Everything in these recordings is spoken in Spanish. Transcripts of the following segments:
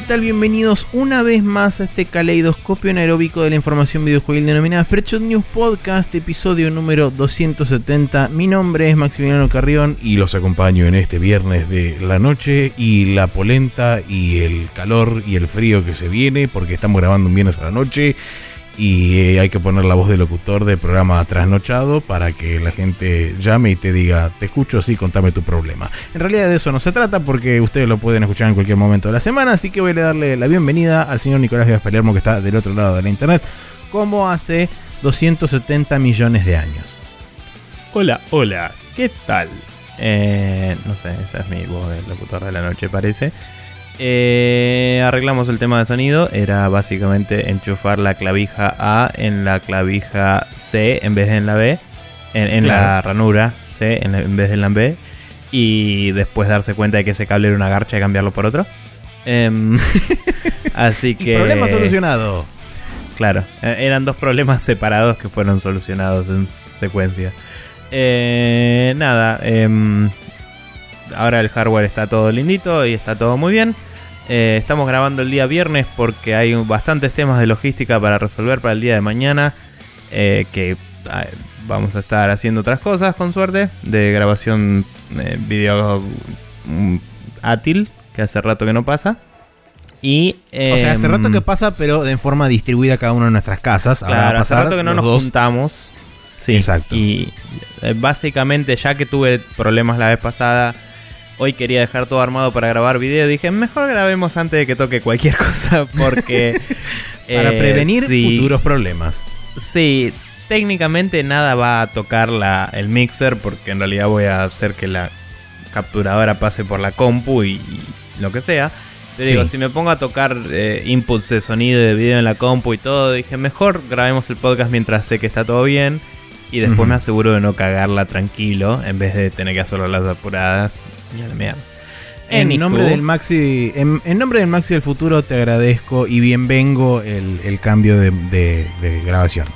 ¿qué tal? Bienvenidos una vez más a este caleidoscopio anaeróbico de la información videojuegil denominada Spreadshot News Podcast, episodio número 270. Mi nombre es Maximiliano Carrión y los acompaño en este viernes de la noche y la polenta y el calor y el frío que se viene porque estamos grabando un viernes a la noche y eh, hay que poner la voz del locutor del programa trasnochado para que la gente llame y te diga, te escucho, sí, contame tu problema. En realidad de eso no se trata porque ustedes lo pueden escuchar en cualquier momento de la semana, así que voy a darle la bienvenida al señor Nicolás Díaz Palermo que está del otro lado de la internet, como hace 270 millones de años. Hola, hola, ¿qué tal? Eh, no sé, esa es mi voz del locutor de la noche, parece. Eh, arreglamos el tema de sonido. Era básicamente enchufar la clavija A en la clavija C en vez de en la B. En, la ranura C en, vez de en la B. Y después darse cuenta de que ese cable era una garcha y cambiarlo por otro. Em, así que. problema solucionado. Claro, e, eran dos problemas separados que fueron solucionados en secuencia. Eh, nada, em, ahora el hardware está todo lindito y está todo muy bien. Eh, estamos grabando el día viernes porque hay bastantes temas de logística para resolver para el día de mañana. Eh, que ah, vamos a estar haciendo otras cosas con suerte. De grabación eh, video mm, átil, que hace rato que no pasa. Y, o sea, hace rato que em, pasa, pero de forma distribuida cada uno de nuestras casas. Claro, hace rato que no nos juntamos. Sí, exacto. Y básicamente, ya que tuve problemas la vez pasada Hoy quería dejar todo armado para grabar video. Dije, mejor grabemos antes de que toque cualquier cosa porque... para eh, prevenir futuros problemas. Sí, técnicamente nada va a tocar la, el mixer porque en realidad voy a hacer que la capturadora pase por la compu y, lo que sea. Pero digo, si me pongo a tocar eh, inputs de sonido y de video en la compu y todo, dije, mejor grabemos el podcast mientras sé que está todo bien. Y después me aseguro de no cagarla tranquilo en vez de tener que hacerlo las apuradas en nombre del Maxi, en, nombre del Maxi del futuro te agradezco y bienvengo el, el cambio de, grabación.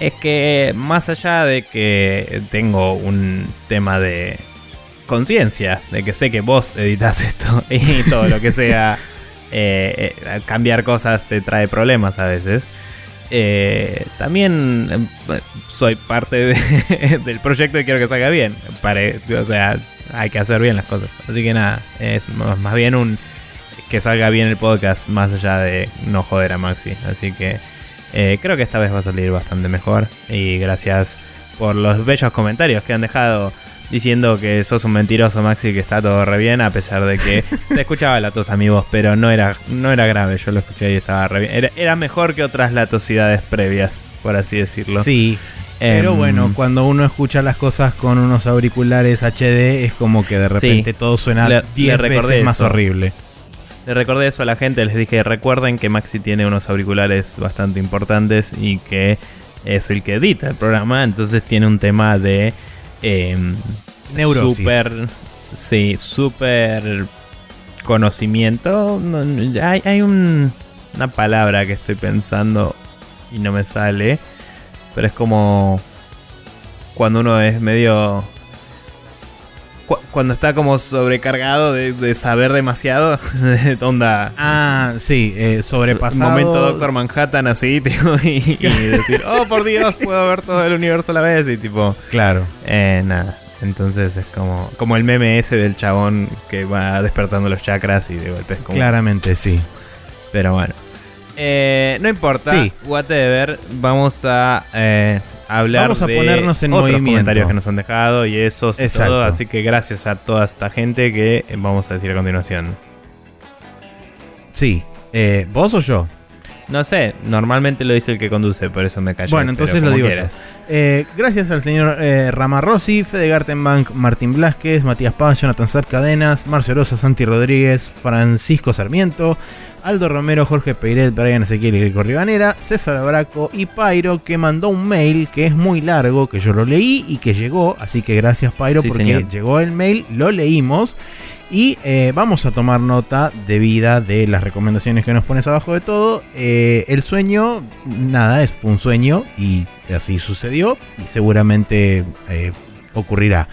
Es que más allá de que tengo un tema de conciencia, de que sé que vos editas esto y todo lo que sea eh, eh, cambiar cosas te trae problemas a veces. Eh, también soy parte del proyecto y quiero que salga bien. o sea, hay que hacer bien las cosas. Así que nada, es más bien un que salga bien el podcast más allá de no joder a Maxi. Así que eh, creo que esta vez va a salir bastante mejor. Y gracias por los bellos comentarios que han dejado diciendo que sos un mentiroso Maxi, que está todo re bien, a pesar de que se escuchaba la tos amigos, pero no era, no era grave, yo lo escuché y estaba re bien. Era, era mejor que otras latosidades previas, por así decirlo. Sí, pero em, bueno, cuando uno escucha las cosas con unos auriculares HD, es como que de repente todo suena 10 veces más horrible. Le recordé eso a la gente, les dije, recuerden que Maxi tiene unos auriculares bastante importantes y que es el que edita el programa, entonces tiene un tema de eh, Super, sí, super conocimiento. hay, hay una palabra que estoy pensando y no me sale pero es como cuando uno es medio... cuando está como sobrecargado de, saber demasiado, de onda... Ah, sí, eh, sobrepasado. Momento Doctor Manhattan así, tipo, y, decir, oh por Dios, puedo ver todo el universo a la vez, y tipo... Claro. Eh, nada. Entonces es como, como el meme ese del chabón que va despertando los chakras y de golpe es como... Claramente, sí. Pero bueno. Eh, no importa, sí. whatever. Vamos a eh, hablar Vamos a de ponernos en otros movimiento. comentarios que nos han dejado y eso y todo. Así que gracias a toda esta gente que vamos a decir a continuación. Sí. Eh, ¿Vos o yo? No sé, normalmente lo dice el que conduce, por eso me callo. Bueno, entonces lo digo yo. Eh, gracias al señor eh, Rama Rossi, Fede Gartenbank, Martín Blasquez, Matías Paz, Jonathan Sar Cadenas, Marcio Rosa, Santi Rodríguez, Francisco Sarmiento, Aldo Romero, Jorge Peiret, Brian Ezequiel y Rico Ribanera, César Braco y Pairo, que mandó un mail que es muy largo, que yo lo leí y que llegó. Así que gracias, Pairo, porque llegó el mail, lo leímos. Y eh, vamos a tomar nota debida de las recomendaciones que nos pones abajo de todo. Eh, el sueño, nada, es, fue un sueño y así sucedió y seguramente eh, ocurrirá.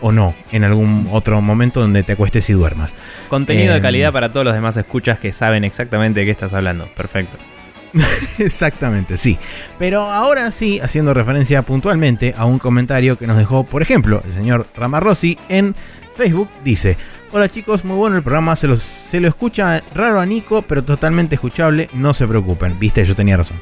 O no en algún otro momento donde te acuestes y duermas. Contenido de Em. calidad para todos los demás escuchas que saben exactamente de qué estás hablando. Perfecto. Exactamente, sí. Pero ahora sí, haciendo referencia puntualmente a un comentario que nos dejó, por ejemplo, el señor Ramarossi en Facebook, dice, hola chicos, muy bueno el programa, se, los- se lo escucha raro a Nico, pero totalmente escuchable, no se preocupen, viste, yo tenía razón.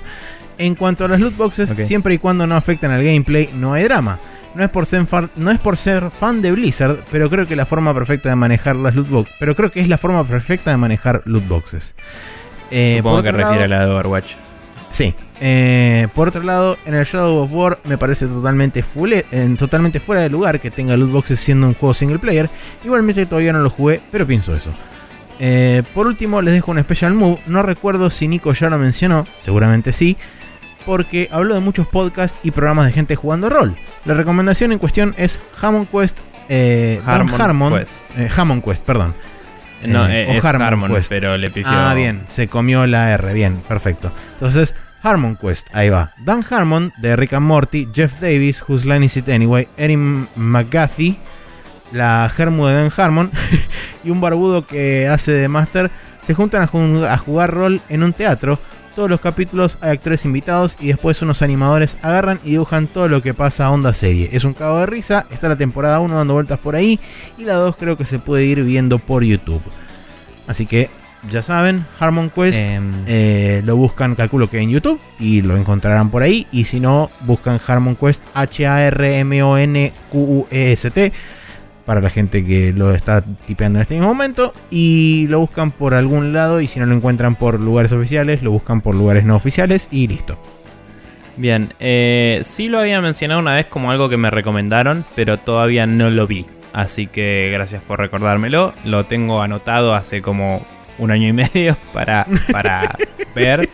En cuanto a las loot boxes, siempre y cuando no afecten al gameplay, no hay drama. No es, por ser fan, no es por ser fan de Blizzard, pero creo que la forma perfecta de manejar las loot boxes, pero creo que es la forma perfecta de manejar loot boxes. Eh, Supongo que refiere a lado- la de Overwatch. Sí. Eh, por otro lado, en el Shadow of War me parece eh, totalmente fuera de lugar que tenga loot boxes siendo un juego single player. Igualmente todavía no lo jugué, pero pienso eso. Eh, por último, les dejo un special move. No recuerdo si Nico ya lo mencionó, seguramente sí, porque habló de muchos podcasts y programas de gente jugando rol. La recomendación en cuestión es Hammond Quest. Eh, Dan Harmon Harmon. Quest. eh, Hammond Quest, perdón. No, Eh, eh, o es Harmon Harmon, Quest. pero le pifió. Ah, bien, se comió la R, bien, perfecto. Entonces, Harmon Quest, ahí va. Dan Harmon de Rick and Morty, Jeff Davis, Whose Line Is It Anyway, Erin McGathy, la Germu de Dan Harmon y un barbudo que hace de Master se juntan a, jun- a jugar rol en un teatro. Todos los capítulos hay actores invitados y después unos animadores agarran y dibujan todo lo que pasa a onda serie. Es un cago de risa, está la temporada 1 dando vueltas por ahí y la 2 creo que se puede ir viendo por YouTube. Así que ya saben, Harmon Quest Em, eh, lo buscan, calculo que en YouTube, y lo encontrarán por ahí. Y si no, buscan Harmon Quest, H-A-R-M-O-N-Q-U-E-S-T, para la gente que lo está tipeando en este mismo momento. Y lo buscan por algún lado, y si no lo encuentran por lugares oficiales, lo buscan por lugares no oficiales, y listo. Bien, eh, sí lo había mencionado una vez como algo que me recomendaron, pero todavía no lo vi. Así que gracias por recordármelo. Lo tengo anotado hace como un año y medio para, para ver.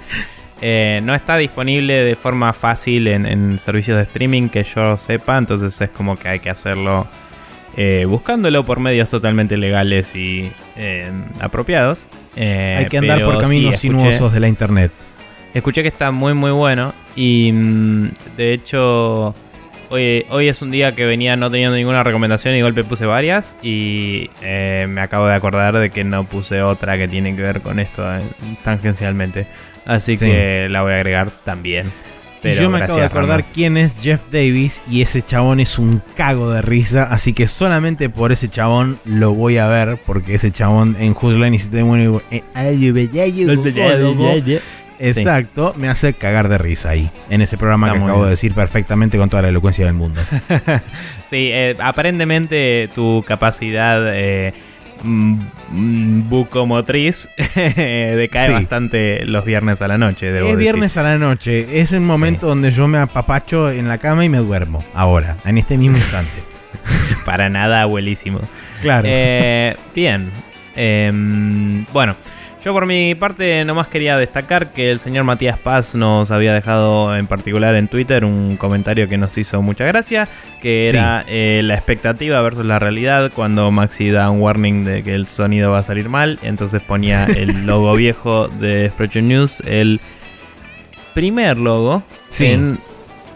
Eh, no está disponible de forma fácil en, en servicios de streaming que yo sepa, entonces es como que hay que hacerlo eh, buscándolo por medios totalmente legales y eh, apropiados. Eh, Hay que andar por sí, caminos escuché- sinuosos de la internet. Escuché que está muy muy bueno y mm, de hecho hoy, hoy es un día que venía no teniendo ninguna recomendación y de golpe puse varias y me acabo de acordar de que no puse otra que tiene que ver con esto tangencialmente. Así Sí. que la voy a agregar también. Pero yo me acabo de acordar Rama. quién es Jeff Davis y ese chabón es un cago de risa, así que solamente por ese chabón lo voy a ver porque ese chabón en Whose Line Is Anyway- eh, Exacto, me hace cagar de risa ahí, en ese programa Está que acabo bien. de decir perfectamente con toda la elocuencia del mundo. Sí, eh, aparentemente tu capacidad eh, bucomotriz decae Sí. bastante los viernes a la noche. Debo es decir. viernes a la noche, es el momento donde yo me apapacho en la cama y me duermo, ahora, en este mismo instante. Para nada abuelísimo. Claro. Eh, bien. Em, bueno, yo por mi parte nomás quería destacar que el señor Matías Paz nos había dejado en particular en Twitter un comentario que nos hizo mucha gracia, que era eh, la expectativa versus la realidad cuando Maxi da un warning de que el sonido va a salir mal, entonces ponía el logo viejo de Sprecher News, el primer logo, Sí. en,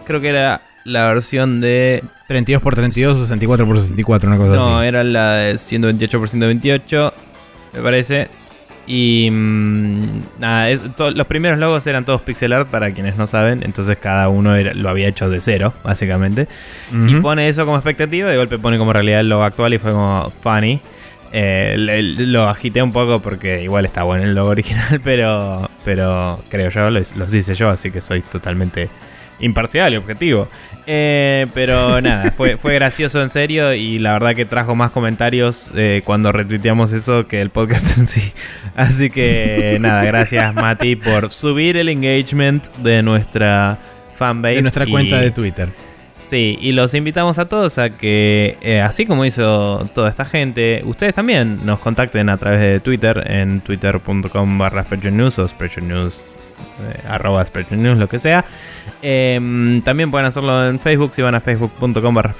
creo que era la versión de 32 por 32, 64 por 64, una cosa no, así. era la de 128 por 128, me parece. Y mm, nada, es- to- los primeros logos eran todos pixel art para quienes no saben, entonces cada uno era- lo había hecho de cero, básicamente. Y pone eso como expectativa, de golpe pone como realidad el logo actual y fue como funny. Eh, le- lo agité un poco porque igual está bueno el logo original, pero, pero creo yo, los, los hice yo, así que soy totalmente imparcial y objetivo. Eh, pero nada, fue, fue gracioso en serio y la verdad que trajo más comentarios eh, cuando retuiteamos eso que el podcast en sí. Así que nada, gracias Mati por subir el engagement de nuestra fanbase. de nuestra y- cuenta de Twitter. Sí, y los invitamos a todos a que, eh, así como hizo toda esta gente, ustedes también nos contacten a través de Twitter, en twitter.com barra News o News, eh, arroba News, lo que sea. Em, también pueden hacerlo en Facebook si van a facebook.com barra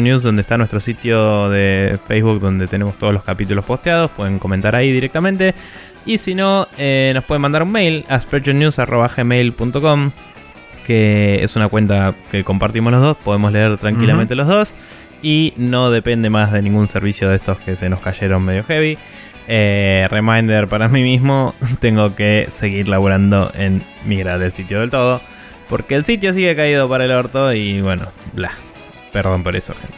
News, donde está nuestro sitio de Facebook, donde tenemos todos los capítulos posteados. Pueden comentar ahí directamente. Y si no, eh, nos pueden mandar un mail a sprechernews.gmail.com que es una cuenta que compartimos los dos, podemos leer tranquilamente los dos. y no depende más de ningún servicio de estos que se nos cayeron medio heavy. Eh, reminder para mí mismo, tengo que seguir laburando en migrar el sitio del todo. Porque el sitio sigue caído para el orto y bueno, bla. Perdón por eso, gente.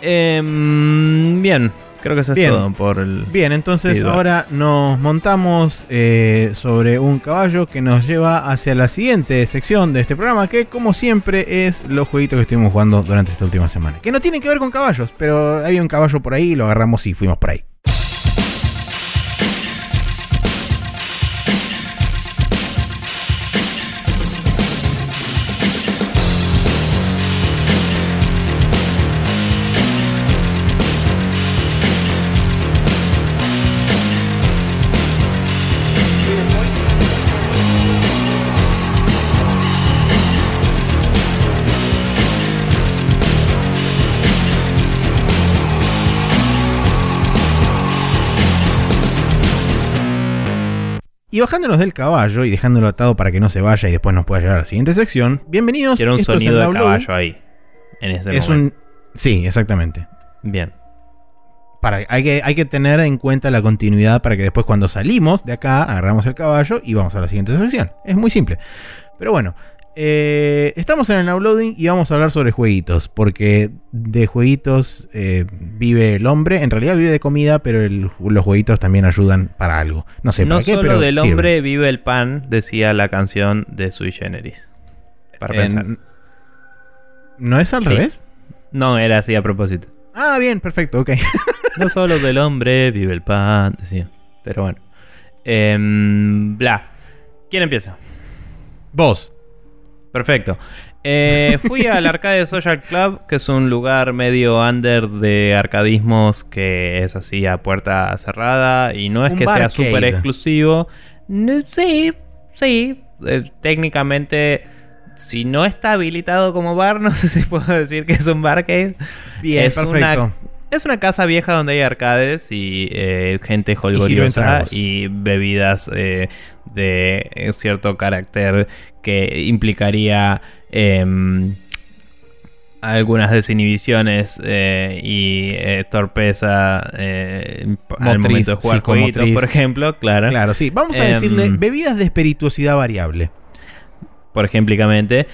Em, bien, creo que eso es todo por el... Bien, entonces ahora nos montamos eh, sobre un caballo que nos lleva hacia la siguiente sección de este programa, que como siempre es los jueguitos que estuvimos jugando durante esta última semana. Que no tienen que ver con caballos, pero había un caballo por ahí, lo agarramos y fuimos por ahí. Y bajándonos del caballo y dejándolo atado para que no se vaya y después nos pueda llegar a la siguiente sección, bienvenidos. Quiero un sonido de caballo ahí. En ese es Un... Sí, exactamente. Bien. Para, hay, que, hay que tener en cuenta la continuidad para que después cuando salimos de acá agarramos el caballo y vamos a la siguiente sección. Es muy simple. Pero bueno, eh, estamos en el downloading y vamos a hablar sobre jueguitos, porque de jueguitos eh, vive el hombre, en realidad vive de comida, pero los jueguitos también ayudan para algo. No sé no para qué, solo del hombre vive el pan, decía la canción de Sui Generis. Para pensar. ¿No es al revés? No, era así a propósito. Ah, bien, perfecto, ok. no solo del hombre vive el pan, decía. Pero bueno. Em, bla. ¿Quién empieza? Vos. Perfecto. Eh, fui al Arcade Social Club, que es un lugar medio under de arcadismos que es así a puerta cerrada y no es que sea súper exclusivo. sí, sí. Eh, técnicamente, si no está habilitado como bar, no sé si puedo decir que es un barcade. Bien, es perfecto. es una casa vieja donde hay arcades y eh, gente holgoriosa y, bebidas de cierto carácter que implicaría em, algunas desinhibiciones eh, y eh, torpeza eh, al momento de jugar jueguitos, por ejemplo, claro. Claro, sí. Vamos a decirle em, bebidas de espirituosidad variable. Por ejemplicamente.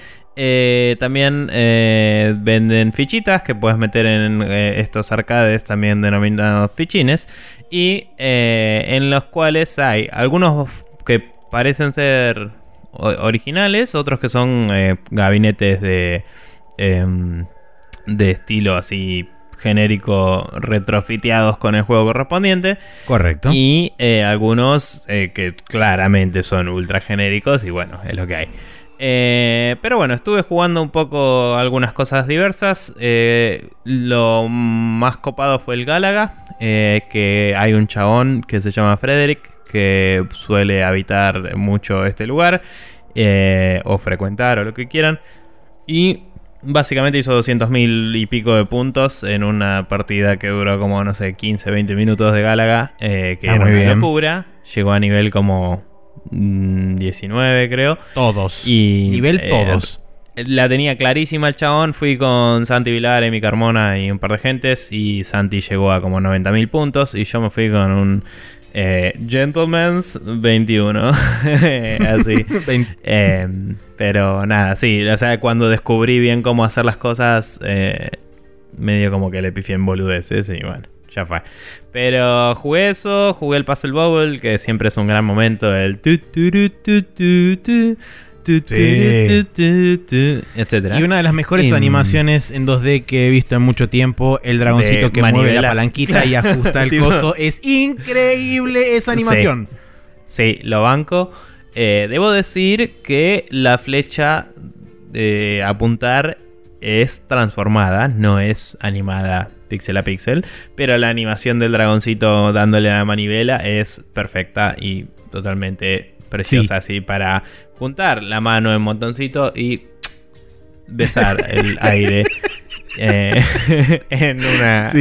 también venden fichitas que puedes meter en estos arcades, también denominados fichines, y en los cuales hay algunos que parecen ser originales, otros que son eh, gabinetes de, em, de estilo así genérico retrofiteados con el juego correspondiente. Correcto. Y eh, algunos eh, que claramente son ultra genéricos y bueno, es lo que hay. pero bueno, estuve jugando un poco algunas cosas diversas. lo más copado fue el Galaga, que hay un chabón que se llama Frederick, que suele habitar mucho este lugar eh, o frecuentar o lo que quieran. Y básicamente hizo 200.000 y pico de puntos en una partida que duró como, no sé, 15, 20 minutos de Gálaga, eh, que ah, era una locura. Llegó a nivel como 19, mm, creo. Todos. Y, nivel eh, todos. La tenía clarísima el chabón. Fui con Santi Vilar, Emi Carmona y un par de gentes. Y Santi llegó a como 90.000 puntos. Y yo me fui con un eh, Gentleman's 21. Así. Eh, pero nada, sí. O sea, cuando descubrí bien cómo hacer las cosas, eh, medio como que le pifié en boludeces y bueno, ya fue. Pero jugué eso, jugué el Puzzle Bubble, que siempre es un gran momento. El etcétera. Y una de las mejores animaciones en 2D que he visto en mucho tiempo, el dragoncito que mueve la palanquita y ajusta el coso. Es increíble esa animación. Sí, lo banco. Eh, debo decir que la flecha de apuntar es transformada, no es animada píxel a píxel, pero la animación del dragoncito dándole a la manivela es perfecta y totalmente preciosa, así para juntar la mano en montoncito y besar el aire eh, en, una,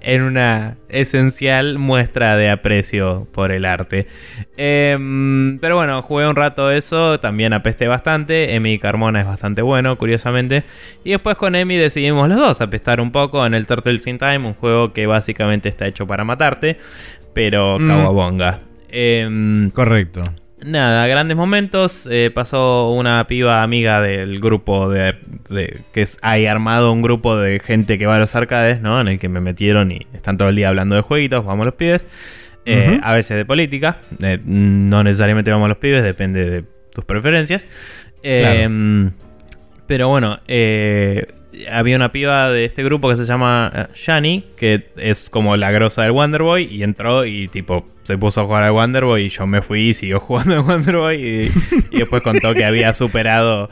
en una esencial muestra de aprecio por el arte. Em, pero bueno, jugué un rato eso, también apesté bastante. Emi Carmona es bastante bueno, curiosamente. Y después con Emi decidimos los dos apestar un poco en el Turtles in Time, un juego que básicamente está hecho para matarte, pero mm. Em, Correcto. Nada, grandes momentos. Eh, pasó una piba amiga del grupo de, que es, hay armado un grupo de gente que va a los arcades, ¿no? En el que me metieron y están todo el día hablando de jueguitos, vamos los pibes. Eh, a veces de política. Eh, no necesariamente vamos los pibes, depende de tus preferencias. Pero bueno, había una piba de este grupo que se llama Shani, que es como la grosa del Wonderboy, y entró y tipo se puso a jugar al Wonderboy y yo me fui y siguió jugando al Wonderboy y, y después contó que había superado,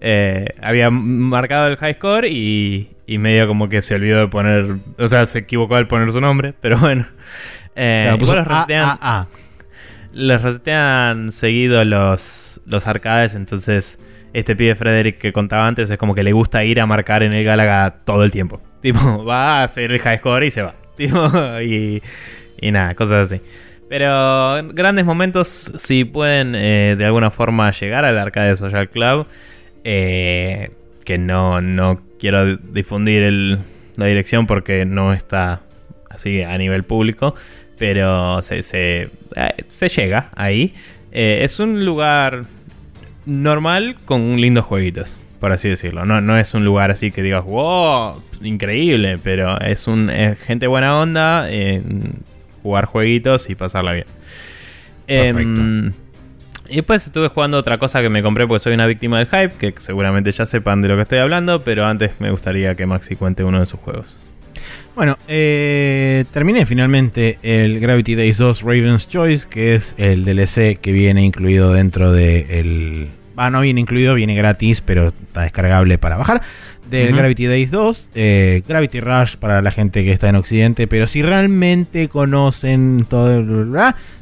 eh, había marcado el high score y, y, medio como que se olvidó de poner, o sea, se equivocó al poner su nombre, pero bueno. Eh, los resetean, les resetean seguido los, los arcades, entonces este pibe Frederick que contaba antes es como que le gusta ir a marcar en el Galaga todo el tiempo. Tipo, va a hacer el high score y se va. Tipo, y, y nada, cosas así. Pero grandes momentos, si pueden eh, de alguna forma llegar al Arcade Social Club, eh, que no, no quiero difundir la dirección porque no está así a nivel público, pero se, se, eh, llega ahí. es un lugar normal con lindos jueguitos, por así decirlo. No, no es un lugar así que digas, wow, increíble, pero es un gente buena onda jugar jueguitos y pasarla bien. Em, y después estuve jugando otra cosa que me compré porque soy una víctima del hype, que seguramente ya sepan de lo que estoy hablando, pero antes me gustaría que Maxi cuente uno de sus juegos. Bueno, eh, terminé finalmente el Gravity Days 2 Raven's Choice, que es el DLC que viene incluido dentro del... De ah, no viene incluido, viene gratis, pero está descargable para bajar del Gravity Days 2, eh, Gravity Rush para la gente que está en Occidente, pero si realmente conocen todo el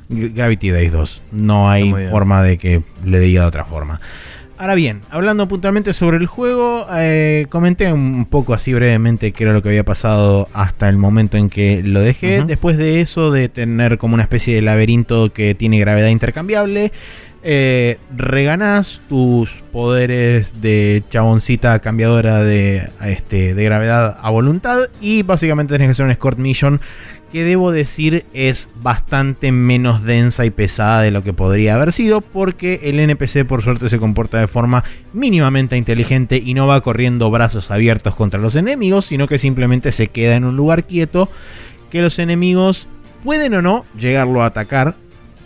Gravity Days 2, no hay forma de que le diga de otra forma. Ahora bien, hablando puntualmente sobre el juego, eh, comenté un poco así brevemente qué era lo que había pasado hasta el momento en que lo dejé. Después de eso, de tener como una especie de laberinto que tiene gravedad intercambiable, eh, reganas tus poderes de chaboncita cambiadora de, este, de gravedad a voluntad y básicamente tienes que hacer un escort mission que debo decir es bastante menos densa y pesada de lo que podría haber sido porque el NPC por suerte se comporta de forma mínimamente inteligente y no va corriendo brazos abiertos contra los enemigos, sino que simplemente se queda en un lugar quieto que los enemigos pueden o no llegarlo a atacar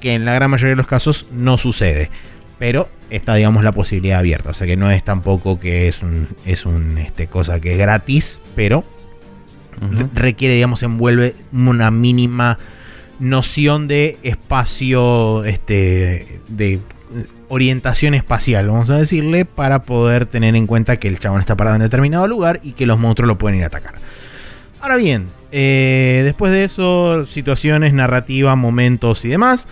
que en la gran mayoría de los casos no sucede. Pero está, digamos, la posibilidad abierta. O sea que no es tampoco que es un, es un este, cosa que es gratis, pero requiere, digamos, envuelve una mínima noción de espacio, este, de orientación espacial, vamos a decirle, para poder tener en cuenta que el chabón está parado en determinado lugar y que los monstruos lo pueden ir a atacar. Ahora bien, eh, después de eso, situaciones, narrativa, momentos y demás.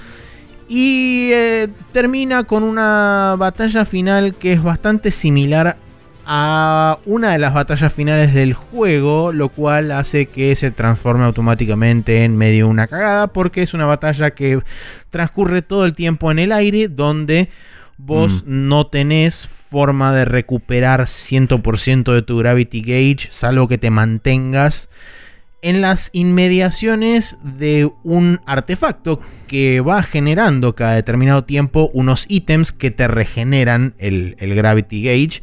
Y eh, termina con una batalla final que es bastante similar a una de las batallas finales del juego, lo cual hace que se transforme automáticamente en medio una cagada, porque es una batalla que transcurre todo el tiempo en el aire, donde vos mm. no tenés forma de recuperar 100% de tu gravity gauge, salvo que te mantengas en las inmediaciones de un artefacto que va generando cada determinado tiempo unos ítems que te regeneran el, Gravity Gauge.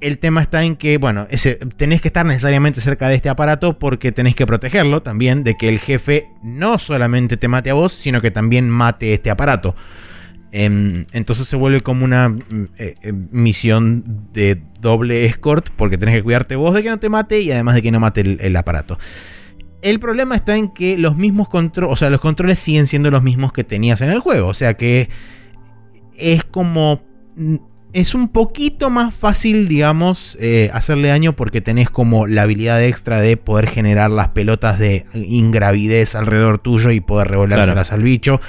El tema está en que, bueno, ese, tenés que estar necesariamente cerca de este aparato porque tenés que protegerlo también de que el jefe no solamente te mate a vos, sino que también mate este aparato. Em, entonces se vuelve como una mm, eh, eh, misión de doble escort porque tenés que cuidarte vos de que no te mate y además de que no mate el aparato. El problema está en que los mismos controles, o sea, los controles siguen siendo los mismos que tenías en el juego. O sea que es como... Es un poquito más fácil, digamos, eh, hacerle daño porque tenés como la habilidad extra de poder generar las pelotas de ingravidez alrededor tuyo y poder revolárselas al bicho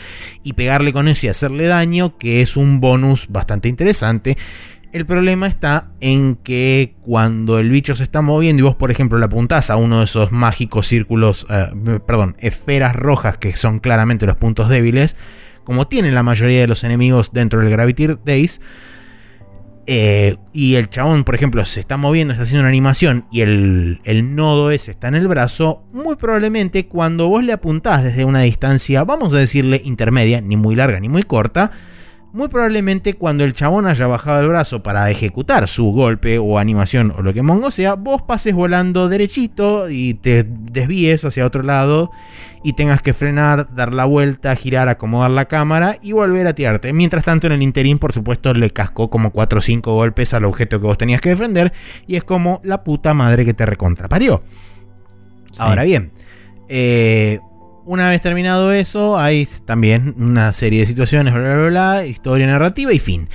y pegarle con eso y hacerle daño, que es un bonus bastante interesante. El problema está en que cuando el bicho se está moviendo y vos, por ejemplo, le apuntás a uno de esos mágicos círculos, eh, perdón, esferas rojas que son claramente los puntos débiles, como tienen la mayoría de los enemigos dentro del Gravity Days, eh, y el chabón, por ejemplo, se está moviendo, está haciendo una animación y el, el, nodo ese está en el brazo, muy probablemente cuando vos le apuntás desde una distancia, vamos a decirle intermedia, ni muy larga ni muy corta, muy probablemente cuando el chabón haya bajado el brazo para ejecutar su golpe o animación o lo que mongo sea, vos pases volando derechito y te desvíes hacia otro lado y tengas que frenar, dar la vuelta, girar, acomodar la cámara y volver a tirarte. Mientras tanto, en el interín, por supuesto, le cascó como 4 o 5 golpes al objeto que vos tenías que defender y es como la puta madre que te recontraparió. Ahora bien, eh, una vez terminado eso, hay también una serie de situaciones, bla, bla, bla, historia narrativa y fin.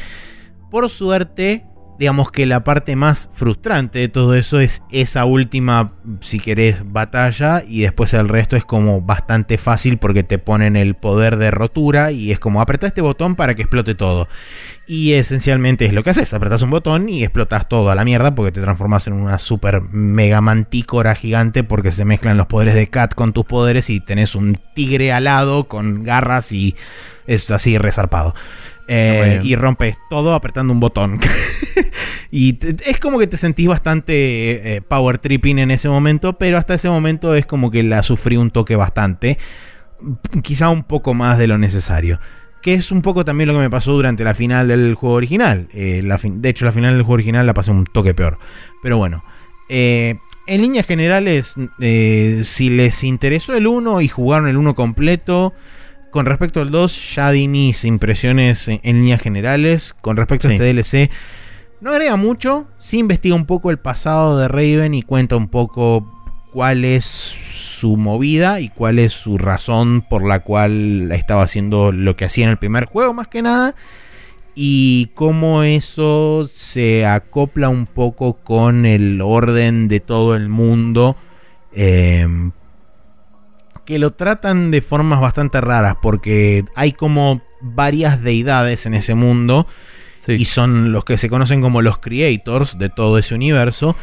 Por suerte, digamos que la parte más frustrante de todo eso es esa última, si querés, batalla y después el resto es como bastante fácil porque te ponen el poder de rotura y es como apretar este botón para que explote todo. Y esencialmente es lo que haces, apretas un botón y explotas todo a la mierda porque te transformas en una super mega mantícora gigante porque se mezclan los poderes de Cat con tus poderes y tenés un tigre alado con garras y es así resarpado. Eh, y rompes todo apretando un botón. y es como que te sentís bastante eh, power tripping en ese momento, pero hasta ese momento es como que la sufrí un toque bastante. Quizá un poco más de lo necesario. Que es un poco también lo que me pasó durante la final del juego original. Eh, de hecho, la final del juego original la pasé un toque peor. Pero bueno. en líneas generales, si les interesó el 1 y jugaron el 1 completo, con respecto al 2, ya di mis impresiones en, líneas generales. Con respecto a este DLC, no agrega mucho. Sí investiga un poco el pasado de Raven y cuenta un poco cuál es su movida y cuál es su razón por la cual estaba haciendo lo que hacía en el primer juego, más que nada. Y cómo eso se acopla un poco con el orden de todo el mundo. Eh, que lo tratan de formas bastante raras porque hay como varias deidades en ese mundo y son los que se conocen como los creators de todo ese universo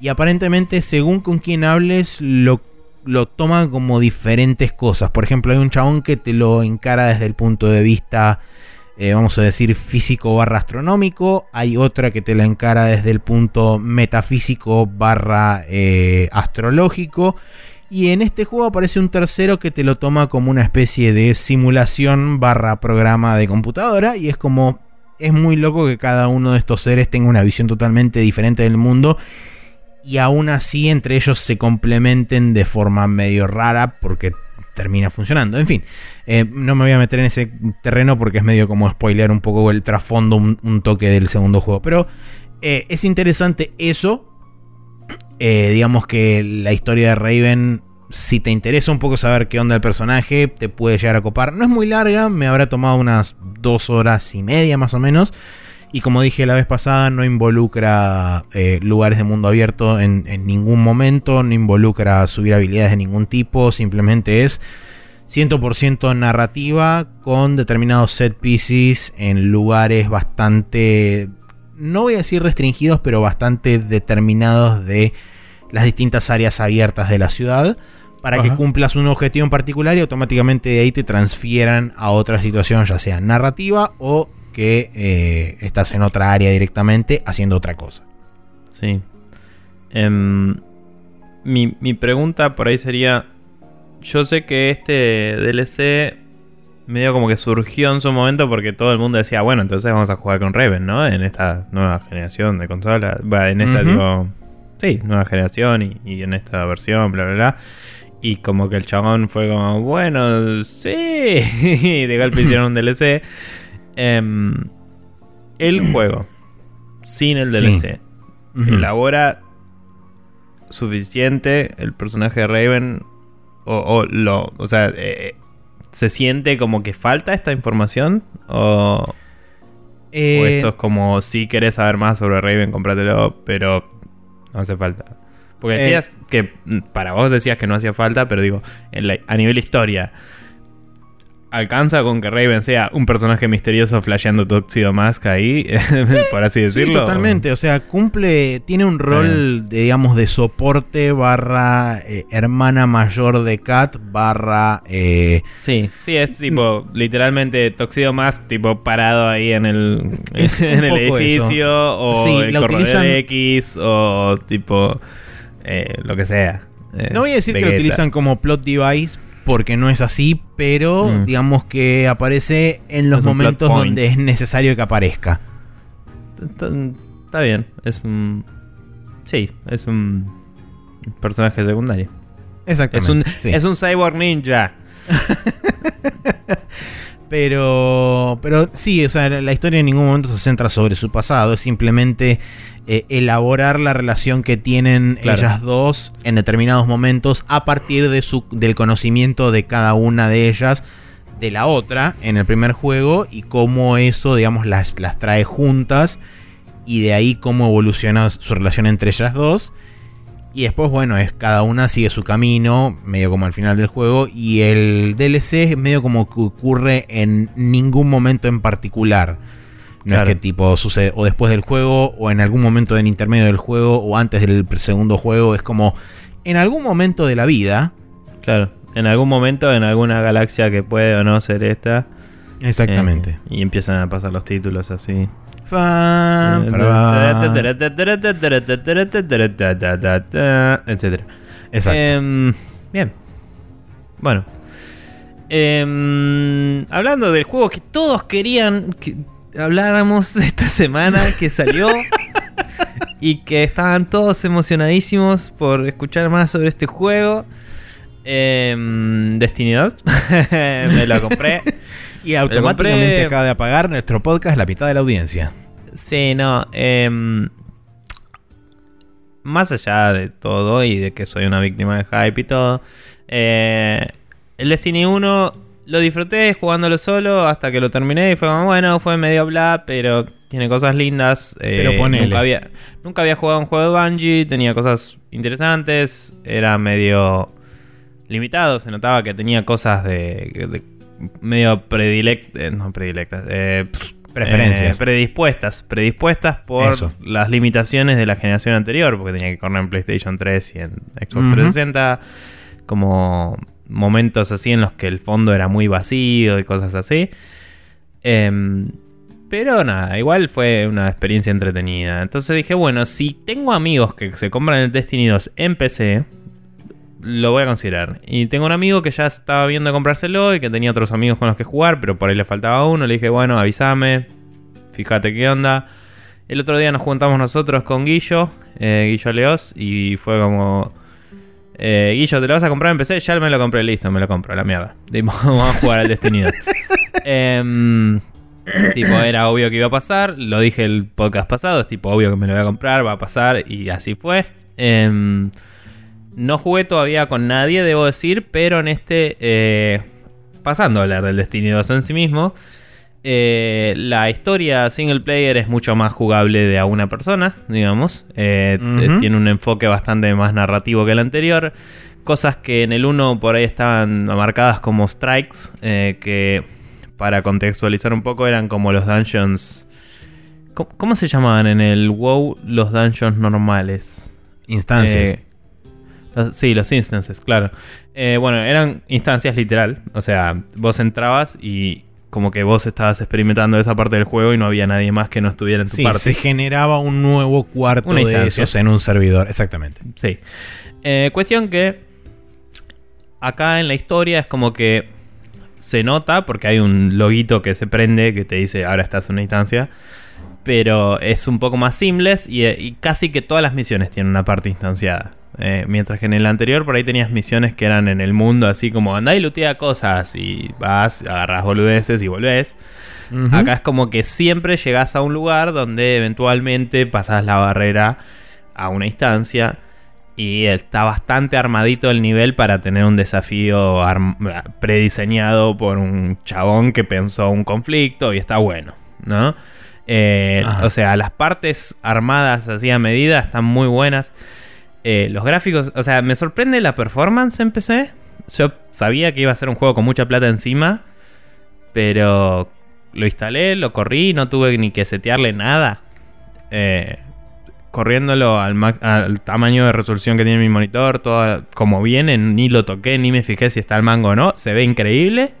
y aparentemente según con quien hables lo, lo toman como diferentes cosas. Por ejemplo hay un chabón que te lo encara desde el punto de vista eh, vamos a decir físico barra astronómico, hay otra que te la encara desde el punto metafísico barra eh, astrológico y en este juego aparece un tercero que te lo toma como una especie de simulación barra programa de computadora. Y es como. Es muy loco que cada uno de estos seres tenga una visión totalmente diferente del mundo. Y aún así entre ellos se complementen de forma medio rara porque termina funcionando. En fin, eh, no me voy a meter en ese terreno porque es medio como spoilear un poco el trasfondo, un, toque del segundo juego. Pero eh, es interesante eso eh, digamos que la historia de Raven, si te interesa un poco saber qué onda el personaje, te puede llegar a copar. No es muy larga, me habrá tomado unas dos horas y media más o menos. Y como dije la vez pasada, no involucra eh, lugares de mundo abierto en, ningún momento, no involucra subir habilidades de ningún tipo, simplemente es 100% narrativa con determinados set pieces en lugares bastante no voy a decir restringidos, pero bastante determinados de las distintas áreas abiertas de la ciudad para que cumplas un objetivo en particular y automáticamente de ahí te transfieran a otra situación, ya sea narrativa o que eh, estás en otra área directamente haciendo otra cosa. Sí. Em, mi, mi pregunta por ahí sería, yo sé que este DLC medio como que surgió en su momento porque todo el mundo decía, bueno, entonces vamos a jugar con Raven, ¿no? En esta nueva generación de consolas. en esta, sí, nueva generación y, en esta versión, bla, bla, bla. Y como que el chabón fue como, bueno, sí. y de golpe hicieron un DLC. Em, el juego, sin el DLC, elabora suficiente el personaje de Raven. O, lo. O sea, eh, ¿Se siente como que falta esta información? ¿O, eh, esto es como si querés saber más sobre Raven, cómpratelo, pero no hace falta? Porque eh, decías que, para vos decías que no hacía falta, pero digo, a nivel historia, alcanza con que Raven sea un personaje misterioso flasheando Tuxedo Mask ahí, por así decirlo. Sí, totalmente. O sea, cumple, tiene un rol, de, digamos, de soporte barra eh, hermana mayor de Kat barra... Eh, sí, sí, es tipo, literalmente Tuxedo Mask, tipo, parado ahí en el, en el edificio, o el corredor X, o tipo, eh, lo que sea. no voy a decir que lo utilizan como plot device, porque no es así, pero mm. digamos que aparece en los momentos donde es necesario que aparezca. Está, bien, es un... Sí, es un personaje secundario. Exactamente. Es un, es un cyborg ninja. pero, pero sí, o sea, la historia en ningún momento se centra sobre su pasado, es simplemente eh, elaborar la relación que tienen ellas dos en determinados momentos a partir de su, del conocimiento de cada una de ellas de la otra en el primer juego y cómo eso, digamos, las, las trae juntas y de ahí cómo evoluciona su relación entre ellas dos. Y después, bueno, es cada una sigue su camino, medio como al final del juego. Y el DLC es medio como que ocurre en ningún momento en particular. No es que tipo sucede o después del juego, o en algún momento en intermedio del juego, o antes del segundo juego. Es como en algún momento de la vida. Claro, en algún momento, en alguna galaxia que puede o no ser esta. Exactamente. Eh, y empiezan a pasar los títulos así. etcétera. Exacto. Em, bien. Bueno. Em, hablando del juego que todos querían, habláramos esta semana que salió y que estaban todos emocionadísimos por escuchar más sobre este juego. Eh, Destiny 2. me lo compré. y automáticamente acaba de apagar nuestro podcast la mitad de la audiencia. Sí, no. Em, más allá de todo y de que soy una víctima de hype y todo. Eh, el Destiny 1 lo disfruté jugándolo solo hasta que lo terminé y fue como, bueno, fue medio bla, pero tiene cosas lindas. Eh, pero Nunca había, nunca había jugado un juego de Bungie, tenía cosas interesantes, era medio limitado, se notaba que tenía cosas de, medio predilectas, eh, no predilectas, eh, preferencias. predispuestas, predispuestas por las limitaciones de la generación anterior, porque tenía que correr en PlayStation 3 y en Xbox 360, como momentos así en los que el fondo era muy vacío y cosas así. Em, pero nada, igual fue una experiencia entretenida. Entonces dije, bueno, si tengo amigos que se compran el Destiny 2 en PC, lo voy a considerar. Y tengo un amigo que ya estaba viendo comprárselo y que tenía otros amigos con los que jugar, pero por ahí le faltaba uno. Le dije, bueno, avísame, fíjate qué onda. El otro día nos juntamos nosotros con Guillo, eh, Guillo Leos, y fue como eh, Guillo, ¿te lo vas a comprar en PC? Ya me lo compré, listo, me lo compro, la mierda. Vamos a jugar al Destiny em, tipo, era obvio que iba a pasar. Lo dije el podcast pasado, es tipo obvio que me lo voy a comprar, va a pasar y así fue. Em, no jugué todavía con nadie, debo decir, pero en este, eh, pasando a hablar del Destiny 2 en sí mismo, eh, la historia single player es mucho más jugable de a una persona, digamos. Eh, tiene un enfoque bastante más narrativo que el anterior. Cosas que en el 1 por ahí estaban marcadas como strikes, eh, que para contextualizar un poco eran como los dungeons... ¿Cómo, se llamaban en el WoW los dungeons normales? Instancias. sí, los instances, claro. bueno, eran instancias literal. O sea, vos entrabas y como que vos estabas experimentando esa parte del juego y no había nadie más que no estuviera en tu sí, parte. Se generaba un nuevo cuarto de esos en un servidor, exactamente. Sí. Eh, cuestión que acá en la historia es como que se nota porque hay un loguito que se prende que te dice ahora estás en una instancia. Pero es un poco más simples y, y casi que todas las misiones tienen una parte instanciada. Eh, mientras que en el anterior por ahí tenías misiones que eran en el mundo, así como andá y lutea cosas y vas, agarras boludeces y volvés. Acá es como que siempre llegás a un lugar donde eventualmente pasas la barrera a una instancia y está bastante armadito el nivel para tener un desafío prediseñado por un chabón que pensó un conflicto y está bueno, ¿no? Eh, o sea, las partes armadas así a medida están muy buenas. Eh, los gráficos, o sea, me sorprende la performance en PC. Yo sabía que iba a ser un juego con mucha plata encima. Pero lo instalé, lo corrí, no tuve ni que setearle nada. Eh, corriéndolo al, tamaño de resolución que tiene mi monitor, todo como viene, ni lo toqué, ni me fijé si está el mango o no. Se ve increíble.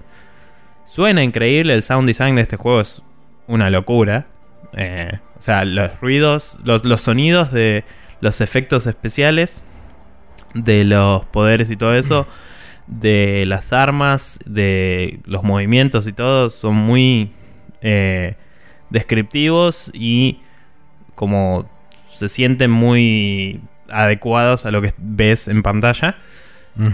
Suena increíble, el sound design de este juego es una locura. Eh, o sea, los ruidos, los, sonidos de los efectos especiales, de los poderes y todo eso, de las armas, de los movimientos y todo, son muy eh, descriptivos y como se sienten muy adecuados a lo que ves en pantalla.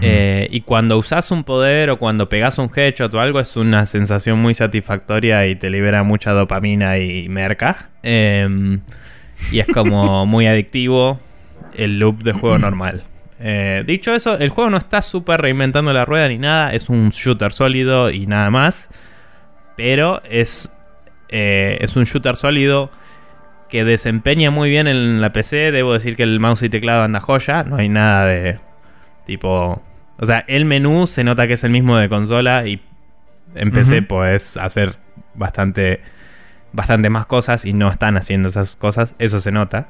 Eh, y cuando usas un poder o cuando pegas un headshot o algo es una sensación muy satisfactoria y te libera mucha dopamina y merca. Em, y es como muy adictivo el loop de juego normal. Eh, dicho eso, el juego no está súper reinventando la rueda ni nada, es un shooter sólido y nada más. Pero es, eh, es un shooter sólido que desempeña muy bien en la PC. Debo decir que el mouse y teclado anda joya, no hay nada de tipo... O sea, el menú se nota que es el mismo de consola y en PC puedes hacer bastante, bastante más cosas y no están haciendo esas cosas, eso se nota.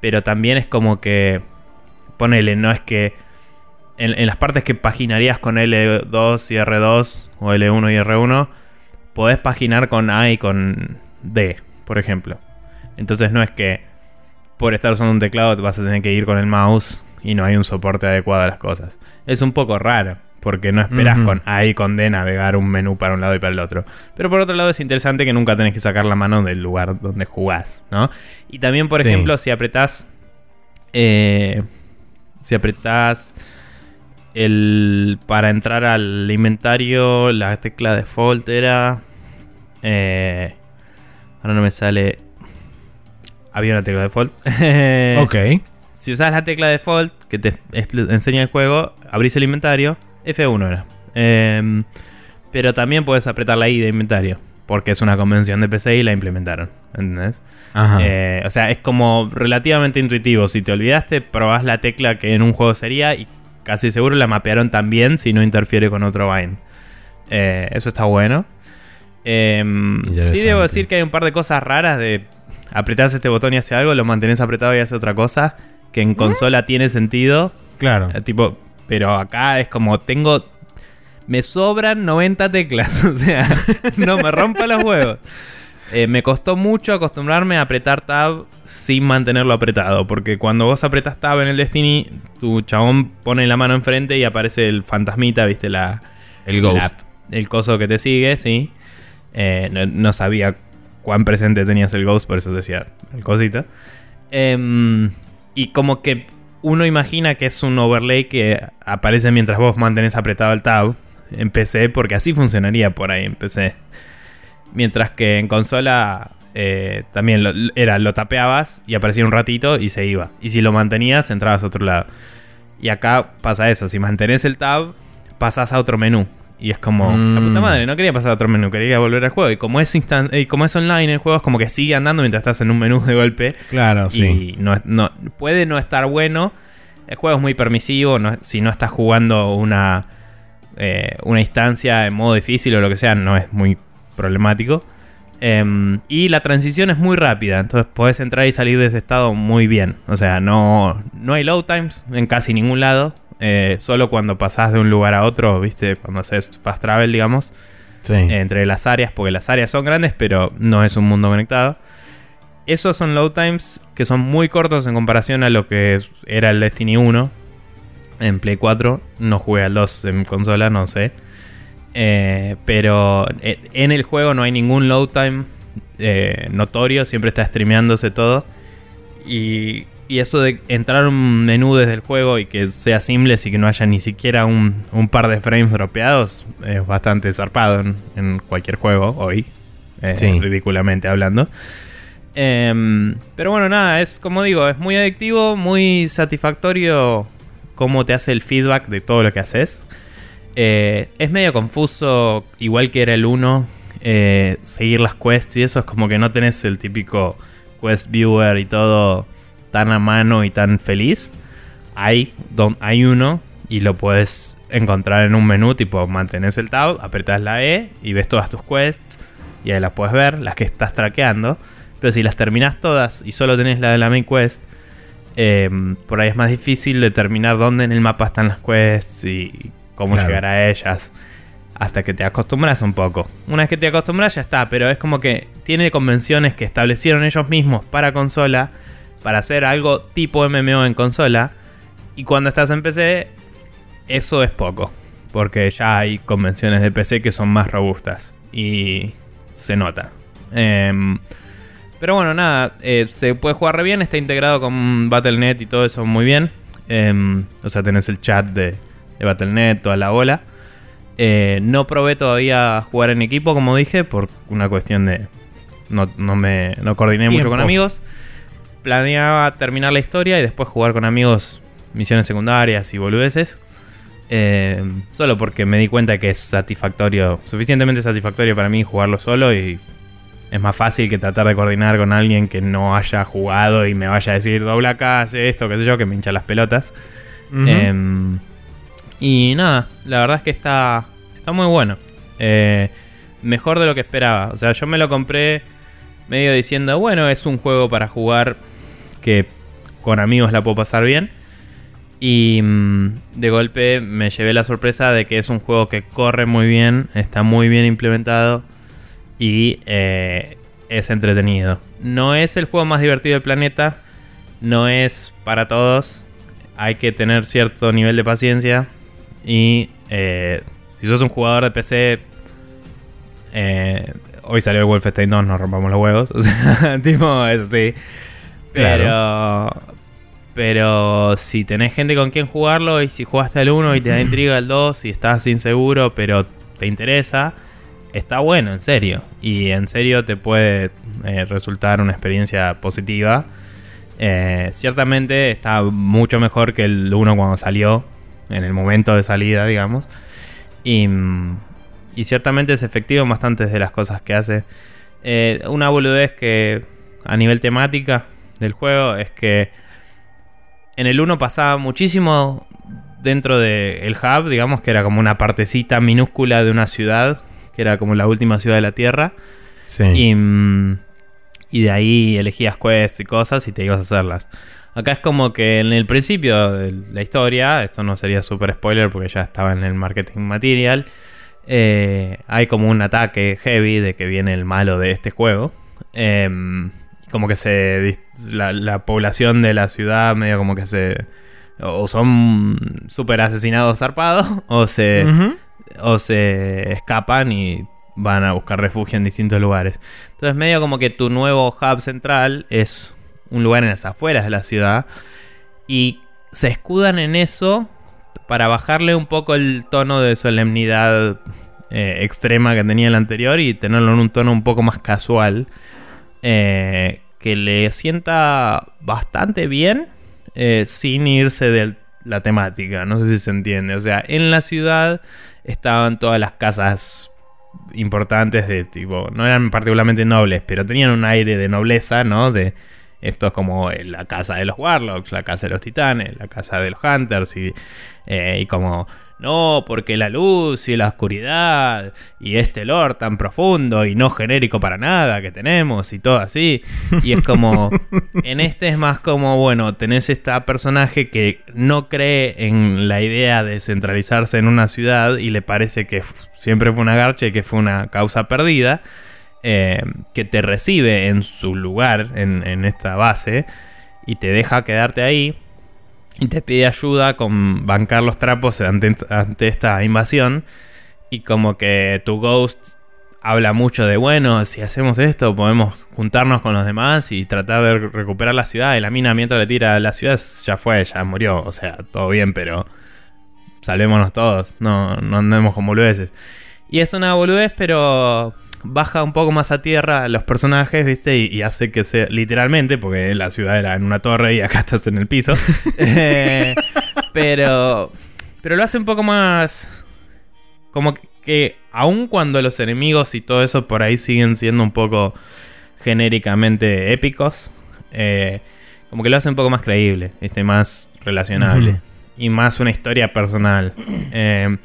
Pero también es como que ponele, no es que en, las partes que paginarías con L2 y R2 o L1 y R1, podés paginar con A y con D, por ejemplo. Entonces no es que por estar usando un teclado te vas a tener que ir con el mouse y no hay un soporte adecuado a las cosas. Es un poco raro, porque no esperas con A y con D navegar un menú para un lado y para el otro. Pero por otro lado es interesante que nunca tenés que sacar la mano del lugar donde jugás, ¿no? Y también, por ejemplo, si apretás... Eh, si apretás el para entrar al inventario, la tecla default era. Eh, ahora no me sale. Había una tecla default. ok. Si usas la tecla default que te enseña el juego, abrís el inventario. F1 era. Em, pero también puedes apretar la I de inventario. Porque es una convención de PC y la implementaron. ¿Entendés? Eh, o sea, es como relativamente intuitivo. Si te olvidaste, probás la tecla que en un juego sería y casi seguro la mapearon también si no interfiere con otro Vine. Eh, eso está bueno. Em, sí, debo decir que hay un par de cosas raras de apretás este botón y hace algo, lo mantenés apretado y hace otra cosa. Que en consola tiene sentido. Claro. Eh, tipo, pero acá es como tengo. Me sobran 90 teclas. O sea, no me rompa los huevos. Eh, me costó mucho acostumbrarme a apretar tab sin mantenerlo apretado. Porque cuando vos apretas tab en el Destiny, tu chabón pone la mano enfrente y aparece el fantasmita, viste, la. El ghost. el coso que te sigue, sí. Eh, no, sabía cuán presente tenías el ghost, por eso decía el cosito. Em, y como que uno imagina que es un overlay que aparece mientras vos mantenés apretado el tab en PC, porque así funcionaría por ahí en PC. Mientras que en consola eh, también era, lo tapeabas y aparecía un ratito y se iba. Y si lo mantenías, entrabas a otro lado. Y acá pasa eso, si mantenés el tab, pasas a otro menú. Y es como, la puta mm. madre, no quería pasar a otro menú, quería volver al juego. Y como es y como es online el juego, es como que sigue andando mientras estás en un menú de golpe. Claro, sí. Y no, no, puede no estar bueno. El juego es muy permisivo. si no estás jugando una, eh, una instancia en modo difícil o lo que sea, no es muy problemático. Em, y la transición es muy rápida, entonces puedes entrar y salir de ese estado muy bien. O sea, no, no hay load times en casi ningún lado. Eh, solo cuando pasás de un lugar a otro, viste, cuando haces fast travel, digamos. entre las áreas, porque las áreas son grandes, pero no es un mundo conectado. Esos son load times que son muy cortos en comparación a lo que era el Destiny 1 en Play 4. No jugué al 2 en consola, no sé. Eh, pero eh, en el juego no hay ningún load time eh, notorio, siempre está streameándose todo. Y, eso de entrar un menú desde el juego y que sea simple y que no haya ni siquiera un, par de frames dropeados es bastante zarpado en, cualquier juego hoy, ridículamente hablando. Em, pero bueno, nada, es como digo, es muy adictivo, muy satisfactorio cómo te hace el feedback de todo lo que haces. Eh, es medio confuso, igual que era el 1, eh, seguir las quests y eso es como que no tenés el típico quest viewer y todo tan a mano y tan feliz. Hay, hay uno y lo puedes encontrar en un menú, tipo mantenés el tab, apretás la E y ves todas tus quests y ahí las puedes ver, las que estás traqueando. Pero si las terminas todas y solo tenés la de la main quest, eh, por ahí es más difícil determinar dónde en el mapa están las quests y cómo Claro. llegar a ellas. Hasta que te acostumbras un poco. Una vez que te acostumbras ya está, pero es como que tiene convenciones que establecieron ellos mismos para consola, para hacer algo tipo MMO en consola. Y cuando estás en PC, eso es poco. Porque ya hay convenciones de PC que son más robustas. Y se nota. Em, pero bueno, nada, eh, se puede jugar re bien, está integrado con Battle.net y todo eso muy bien. Em, o sea, tenés el chat de, de Battle.net, toda la bola. Eh, no probé todavía jugar en equipo, como dije, por una cuestión de... No, no me no coordiné mucho con amigos. Planeaba terminar la historia y después jugar con amigos misiones secundarias y boludeces. Eh, solo porque me di cuenta que es satisfactorio, suficientemente satisfactorio para mí jugarlo solo y es más fácil que tratar de coordinar con alguien que no haya jugado y me vaya a decir dobla acá, hace esto, qué sé yo, que me hincha las pelotas. Em, y nada, la verdad es que está, está muy bueno. Eh, mejor de lo que esperaba. O sea, yo me lo compré medio diciendo, bueno, es un juego para jugar que con amigos la puedo pasar bien. Y mm, de golpe me llevé la sorpresa de que es un juego que corre muy bien, está muy bien implementado y eh, es entretenido. No es el juego más divertido del planeta, no es para todos, hay que tener cierto nivel de paciencia y eh, si sos un jugador de PC, eh, hoy salió el Wolfenstein 2, nos rompamos los huevos, o sea, tipo, eso sí. Pero, pero si tenés gente con quien jugarlo y si jugaste al 1 y te da intriga el 2 y estás inseguro pero te interesa, está bueno, en serio. Y en serio te puede eh, resultar una experiencia positiva. Eh, ciertamente está mucho mejor que el 1 cuando salió, en el momento de salida, digamos. Y, y ciertamente es efectivo bastantes de las cosas que hace. Eh, una boludez que a nivel temática del juego es que en el 1 pasaba muchísimo dentro del hub, digamos que era como una partecita minúscula de una ciudad, que era como la última ciudad de la Tierra. Sí. Y, mm, y de ahí elegías quests y cosas y te ibas a hacerlas. Acá es como que en el principio de la historia, esto no sería super spoiler porque ya estaba en el marketing material, eh, hay como un ataque heavy de que viene el malo de este juego. Em, como que se la, la población de la ciudad medio como que se o son super asesinados zarpados o se o se escapan y van a buscar refugio en distintos lugares. Entonces medio como que tu nuevo hub central es un lugar en las afueras de la ciudad y se escudan en eso para bajarle un poco el tono de solemnidad eh, extrema que tenía el anterior y tenerlo en un tono un poco más casual eh, que le sienta bastante bien eh, sin irse de la temática. No sé si se entiende. O sea, en la ciudad estaban todas las casas importantes de tipo, no eran particularmente nobles, pero tenían un aire de nobleza, ¿no? De esto es como eh, la casa de los Warlocks, la casa de los Titanes, la casa de los Hunters y, eh, y como no, porque la luz y la oscuridad y este lore tan profundo y no genérico para nada que tenemos y todo así. Y es como, en este es más como, bueno, tenés esta personaje que no cree en la idea de centralizarse en una ciudad y le parece que siempre fue una garcha y que fue una causa perdida. eh, que te recibe en su lugar, en, en esta base, y te deja quedarte ahí y te pide ayuda con bancar los trapos ante, esta invasión. Y como que tu ghost habla mucho de, bueno, si hacemos esto, podemos juntarnos con los demás y tratar de recuperar la ciudad. Y la mina mientras le tira a la ciudad, ya fue, ya murió. O sea, todo bien, pero salvémonos todos. No, no andemos con boludeces. Y es una boludez, pero baja un poco más a tierra a los personajes, ¿viste? Y, y hace que sea, literalmente, porque la ciudad era en una torre y acá estás en el piso. Eh, pero, pero lo hace un poco más... Como que aun cuando los enemigos y todo eso por ahí siguen siendo un poco genéricamente épicos, eh, como que lo hace un poco más creíble, ¿viste? Más relacionable. Y más una historia personal. Eh,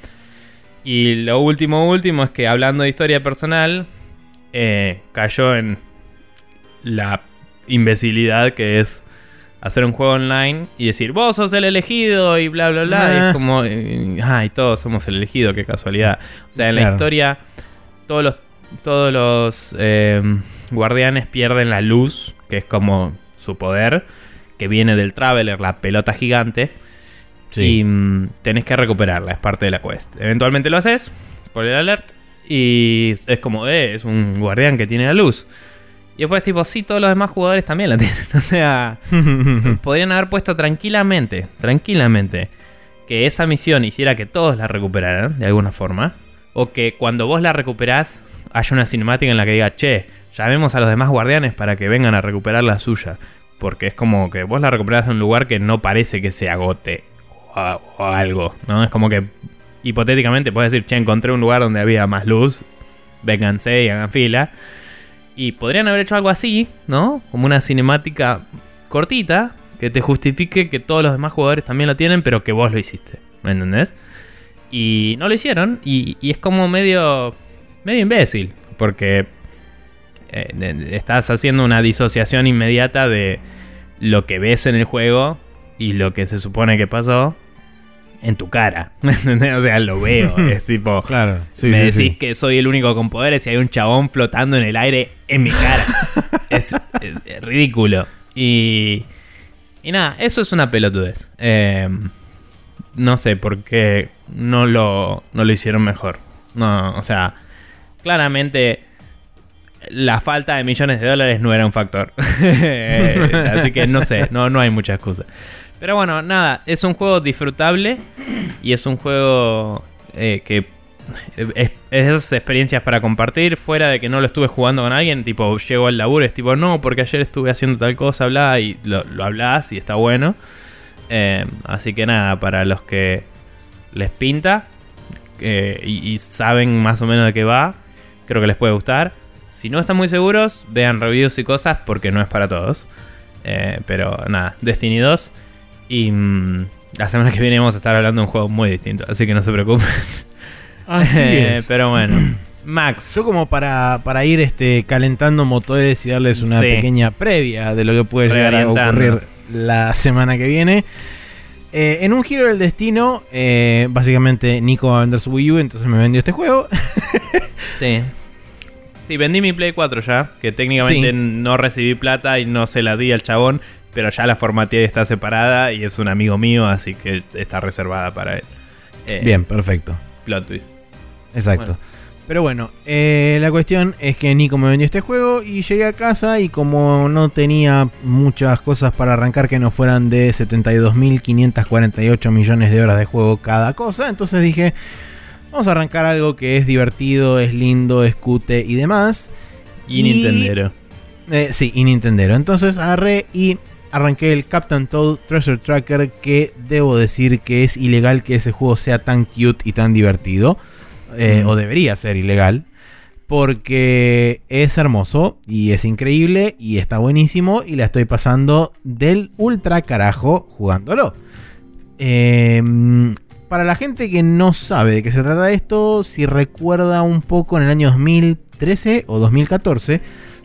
y lo último, último es que hablando de historia personal, eh, cayó en la imbecilidad que es hacer un juego online y decir, vos sos el elegido y bla, bla, bla. Y es como, eh, ay, todos somos el elegido, qué casualidad. O sea, en la historia, todos los, todos los eh, guardianes pierden la luz, que es como su poder, que viene del Traveler, la pelota gigante. Y mm, tenés que recuperarla, es parte de la quest. Eventualmente lo haces, spoiler alert, y es como, eh, es un guardián que tiene la luz. Y después, tipo, sí, todos los demás jugadores también la tienen. O sea, podrían haber puesto tranquilamente, tranquilamente, que esa misión hiciera que todos la recuperaran de alguna forma. O que cuando vos la recuperás, haya una cinemática en la que diga, che, llamemos a los demás guardianes para que vengan a recuperar la suya. Porque es como que vos la recuperás de un lugar que no parece que se agote o, algo, ¿no? Es como que hipotéticamente puedes decir, che, encontré un lugar donde había más luz, vénganse y hagan fila. Y podrían haber hecho algo así, ¿no? Como una cinemática cortita que te justifique que todos los demás jugadores también lo tienen, pero que vos lo hiciste. ¿Me entendés? Y no lo hicieron. Y, es como medio. medio imbécil. Porque eh, estás haciendo una disociación inmediata de lo que ves en el juego y lo que se supone que pasó en tu cara. ¿Me entendés? O sea, lo veo. es tipo. Claro, sí, me decís sí. que soy el único con poderes y hay un chabón flotando en el aire en mi cara. es, eh, eh, ridículo. Y. Y nada, eso es una pelotudez. Eh, no sé por qué no lo, no lo hicieron mejor. No, o sea, claramente la falta de millones de dólares no era un factor. Eh, Así que no sé, no, no hay mucha excusa. Pero bueno, nada, es un juego disfrutable y es un juego eh, que es, experiencias para compartir fuera de que no lo estuve jugando con alguien, tipo llego al laburo, es tipo, no, porque ayer estuve haciendo tal cosa, bla, y lo, lo hablas y está bueno. Eh, así que nada, para los que les pinta eh, y, saben más o menos de qué va, creo que les puede gustar. Si no están muy seguros, vean reviews y cosas porque no es para todos. Pero nada, Destiny 2. Y mm, la semana que viene vamos a estar hablando de un juego muy distinto, así que no se preocupen. Así Eh, es. pero bueno, Max. Yo como para, para ir este, calentando motores y darles una Sí. pequeña previa de lo que puede llegar a ocurrir la semana que viene. Eh, en un giro del destino, eh, básicamente Nico va a vender su Wii U, entonces me vendió este juego. Sí. Sí, vendí mi Play 4 ya, que técnicamente Sí. no recibí plata y no se la di al chabón, pero ya la formateé y está separada y es un amigo mío, así que está reservada para él. Eh, Bien, perfecto. Plot twist. Exacto. Bueno. Pero bueno, eh, la cuestión es que Nico me vendió este juego y llegué a casa y como no tenía muchas cosas para arrancar que no fueran de 72.548 millones de horas de juego cada cosa, entonces dije, vamos a arrancar algo que es divertido, es lindo, es cute y demás. Y, Nintendero. Eh, sí, y Nintendero. Entonces agarré y arranqué el Captain Toad Treasure Tracker que debo decir que es ilegal que ese juego sea tan cute y tan divertido. eh, Mm. O debería ser ilegal. Porque es hermoso y es increíble y está buenísimo y la estoy pasando del ultra carajo jugándolo. Em, para la gente que no sabe de qué se trata esto, si recuerda un poco en el año 2013 o 2014,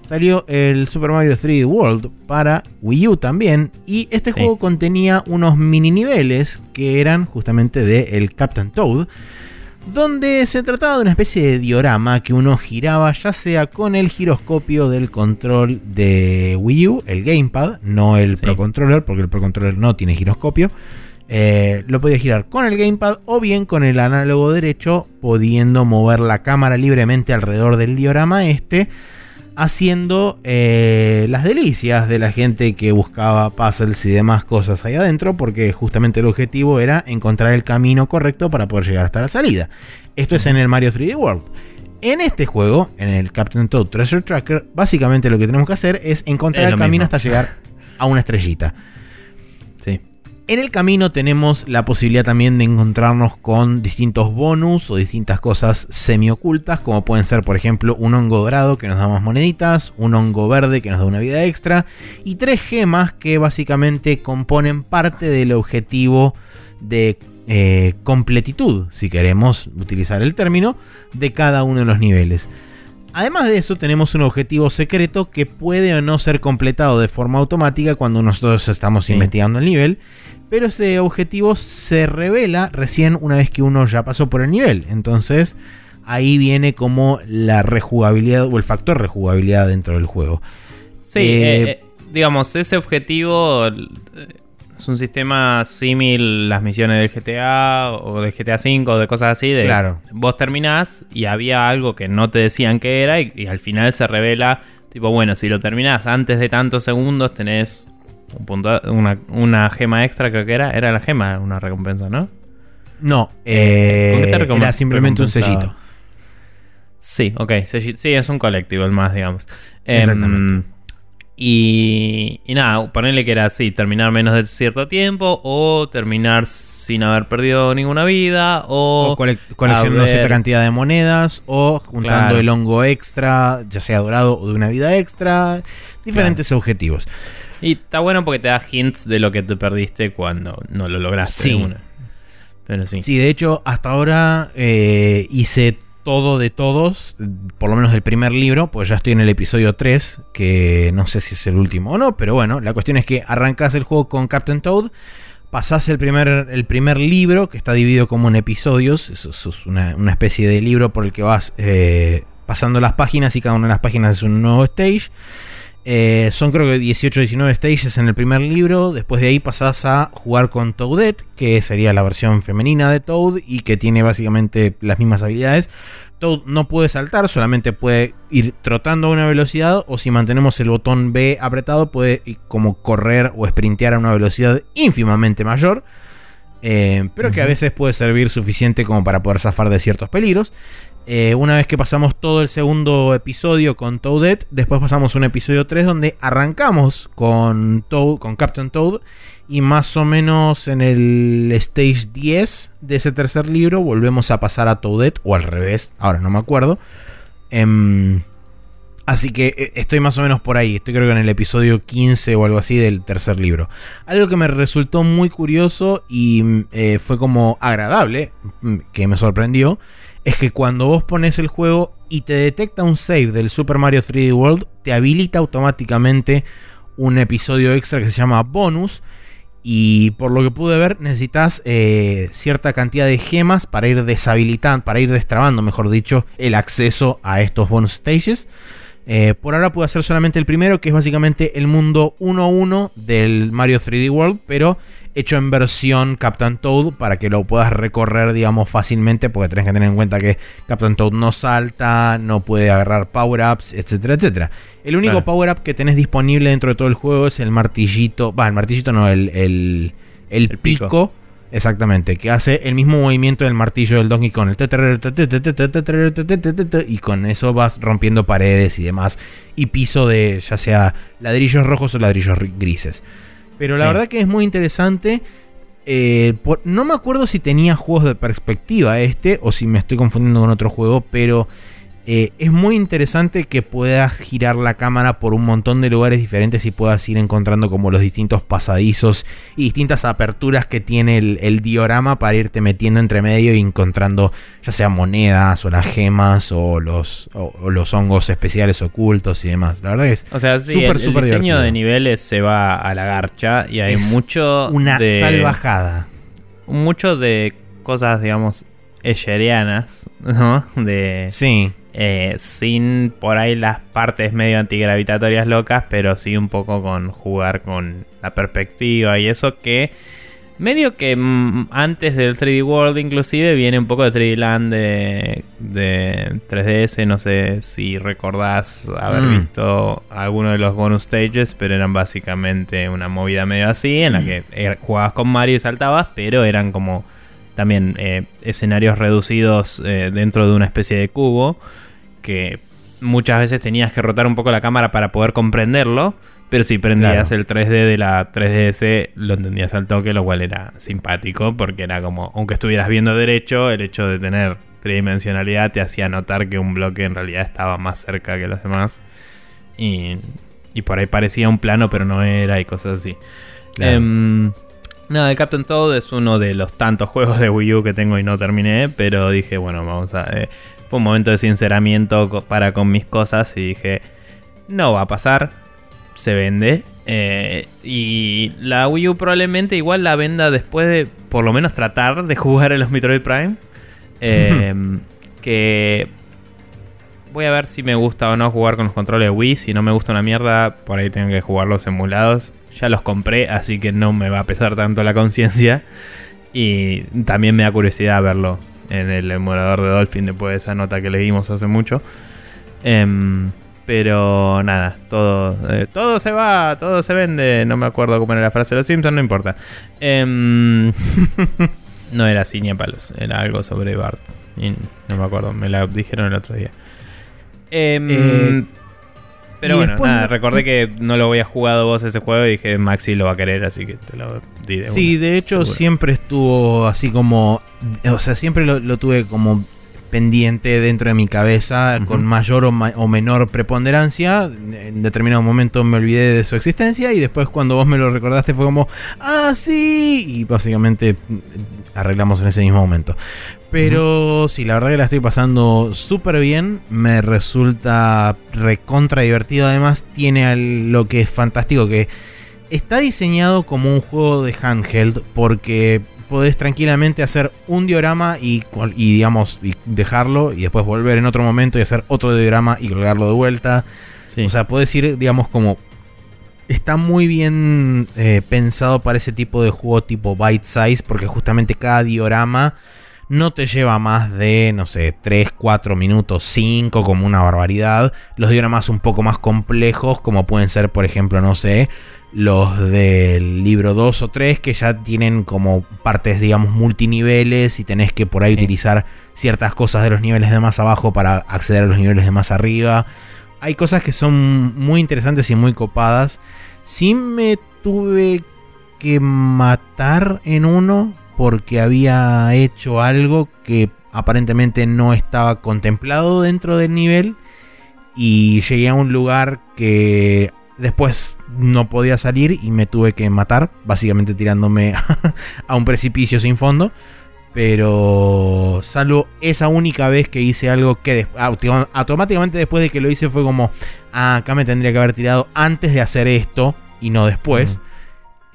salió el Super Mario 3D World para Wii U también. Y este Sí. juego contenía unos mini niveles que eran justamente de el Captain Toad. Donde se trataba de una especie de diorama que uno giraba ya sea con el giroscopio del control de Wii U, el Gamepad, no el Sí. Pro Controller, porque el Pro Controller no tiene giroscopio. Eh, lo podía girar con el gamepad o bien con el análogo derecho, pudiendo mover la cámara libremente alrededor del diorama este, haciendo eh, las delicias de la gente que buscaba puzzles y demás cosas ahí adentro, porque justamente el objetivo era encontrar el camino correcto para poder llegar hasta la salida. Esto es en el Mario 3D World. En este juego, en el Captain Toad Treasure Tracker, básicamente lo que tenemos que hacer es encontrar Es el camino mismo. hasta llegar a una estrellita. En el camino tenemos la posibilidad también de encontrarnos con distintos bonus o distintas cosas semi-ocultas, como pueden ser, por ejemplo, un hongo dorado que nos da más moneditas, un hongo verde que nos da una vida extra, y tres gemas que básicamente componen parte del objetivo de eh, completitud, si queremos utilizar el término, de cada uno de los niveles. Además de eso, tenemos un objetivo secreto que puede o no ser completado de forma automática cuando nosotros estamos investigando el nivel. Pero ese objetivo se revela recién una vez que uno ya pasó por el nivel. Entonces, ahí viene como la rejugabilidad o el factor rejugabilidad dentro del juego. Sí, eh, eh, digamos, ese objetivo es un sistema similar las misiones del GTA o del GTA V o de cosas así. De claro. Vos terminás y había algo que no te decían que era y, al final se revela, tipo, bueno, si lo terminás antes de tantos segundos tenés un punto, una, gema extra, creo que era. Era la gema, una recompensa, ¿no? No, eh, era simplemente un sellito. Sí, ok, sí, es un colectivo el más, digamos. Exactamente. Em, y, nada, ponerle que era así, terminar menos de cierto tiempo o terminar sin haber perdido ninguna vida o, coleccionando cierta cantidad de monedas o juntando el hongo extra, ya sea dorado o de una vida extra, diferentes objetivos. Y está bueno porque te da hints de lo que te perdiste cuando no lo lograste. Sí. Pero sí. Sí, de hecho, hasta ahora eh, hice todo de todos, por lo menos del primer libro, pues ya estoy en el episodio 3, que no sé si es el último o no, pero bueno, la cuestión es que arrancas el juego con Captain Toad, pasás el primer, el primer libro, que está dividido como en episodios, eso, es una, especie de libro por el que vas eh, pasando las páginas y cada una de las páginas es un nuevo stage. Eh, son creo que 18 o 19 stages en el primer libro. Después de ahí pasás a jugar con Toadette, que sería la versión femenina de Toad y que tiene básicamente las mismas habilidades. Toad no puede saltar, solamente puede ir trotando a una velocidad o si mantenemos el botón B apretado puede como correr o sprintear a una velocidad ínfimamente mayor. Eh, pero que a veces puede servir suficiente como para poder zafar de ciertos peligros. Eh, una vez que pasamos todo el segundo episodio con Toadette, después pasamos un episodio 3 donde arrancamos con Toad, con Captain Toad, y más o menos en el stage 10 de ese tercer libro volvemos a pasar a Toadette, o al revés, ahora no me acuerdo. Em, así que eh, estoy más o menos por ahí, estoy creo que en el episodio 15 o algo así del tercer libro. Algo que me resultó muy curioso y mm, eh, fue como agradable, mm, que me sorprendió es que cuando vos pones el juego y te detecta un save del Super Mario 3D World, te habilita automáticamente un episodio extra que se llama bonus. Y por lo que pude ver, necesitas eh, cierta cantidad de gemas para ir deshabilitando, para ir destrabando, mejor dicho, el acceso a estos bonus stages. Eh, por ahora pude hacer solamente el primero, que es básicamente el mundo 1-1 del Mario 3D World, pero hecho en versión Captain Toad para que lo puedas recorrer, digamos, fácilmente, porque tenés que tener en cuenta que Captain Toad no salta, no puede agarrar power-ups, etcétera, etcétera. El único power-up que tenés disponible dentro de todo el juego es el martillito, va, el martillito no, el, el, pico. Exactamente, que hace el mismo movimiento del martillo del Donkey Kong. Y con eso vas rompiendo paredes y demás. Y piso de ya sea ladrillos rojos o ladrillos grises. Pero la verdad que es muy interesante. Eh, no me acuerdo si tenía juegos de perspectiva este o si me estoy confundiendo con otro juego, pero eh, es muy interesante que puedas girar la cámara por un montón de lugares diferentes y puedas ir encontrando como los distintos pasadizos y distintas aperturas que tiene el, diorama para irte metiendo entre medio y encontrando ya sea monedas o las gemas o los, los hongos especiales ocultos y demás. La verdad es o sea, sí, el, diseño de niveles se va a la garcha y hay mucho una salvajada. Mucho de cosas, digamos, ¿no? De sí eh, sin por ahí las partes medio antigravitatorias locas, pero sí un poco con jugar con la perspectiva y eso que medio que mm, antes del 3D World inclusive viene un poco de 3D Land de, 3DS, no sé si recordás haber mm. visto alguno de los bonus stages, pero eran básicamente una movida medio así, en la que jugabas con Mario y saltabas, pero eran como también eh, escenarios reducidos eh, dentro de una especie de cubo que muchas veces tenías que rotar un poco la cámara para poder comprenderlo. Pero si prendías el 3D de la 3DS, lo entendías al toque, lo cual era simpático, porque era como, aunque estuvieras viendo derecho, el hecho de tener tridimensionalidad te hacía notar que un bloque en realidad estaba más cerca que los demás. Y, y por ahí parecía un plano, pero no era, y cosas así. Em, No, el Captain Toad es uno de los tantos juegos de Wii U que tengo y no terminé, pero dije, bueno, vamos a... eh, fue un momento de sinceramiento para con mis cosas y dije, no va a pasar, se vende. eh, y la Wii U probablemente igual la venda después de por lo menos tratar de jugar a los Metroid Prime. Eh, que voy a ver si me gusta o no jugar con los controles de Wii. Si no me gusta una mierda, por ahí tengo que jugar los emulados. Ya los compré, así que no me va a pesar tanto la conciencia. Y también me da curiosidad verlo en el emulador de Dolphin después de esa nota que leímos hace mucho. Em, pero nada, todo, eh, todo se va, todo se vende. No me acuerdo cómo era la frase de los Simpsons, no importa. Em, no era así ni palos, era algo sobre Bart. No me acuerdo, me la dijeron el otro día. Em, Eh, pero y bueno, después nada, no- recordé que no lo había jugado vos ese juego y dije Maxi lo va a querer, así que te lo di de Sí, una, de hecho seguro. siempre estuvo así como, o sea, siempre lo, lo tuve como pendiente dentro de mi cabeza con mayor o, ma- o menor preponderancia. En determinado momento me olvidé de su existencia y después cuando vos me lo recordaste fue como, ah, sí, y básicamente mm, arreglamos en ese mismo momento. Pero sí, la verdad que la estoy pasando súper bien. Me resulta recontra divertido. Además, tiene lo que es fantástico: que está diseñado como un juego de handheld. Porque podés tranquilamente hacer un diorama y, digamos, y dejarlo. Y después volver en otro momento y hacer otro diorama y colgarlo de vuelta. Sí. O sea, podés ir, digamos, como. Está muy bien eh, pensado para ese tipo de juego tipo bite size. Porque justamente cada diorama no te lleva más de, no sé, 3, 4 minutos, 5 como una barbaridad. Los dioramas un poco más complejos, como pueden ser, por ejemplo, no sé, los del libro 2 o 3, que ya tienen como partes, digamos, multiniveles y tenés que por ahí Sí. utilizar ciertas cosas de los niveles de más abajo para acceder a los niveles de más arriba. Hay cosas que son muy interesantes y muy copadas. Sí me tuve que matar en uno porque había hecho algo que aparentemente no estaba contemplado dentro del nivel y llegué a un lugar que después no podía salir y me tuve que matar, básicamente tirándome a un precipicio sin fondo. Pero salvo esa única vez que hice algo que automáticamente después de que lo hice fue como, ah, acá me tendría que haber tirado antes de hacer esto y no después.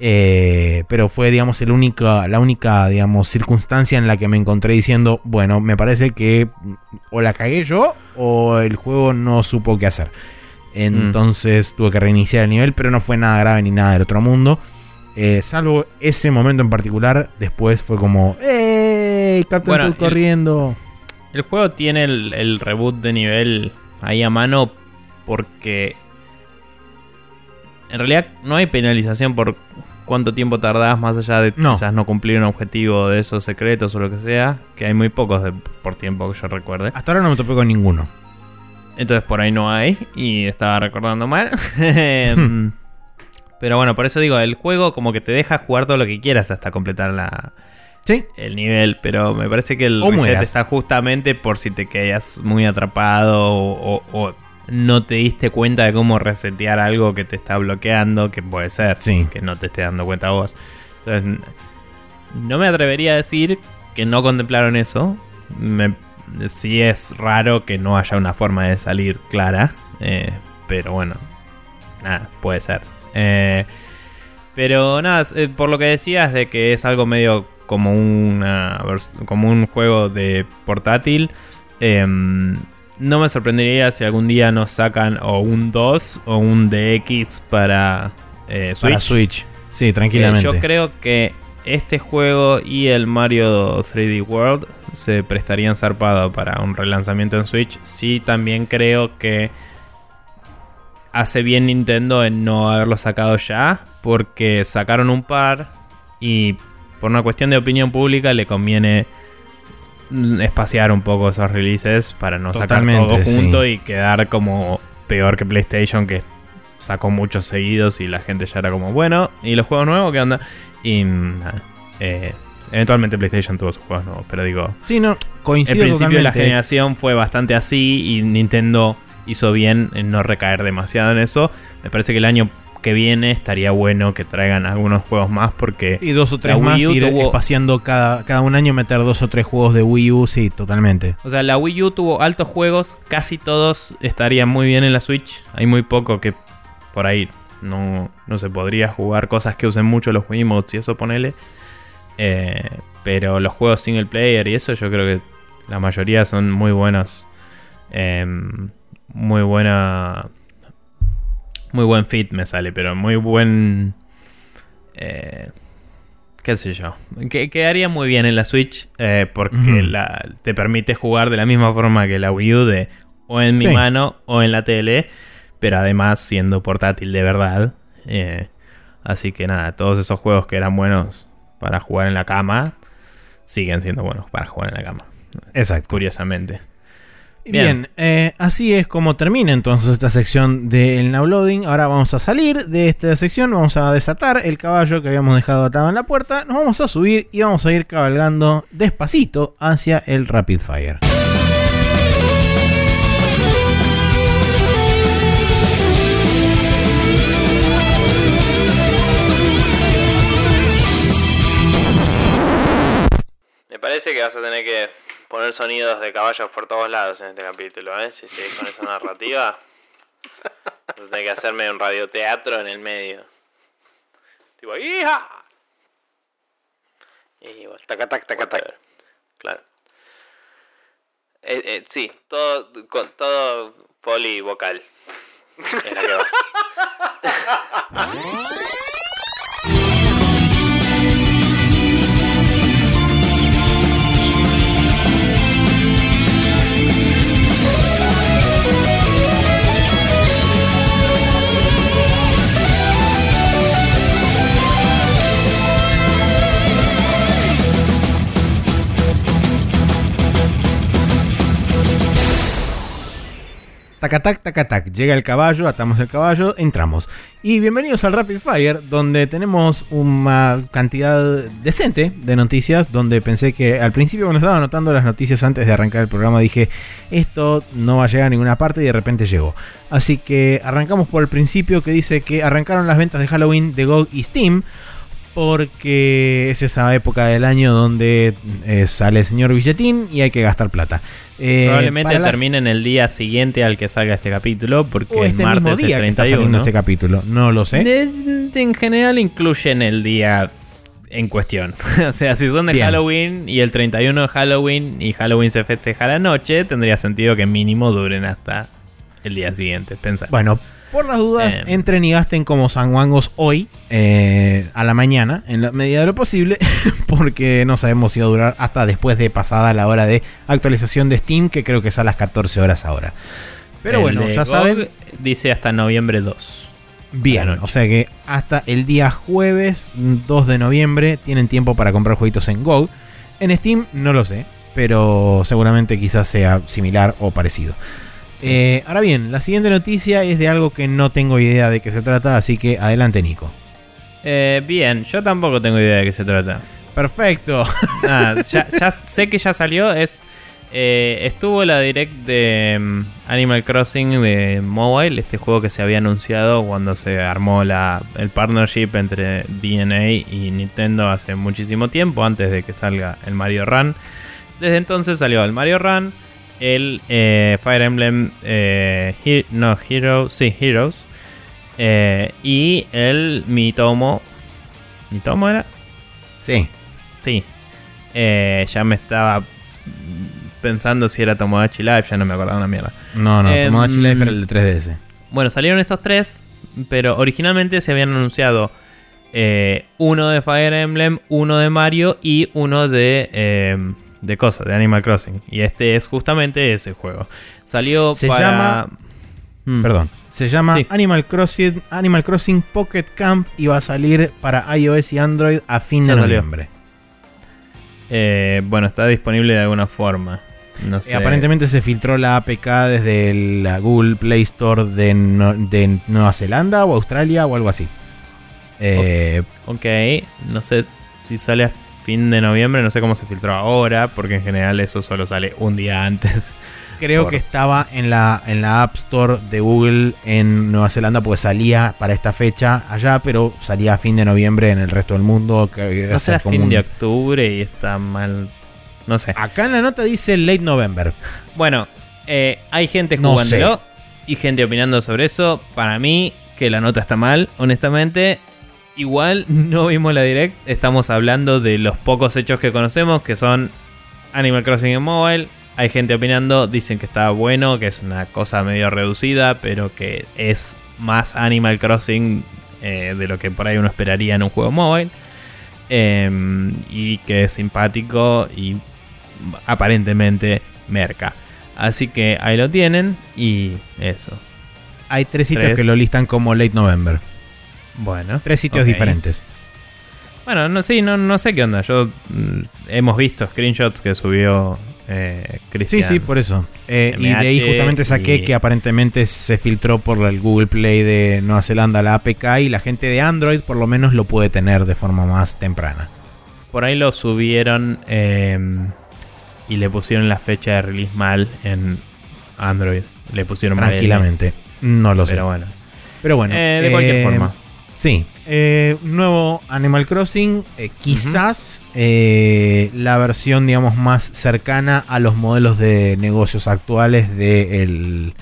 Eh, pero fue, digamos, el única, la única, digamos, circunstancia en la que me encontré diciendo, bueno, me parece que o la cagué yo o el juego no supo qué hacer. Entonces tuve que reiniciar el nivel, pero no fue nada grave ni nada del otro mundo. Eh, salvo ese momento en particular, después fue como, ¡Ey! Captain Bueno, el- corriendo. El juego tiene el, el reboot de nivel ahí a mano porque en realidad no hay penalización por cuánto tiempo tardás más allá de No. quizás no cumplir un objetivo de esos secretos o lo que sea, que hay muy pocos de- por tiempo que yo recuerde. Hasta ahora no me topé con ninguno. Entonces por ahí no hay y estaba recordando mal. Em, Pero bueno, por eso digo, el juego como que te deja jugar todo lo que quieras hasta completar la, Sí, el nivel, pero me parece que el O reset mueras. está justamente por si te quedas muy atrapado o, o- o no te diste cuenta de cómo resetear algo que te está bloqueando, que puede ser Sí. que no te esté dando cuenta vos. Entonces, no me atrevería a decir que no contemplaron eso. Me, sí es raro que no haya una forma de salir clara, eh, pero bueno, nada, puede ser. Eh, pero nada, eh, por lo que decías de que es algo medio como una como un juego de portátil, em, no me sorprendería si algún día nos sacan o un 2 o un DX para Switch. para Switch. Sí, tranquilamente. yo creo que este juego y el Mario 3D World se prestarían zarpado para un relanzamiento en Switch. Sí, también creo que hace bien Nintendo en no haberlo sacado ya, porque sacaron un par y por una cuestión de opinión pública le conviene espaciar un poco esos releases para no sacar todo junto sí. y quedar como peor que PlayStation que sacó muchos seguidos y la gente ya era como, bueno, ¿y los juegos nuevos qué onda? Y nada, eh, eventualmente PlayStation tuvo sus juegos nuevos, pero digo, Sí, no, el coincido principio de la generación fue bastante así y Nintendo hizo bien en no recaer demasiado en eso. Me parece que el año que viene estaría bueno que traigan algunos juegos más porque Y dos o tres más, Wii U ir tuvo- espaciando cada, cada un año, meter dos o tres juegos de Wii U, sí, totalmente. O sea, la Wii U tuvo altos juegos, casi todos estarían muy bien en la Switch. Hay muy poco que por ahí no, no se podría jugar cosas que usen mucho los Wiimotes y eso ponele. Eh, pero los juegos single player y eso yo creo que la mayoría son muy buenos. Em, muy buena... Muy buen fit me sale, pero muy buen... eh, qué sé yo, que quedaría muy bien en la Switch eh, porque la- te permite jugar de la misma forma que la Wii U de o en mi Sí. mano o en la tele, pero además siendo portátil de verdad. Eh, así que nada, todos esos juegos que eran buenos para jugar en la cama siguen siendo buenos para jugar en la cama, Exacto. curiosamente. Bien, Bien. eh, así es como termina entonces esta sección del Now Loading. Ahora vamos a salir de esta sección, vamos a desatar el caballo que habíamos dejado atado en la puerta, nos vamos a subir y vamos a ir cabalgando despacito hacia el Rapid Fire. Parece que vas a tener que poner sonidos de caballos por todos lados en este capítulo, ¿eh? Si seguís con esa narrativa, vas a tener que hacerme un radioteatro en el medio. Tipo, ¡hija! Y bueno, taca, tac, taca, tac. Claro. Eh, eh, sí, todo, con, todo poli vocal. Es la que va. Tacatac, tacatac. Llega el caballo, atamos el caballo, entramos. Y bienvenidos al Rapid Fire, donde tenemos una cantidad decente de noticias. Donde pensé que al principio, cuando estaba anotando las noticias antes de arrancar el programa, dije: Esto no va a llegar a ninguna parte, y de repente llegó. Así que arrancamos por el principio, que dice que arrancaron las ventas de Halloween de GOG y Steam. Porque es esa época del año donde eh, sale el señor billetín y hay que gastar plata. Eh, Probablemente para la- terminen el día siguiente al que salga este capítulo, porque o es este martes mismo día el que está saliendo 31. este capítulo. No lo sé. De- en general incluyen el día en cuestión. o sea, si son de Bien. Halloween y el 31 de Halloween y Halloween se festeja la noche, tendría sentido que mínimo duren hasta el día siguiente. Pensar. Bueno, por las dudas, Em. entren y gasten como sanguangos hoy, eh, a la mañana, en la medida de lo posible, porque no sabemos si va a durar hasta después de pasada la hora de actualización de Steam, que creo que es a las 14 horas ahora. Pero El bueno, ya GOG saben, Dice hasta noviembre 2. bien, o sea que hasta el día jueves 2 de noviembre tienen tiempo para comprar jueguitos en GOG. En Steam no lo sé, pero seguramente quizás sea similar o parecido. Eh, ahora bien, la siguiente noticia es de algo que no tengo idea de qué se trata, así que adelante Nico. Eh, bien, yo tampoco tengo idea de qué se trata. Perfecto. Ah, ya, ya sé que ya salió. Es eh, estuvo la direct de mm, Animal Crossing de mobile, este juego que se había anunciado cuando se armó la, el partnership entre DNA y Nintendo hace muchísimo tiempo, antes de que salga el Mario Run. Desde entonces salió el Mario Run, el eh, Fire Emblem, eh, He- no Heroes, sí Heroes, eh, y el Mitomo. ¿Mitomo era? Sí. Sí. Eh, ya me estaba pensando si era Tomodachi Life, ya no me acordaba una mierda. No, no, Em, Tomodachi Life era el de 3DS. Bueno, salieron estos tres, pero originalmente se habían anunciado eh, uno de Fire Emblem, uno de Mario y uno de, eh, de cosas, de Animal Crossing. Y este es justamente ese juego. Salió Se para... llama- Mm. Perdón. Se llama Sí. Animal Crossing, Animal Crossing Pocket Camp y va a salir para iOS y Android a fin de Ya noviembre. Eh, bueno, está disponible de alguna forma. No Eh, sé. aparentemente se filtró la APK desde la Google Play Store de, No- de Nueva Zelanda o Australia o algo así. Eh, Ok, no sé si sale a fin de noviembre, no sé cómo se filtró ahora, porque en general eso solo sale un día antes creo por- que estaba en la, en la App Store de Google en Nueva Zelanda, porque salía para esta fecha allá, pero salía a fin de noviembre en el resto del mundo. que No ser será fin un- de octubre y está mal. No sé. Acá en la nota dice late November. Bueno, eh, hay gente No jugándolo y gente opinando sobre eso. Para mí, que la nota está mal, honestamente. Igual no vimos la direct. Estamos hablando de los pocos hechos que conocemos, que son Animal Crossing en mobile. Hay gente opinando, dicen que está bueno, que es una cosa medio reducida, pero que es más Animal Crossing eh, de lo que por ahí uno esperaría en un juego móvil. Em, y que es simpático y aparentemente merca. Así que ahí lo tienen y eso. Hay tres sitios Tres. que lo listan como late November. Bueno. Tres sitios diferentes. Bueno, no, sí, no, no sé qué onda. Yo mm, hemos visto screenshots que subió eh, Sí, Cristian. sí, por eso. Eh, y de ahí justamente saqué y- que aparentemente se filtró por el Google Play de Nueva Zelanda la APK y la gente de Android por lo menos lo puede tener de forma más temprana. Por ahí lo subieron eh, y le pusieron la fecha de release mal en Android. Le pusieron mal. Tranquilamente. No lo sé. Pero bueno. Pero bueno. Eh, de cualquier eh, forma. Sí. Eh, nuevo Animal Crossing. eh, quizás eh, la versión, digamos, más cercana a los modelos de negocios actuales de el-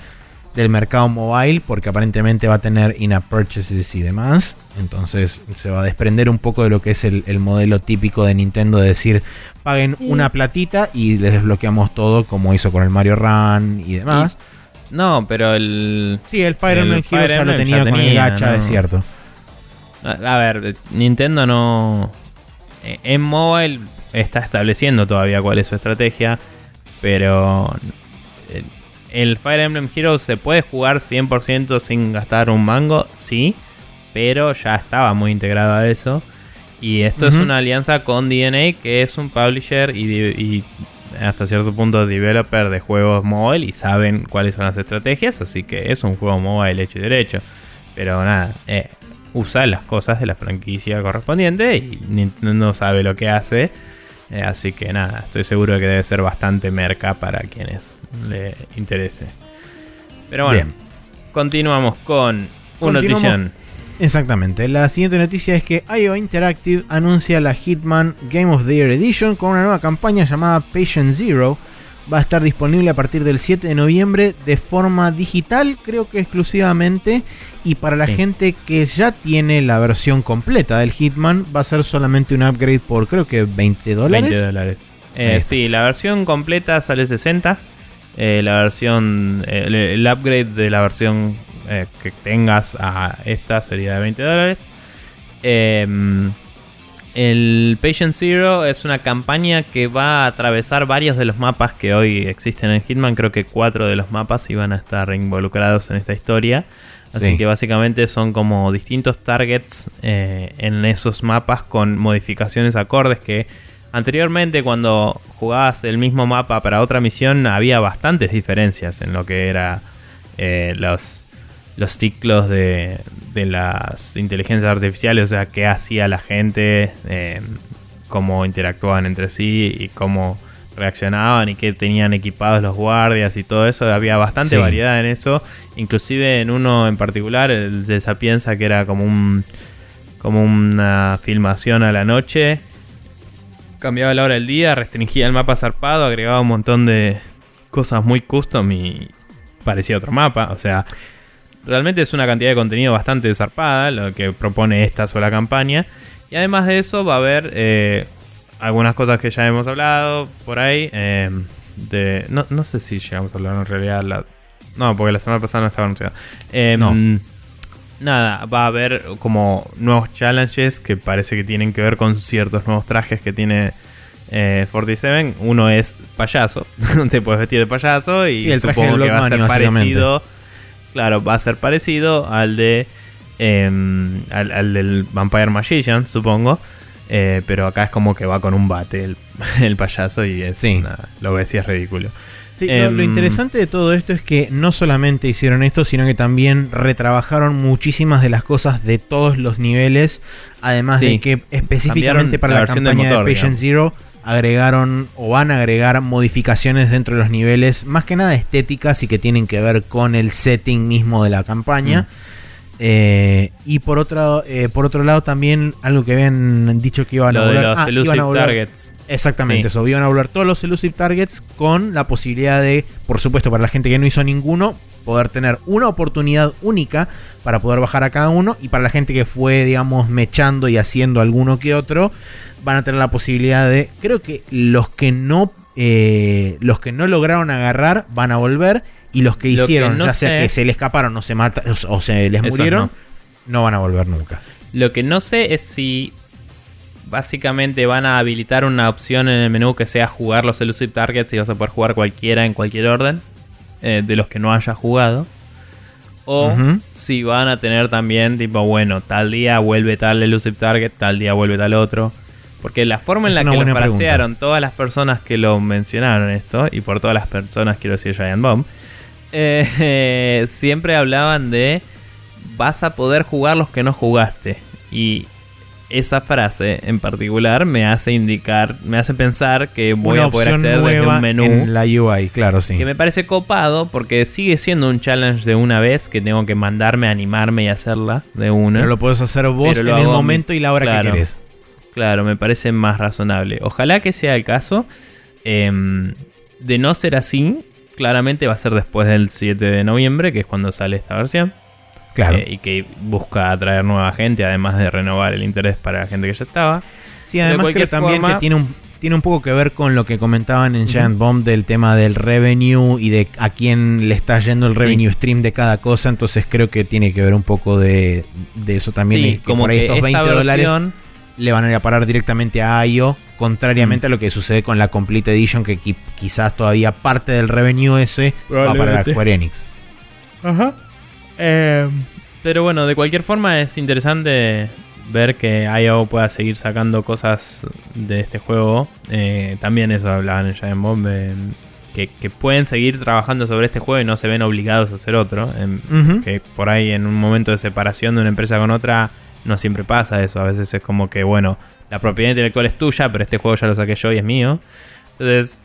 del mercado mobile. Porque aparentemente va a tener in-app purchases y demás. Entonces se va a desprender un poco de lo que es el, el modelo típico de Nintendo de decir paguen una platita y les desbloqueamos todo como hizo con el Mario Run y demás. No, pero el. sí, el Fire Emblem Heroes ya lo tenía ya con el gacha, ¿no? es cierto. A ver, Nintendo no. eh, En mobile está estableciendo todavía cuál es su estrategia. Pero. eh, El Fire Emblem Heroes se puede jugar 100% sin gastar un mango, sí. Pero ya estaba muy integrado a eso. Y esto es una alianza con DNA, que es un publisher y hasta cierto punto developer de juegos mobile. Y saben cuáles son las estrategias. Así que es un juego mobile hecho y derecho. Pero nada, eh, usa las cosas de la franquicia correspondiente y Nintendo sabe lo que hace. Eh, así que nada, estoy seguro de que debe ser bastante merca para quienes le interese. Pero bueno, Bien. continuamos con una notición. Exactamente. La siguiente noticia es que IO Interactive anuncia la Hitman Game of the Year Edition con una nueva campaña llamada Patient Zero. Va a estar disponible a partir del 7 de noviembre de forma digital, creo que exclusivamente. Y para la Sí. gente que ya tiene la versión completa del Hitman, va a ser solamente un upgrade por creo que 20 dólares. 20 dólares. Eh, sí, la versión completa sale 60. Eh, la versión, eh, el, el upgrade de la versión eh, que tengas a esta sería de 20 dólares. Em, el Patient Zero es una campaña que va a atravesar varios de los mapas que hoy existen en Hitman. Creo que cuatro de los mapas iban a estar involucrados en esta historia. Así Sí. que básicamente son como distintos targets eh, en esos mapas con modificaciones acordes que anteriormente cuando jugabas el mismo mapa para otra misión había bastantes diferencias en lo que era eh, los, los ciclos de, de las inteligencias artificiales, o sea, qué hacía la gente, eh, cómo interactuaban entre sí y cómo reaccionaban y qué tenían equipados los guardias y todo eso. Había bastante Sí. variedad en eso. Inclusive en uno en particular, el de Sapienza, que era como un como una filmación a la noche. Cambiaba la hora del día, restringía el mapa zarpado, agregaba un montón de cosas muy custom y parecía otro mapa. O sea, realmente es una cantidad de contenido bastante zarpada lo que propone esta sola campaña. Y además de eso va a haber eh, algunas cosas que ya hemos hablado por ahí. eh, de, no, no sé si llegamos a hablar en realidad. La, no, porque la semana pasada no estaba anunciado. Eh, No. Nada, va a haber como nuevos challenges que parece que tienen que ver con ciertos nuevos trajes que tiene eh, 47. Uno es payaso, te puedes vestir de payaso y Sí, el supongo que va a ser parecido. Claro, va a ser parecido al de em, al, al del Vampire Magician, supongo. Eh, pero acá es como que va con un bate el, el payaso y es Sí. nada, lo ves y es ridículo. Sí, lo- Em, lo interesante de todo esto es que no solamente hicieron esto, sino que también retrabajaron muchísimas de las cosas de todos los niveles. Además de que específicamente para la campaña motor, de Patient Zero agregaron o van a agregar modificaciones dentro de los niveles, más que nada estéticas y que tienen que ver con el setting mismo de la campaña. Eh, y por otro, eh, por otro lado también algo que habían dicho que iban a Lo volver, los ah, elusive iban a targets. Exactamente, Sí. eso. Iban a volver todos los elusive targets con la posibilidad de, por supuesto, para la gente que no hizo ninguno, poder tener una oportunidad única para poder bajar a cada uno. Y para la gente que fue, digamos, mechando y haciendo alguno que otro, van a tener la posibilidad de. Creo que los que no. eh, los que no lograron agarrar van a volver. Y los que Lo que hicieron, no ya sea que se le escaparon o se mata, o, o se les murieron, no. no van a volver nunca. Lo que no sé es si básicamente van a habilitar una opción en el menú que sea jugar los elusive targets y vas a poder jugar cualquiera en cualquier orden eh, de los que no hayas jugado. O si van a tener también tipo, bueno, tal día vuelve tal elusive target, tal día vuelve tal otro. Porque la forma en Es la que lo frasearon todas las personas que lo mencionaron esto, y por todas las personas quiero decir Giant Bomb, eh, siempre hablaban de vas a poder jugar los que no jugaste. Y esa frase en particular me hace indicar, me hace pensar que voy Una a poder acceder desde un menú. en la UI, claro, sí. Que me parece copado porque sigue siendo un challenge de una vez que tengo que mandarme, animarme y hacerla de una. Pero lo puedes hacer vos en el momento y la hora claro. que querés. Claro, me parece más razonable. Ojalá que sea el caso. Em, de no ser así, claramente va a ser después del 7 de noviembre, que es cuando sale esta versión. Claro. Eh, y que busca atraer nueva gente, además de renovar el interés para la gente que ya estaba. sí, de además creo también forma- que tiene un, tiene un poco que ver con lo que comentaban en Giant Bomb del tema del revenue y de a quién le está yendo el revenue stream de cada cosa. Entonces creo que tiene que ver un poco de, de eso también. sí, que como por ahí que estos esta 20 dólares versión- le van a ir a parar directamente a IO, contrariamente a lo que sucede con la Complete Edition, que qui- quizás todavía parte del revenue ese va para. Square Enix. Ajá. Eh, pero bueno, de cualquier forma es interesante ver que IO pueda seguir sacando cosas de este juego. Eh, también eso hablaban en Giant Bomb. eh, que, que pueden seguir trabajando sobre este juego y no se ven obligados a hacer otro. em, que por ahí en un momento de separación de una empresa con otra no siempre pasa eso. A veces es como que, bueno, la propiedad intelectual es tuya, pero este juego ya lo saqué yo y es mío. Entonces,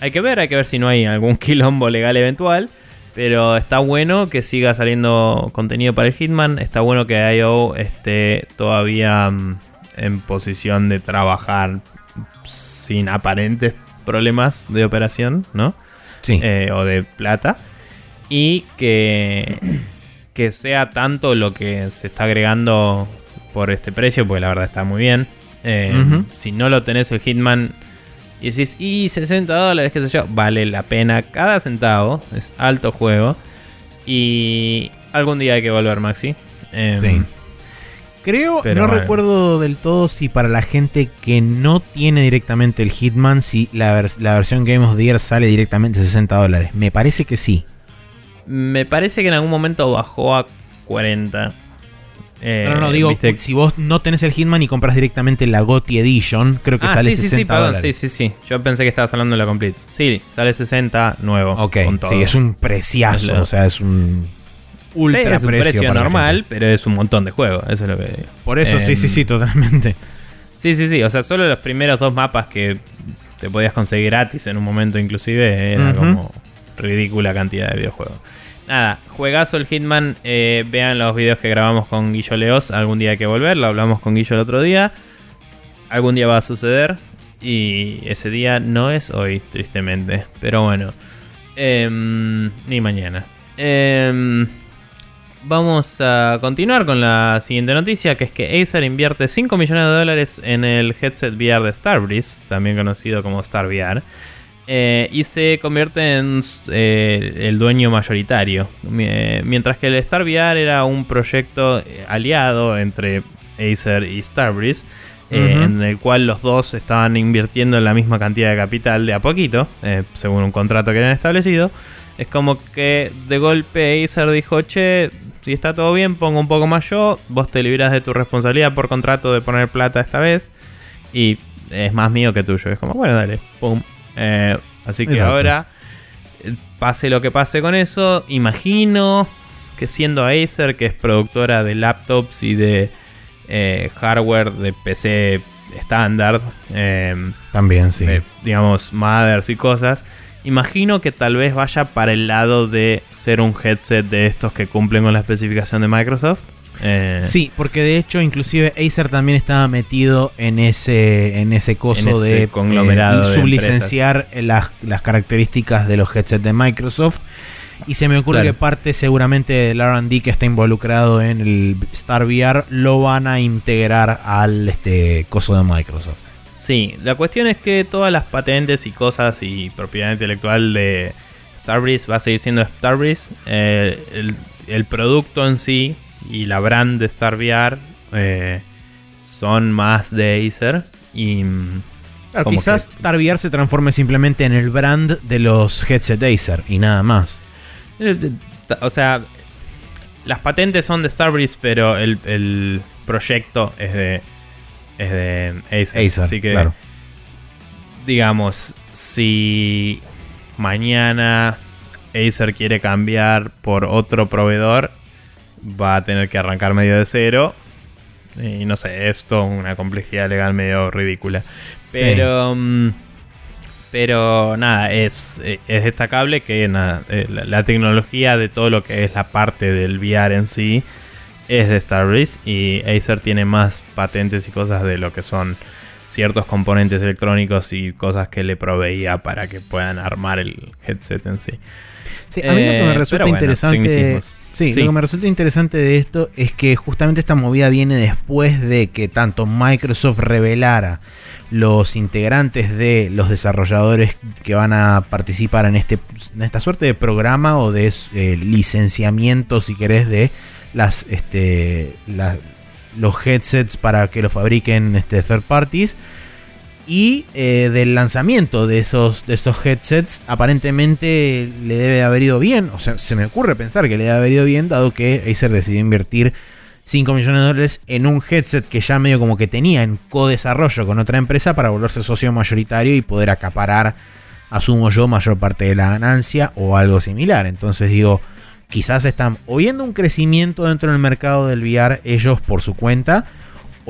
hay que ver, hay que ver si no hay algún quilombo legal eventual. Pero está bueno que siga saliendo contenido para el Hitman. Está bueno que IO esté todavía mm, en posición de trabajar sin aparentes problemas de operación, ¿no? Sí. eh, o de plata y que, que sea tanto lo que se está agregando por este precio, porque la verdad está muy bien. Eh. Si no lo tenés el Hitman y decís, y 60 dólares, qué sé yo, vale la pena cada centavo, es alto juego. Y algún día hay que volver, Maxi. Em, Sí. Creo, no bueno. recuerdo del todo si para la gente que no tiene directamente el Hitman, si la, vers- la versión Game of the Year sale directamente a 60 dólares. Me parece que sí. Me parece que en algún momento bajó a 40. Eh, no, no, no, digo, viste- si vos no tenés el Hitman y compras directamente la GOTY Edition, creo que Ah, sale sí, sí, 60 sí, perdón, dólares. sí, sí, sí. Yo pensé que estabas hablando de la complete. Sí, sale 60 nuevo. Ok, con todo. sí, es un preciazo, o sea, es un Sí, ultra es un precio, normal, pero es un montón de juego. Eso es lo que digo. Por eso, sí, Em, sí, sí, totalmente. Sí, sí, sí. O sea, solo los primeros dos mapas que te podías conseguir gratis en un momento, inclusive, era como ridícula cantidad de videojuegos. Nada, juegazo el Hitman. eh, vean los videos que grabamos con Guillo Leos. Algún día hay que volver. Lo hablamos con Guillo el otro día. Algún día va a suceder. Y ese día no es hoy, tristemente. Pero bueno. Em, ni mañana. Em, Vamos a continuar con la siguiente noticia, que es que Acer invierte 5 millones de dólares en el headset VR de Starbreeze, también conocido como Star VR, eh, y se convierte en eh, el dueño mayoritario. Eh, Mientras que el Star VR era un proyecto aliado entre Acer y Starbreeze, eh, en el cual los dos estaban invirtiendo la misma cantidad de capital de a poquito, según un contrato que habían establecido. Es como que de golpe Acer dijo, che, si está todo bien, pongo un poco más yo, vos te libras de tu responsabilidad por contrato de poner plata esta vez, y es más mío que tuyo. Es como, bueno, dale, pum. Eh, así que Exacto. ahora, eh, pase lo que pase con eso, imagino que siendo Acer, que es productora de laptops y de eh, hardware de PC estándar. eh, También, sí. de, digamos, mothers y cosas. Imagino que tal vez vaya para el lado de ser un headset de estos que cumplen con la especificación de Microsoft. Eh, Sí, porque de hecho, inclusive Acer también estaba metido en ese, en ese coso En ese de conglomerado sublicenciar las, las características de los headsets de Microsoft. Y se me ocurre Claro. que parte seguramente del RD que está involucrado en el Star VR lo van a integrar al este coso de Microsoft. Sí, la cuestión es que todas las patentes y cosas y propiedad intelectual de Starbreeze va a seguir siendo Starbreeze. Eh, el, el producto en sí y la brand de Star VR eh, son más de Acer. Y mm, Claro, quizás que- Star VR se transforme simplemente en el brand de los headset Acer y nada más. Eh, O sea, las patentes son de Starbreeze, pero el, el proyecto es de, es de Acer. Acer, Así que, claro. digamos, si mañana Acer quiere cambiar por otro proveedor, va a tener que arrancar medio de cero. Y no sé, esto es una complejidad legal medio ridícula. Pero. mm, Pero nada, es, eh, es destacable que nada, eh, la, la tecnología de todo lo que es la parte del VR en sí es de Starbreeze y Acer tiene más patentes y cosas de lo que son ciertos componentes electrónicos y cosas que le proveía para que puedan armar el headset en sí. Sí, a mí lo que me Eh, resulta bueno, interesante. Sí. lo que me resulta interesante de esto es que justamente esta movida viene después de que tanto Microsoft revelara los integrantes de los desarrolladores que van a participar en este en esta suerte de programa o de eh, licenciamiento, si querés, de las este la- los headsets para que lo fabriquen este third parties y eh, del lanzamiento de esos, de esos headsets, aparentemente le debe haber ido bien. O sea, se me ocurre pensar que le debe haber ido bien, dado que Acer decidió invertir 5 millones de dólares en un headset que ya medio como que tenía en co-desarrollo con otra empresa para volverse socio mayoritario y poder acaparar, asumo yo, mayor parte de la ganancia o algo similar. Entonces digo, quizás están o viendo un crecimiento dentro del mercado del VR ellos por su cuenta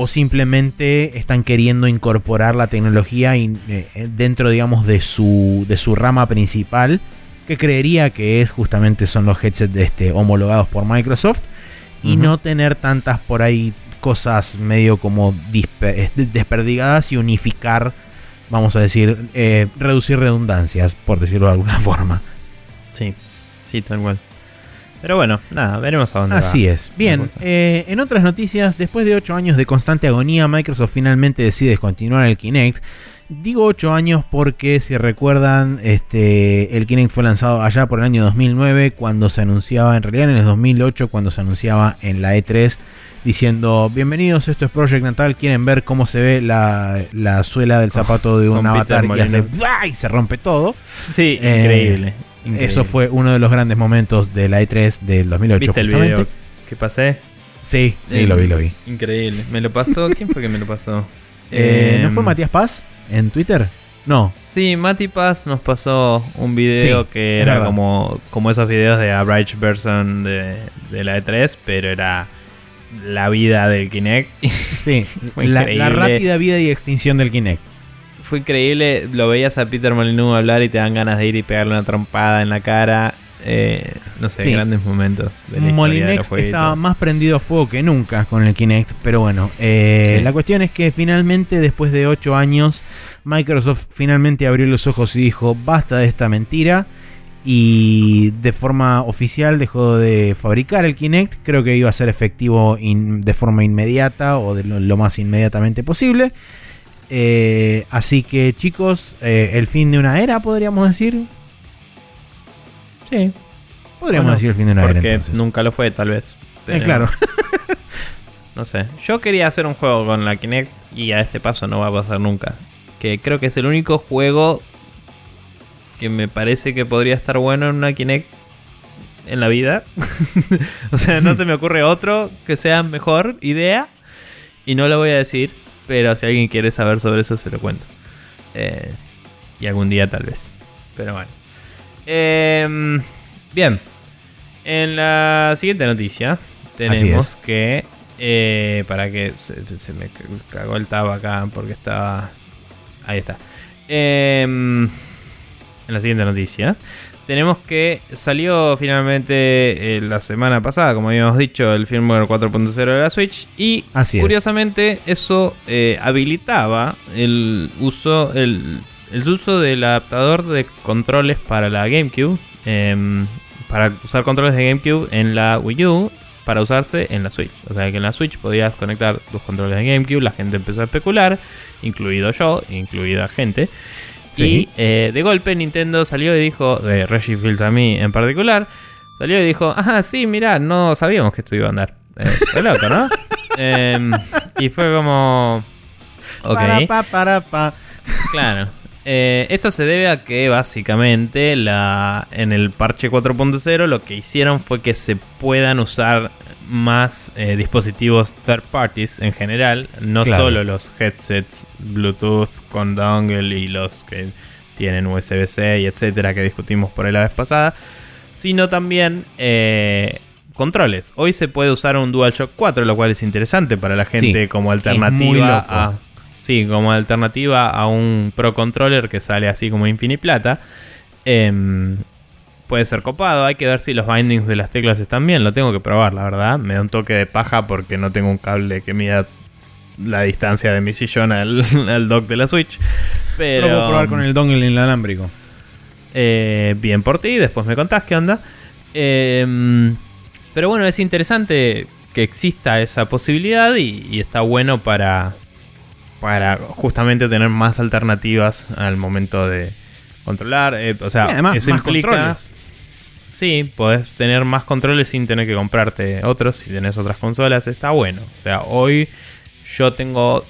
o simplemente están queriendo incorporar la tecnología in- eh, dentro, digamos, de su, de su rama principal, que creería que es justamente son los headsets de este, homologados por Microsoft, y no tener tantas por ahí cosas medio como eh, desperdigadas y unificar, vamos a decir, eh, reducir redundancias, por decirlo de alguna forma. Sí, sí, tal cual. Pero bueno, nada, veremos a dónde va. Así es. Bien, eh, en otras noticias, después de 8 años de constante agonía, Microsoft finalmente decide descontinuar el Kinect. Digo 8 años porque, si recuerdan, este, el Kinect fue lanzado allá por el año 2009, cuando se anunciaba, en realidad en el 2008, cuando se anunciaba en la E3, diciendo, bienvenidos, esto es Project Natal, quieren ver cómo se ve la, la suela del zapato de un avatar y, hace, y se rompe todo. Sí, Eh, increíble, increíble. Eso fue uno de los grandes momentos de la E3 del 2008. ¿Viste el justamente. video que pasé? Sí, sí, Eh, lo vi, lo vi. Increíble. ¿Me lo pasó? ¿Quién fue que me lo pasó? Eh, ¿No Em, fue Matías Paz en Twitter? No. Sí, Mati Paz nos pasó un video Sí, que era verdad. como, como esos videos de Average Person de, de la E3, pero era la vida del Kinect. Sí, la, la rápida vida y extinción del Kinect. Fue increíble, lo veías a Peter Molyneux hablar y te dan ganas de ir y pegarle una trompada en la cara. Eh, no sé, Sí. grandes momentos de la de estaba más prendido a fuego que nunca con el Kinect, pero bueno, eh, Sí. la cuestión es que finalmente, después de 8 años, Microsoft finalmente abrió los ojos y dijo, basta de esta mentira, y de forma oficial dejó de fabricar el Kinect, creo que iba a ser efectivo in- de forma inmediata o de lo, lo más inmediatamente posible. Eh, así que chicos, eh, el fin de una era, podríamos decir. Sí, Podríamos Bueno, decir el fin de una era. porque nunca lo fue, tal vez. Eh, claro. No sé. Yo quería hacer un juego con la Kinect y a este paso no va a pasar nunca. Que creo que es el único juego que me parece que podría estar bueno en una Kinect en la vida. o sea, no se me ocurre otro que sea mejor idea. Y no lo voy a decir, pero si alguien quiere saber sobre eso, se lo cuento. Eh, y algún día tal vez. Pero bueno. Em, bien. En la siguiente noticia tenemos que Eh, para que se, se me cagó el tab acá porque estaba. Ahí está. Em, en la siguiente noticia. Tenemos que salió finalmente eh, la semana pasada, como habíamos dicho, el firmware 4.0 de la Switch. Y Así es. curiosamente, eso eh, habilitaba el uso, el, el uso del adaptador de controles para la GameCube. em, para usar controles de GameCube en la Wii U para usarse en la Switch. O sea que en la Switch podías conectar tus controles de GameCube, la gente empezó a especular, incluido yo, incluida gente. Sí. Y eh, de golpe Nintendo salió y dijo, de Reggie Fields a mí en particular, salió y dijo, ajá, sí, mirá, no sabíamos que esto iba a andar. Eh, re loco, ¿no? Em, y fue como... Ok. Para, pa, para, pa. Claro. Eh, esto se debe a que básicamente la, en el parche 4.0 lo que hicieron fue que se puedan usar más eh, dispositivos third parties en general, no Claro. solo los headsets Bluetooth con dongle y los que tienen USB-C y etcétera que discutimos por ahí la vez pasada, sino también eh, controles. Hoy se puede usar un DualShock 4, lo cual es interesante para la gente Sí, como alternativa a Sí, como alternativa a un Pro Controller que sale así como Infiniplata. Em, puede ser copado. Hay que ver si los bindings de las teclas están bien. Lo tengo que probar, la verdad. Me da un toque de paja porque no tengo un cable que mida la distancia de mi sillón al, al dock de la Switch. Pero Lo puedo probar con el dongle inalámbrico. eh, bien por ti, después me contás qué onda. Em, pero bueno, es interesante que exista esa posibilidad y, y está bueno para, para justamente tener más alternativas al momento de controlar. Eh, o sea, además, eso implica... controles. Sí, podés tener más controles sin tener que comprarte otros. Si tenés otras consolas, está bueno. O sea, hoy yo tengo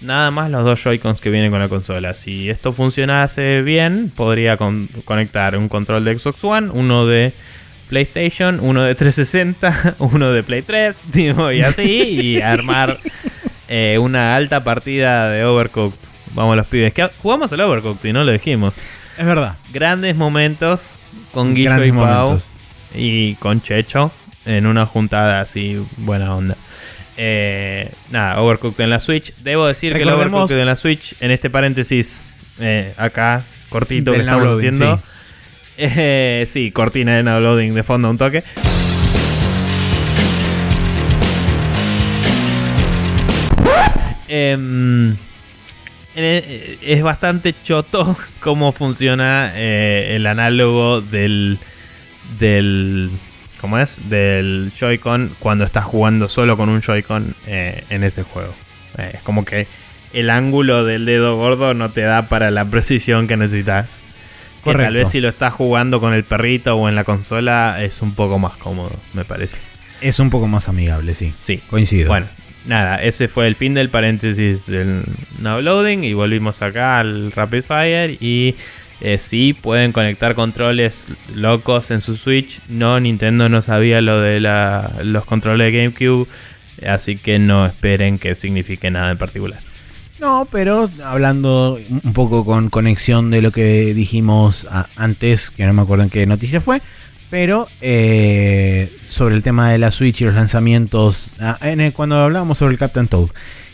nada más los dos Joy-Cons que vienen con la consola. Si esto funcionase bien, podría con- conectar un control de Xbox One, uno de PlayStation, uno de 360, uno de Play 3, tipo, y así, y armar eh, una alta partida de Overcooked. Vamos los pibes. Que jugamos al Overcooked y no lo dijimos. Es verdad. Grandes momentos con Guillo Grandes y Pau momentos. y con Checho en una juntada así buena onda. Eh, nada, Overcooked en la Switch. Debo decir que el Overcooked en la Switch, en este paréntesis, eh, acá, cortito que estamos haciendo. sí. Eh, sí, cortina de downloading de fondo, un toque. Eh, es bastante choto cómo funciona eh, el análogo del del ¿cómo es? del Joy-Con cuando estás jugando solo con un Joy-Con eh, en ese juego. Eh, es como que el ángulo del dedo gordo no te da para la precisión que necesitas. Que tal vez si lo estás jugando con el perrito o en la consola es un poco más cómodo, me parece. Es un poco más amigable, sí. Sí. Coincido. Bueno, nada, ese fue el fin del paréntesis del now loading y volvimos acá al Rapid Fire y eh, sí pueden conectar controles locos en su Switch. No, Nintendo no sabía lo de los controles de GameCube, así que no esperen que signifique nada en particular. No, pero hablando un poco con conexión de lo que dijimos antes, que no me acuerdo en qué noticia fue, pero eh, sobre el tema de la Switch y los lanzamientos, ah, cuando hablábamos sobre el Captain Toad,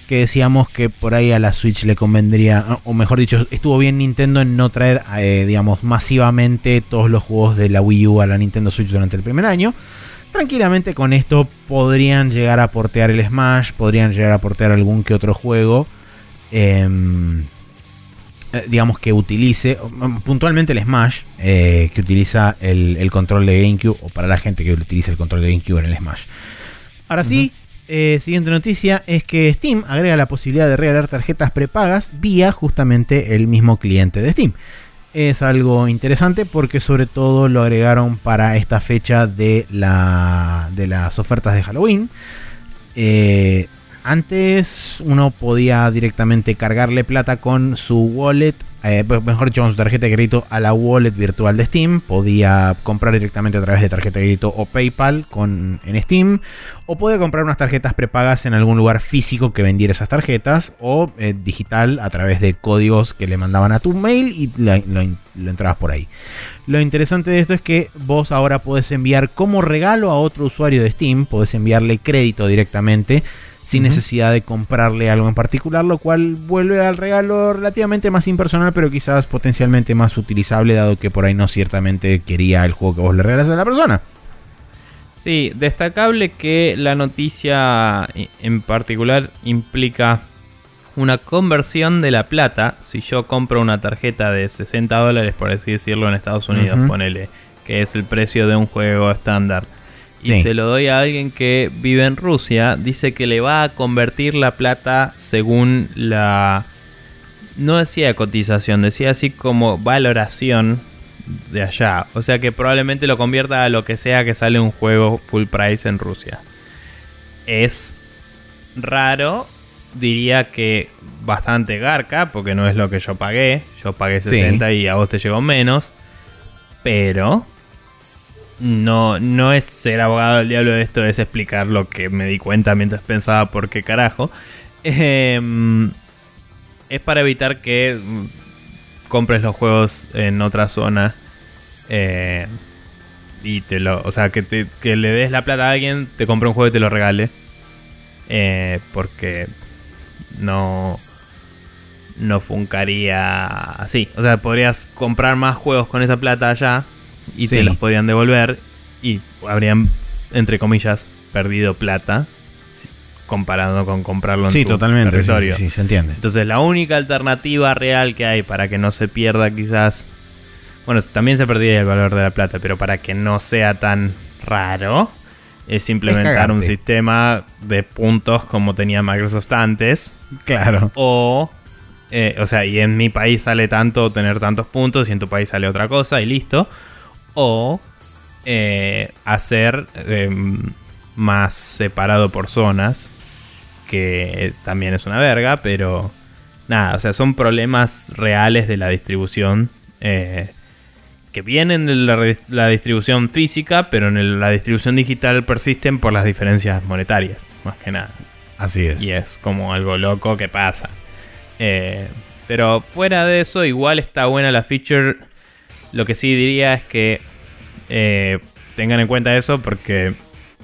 que decíamos que por ahí a la Switch le convendría, ah, o mejor dicho, estuvo bien Nintendo en no traer, eh, digamos, masivamente todos los juegos de la Wii U a la Nintendo Switch durante el primer año. Tranquilamente con esto podrían llegar a portear el Smash, podrían llegar a portear algún que otro juego eh, digamos que utilice um, puntualmente el Smash, eh, que utiliza el, el control de GameCube, o para la gente que utiliza el control de GameCube en el Smash. Ahora sí, eh, siguiente noticia es que Steam agrega la posibilidad de regalar tarjetas prepagas vía justamente el mismo cliente de Steam. Es algo interesante porque sobre todo lo agregaron para esta fecha de, la, de las ofertas de Halloween. Eh, antes uno podía directamente cargarle plata con su wallet eh, mejor dicho, con su tarjeta de crédito a la wallet virtual de Steam. Podía comprar directamente a través de tarjeta de crédito o PayPal con, en Steam. O podía comprar unas tarjetas prepagas en algún lugar físico que vendiera esas tarjetas. O eh, digital a través de códigos que le mandaban a tu mail y lo, lo entrabas por ahí. Lo interesante de esto es que vos ahora podés enviar como regalo a otro usuario de Steam. Podés enviarle crédito directamente sin necesidad de comprarle algo en particular, lo cual vuelve al regalo relativamente más impersonal, pero quizás potencialmente más utilizable, dado que por ahí no ciertamente quería el juego que vos le regalas a la persona. Sí, destacable que la noticia en particular implica una conversión de la plata. Si yo compro una tarjeta de 60 dólares, por así decirlo, en Estados Unidos, ponele, que es el precio de un juego estándar y se lo doy a alguien que vive en Rusia, dice que le va a convertir la plata según la... No decía cotización, decía así como valoración de allá. O sea que probablemente lo convierta a lo que sea que sale un juego full price en Rusia. Es raro, diría que bastante garca, porque no es lo que yo pagué. Yo pagué 60 y a vos te llegó menos. Pero no, no es ser abogado del diablo esto, es explicar lo que me di cuenta mientras pensaba por qué carajo. Em, es para evitar que mm, compres los juegos en otra zona. Eh, y te lo. O sea, que, que, le des la plata a alguien, te compre un juego y te lo regale. Eh, porque no. No funcaría así. O sea, podrías comprar más juegos con esa plata allá y te los podrían devolver y habrían, entre comillas, perdido plata comparado con comprarlo en sí, tu totalmente, territorio. Sí, sí, se entiende. Entonces la única alternativa real que hay para que no se pierda quizás... Bueno, también se perdía el valor de la plata, pero para que no sea tan raro, es implementar un sistema de puntos como tenía Microsoft antes. Claro. O eh, o sea, y en mi país sale tanto tener tantos puntos y en tu país sale otra cosa y listo o eh, hacer em, más separado por zonas, que también es una verga, pero nada, o sea, son problemas reales de la distribución. Eh, que vienen de la, distribución física, pero en la distribución digital persisten por las diferencias monetarias, más que nada. Así es. Y es como algo loco que pasa. Eh, pero fuera de eso, igual está buena la feature lo que sí diría es que eh, tengan en cuenta eso porque,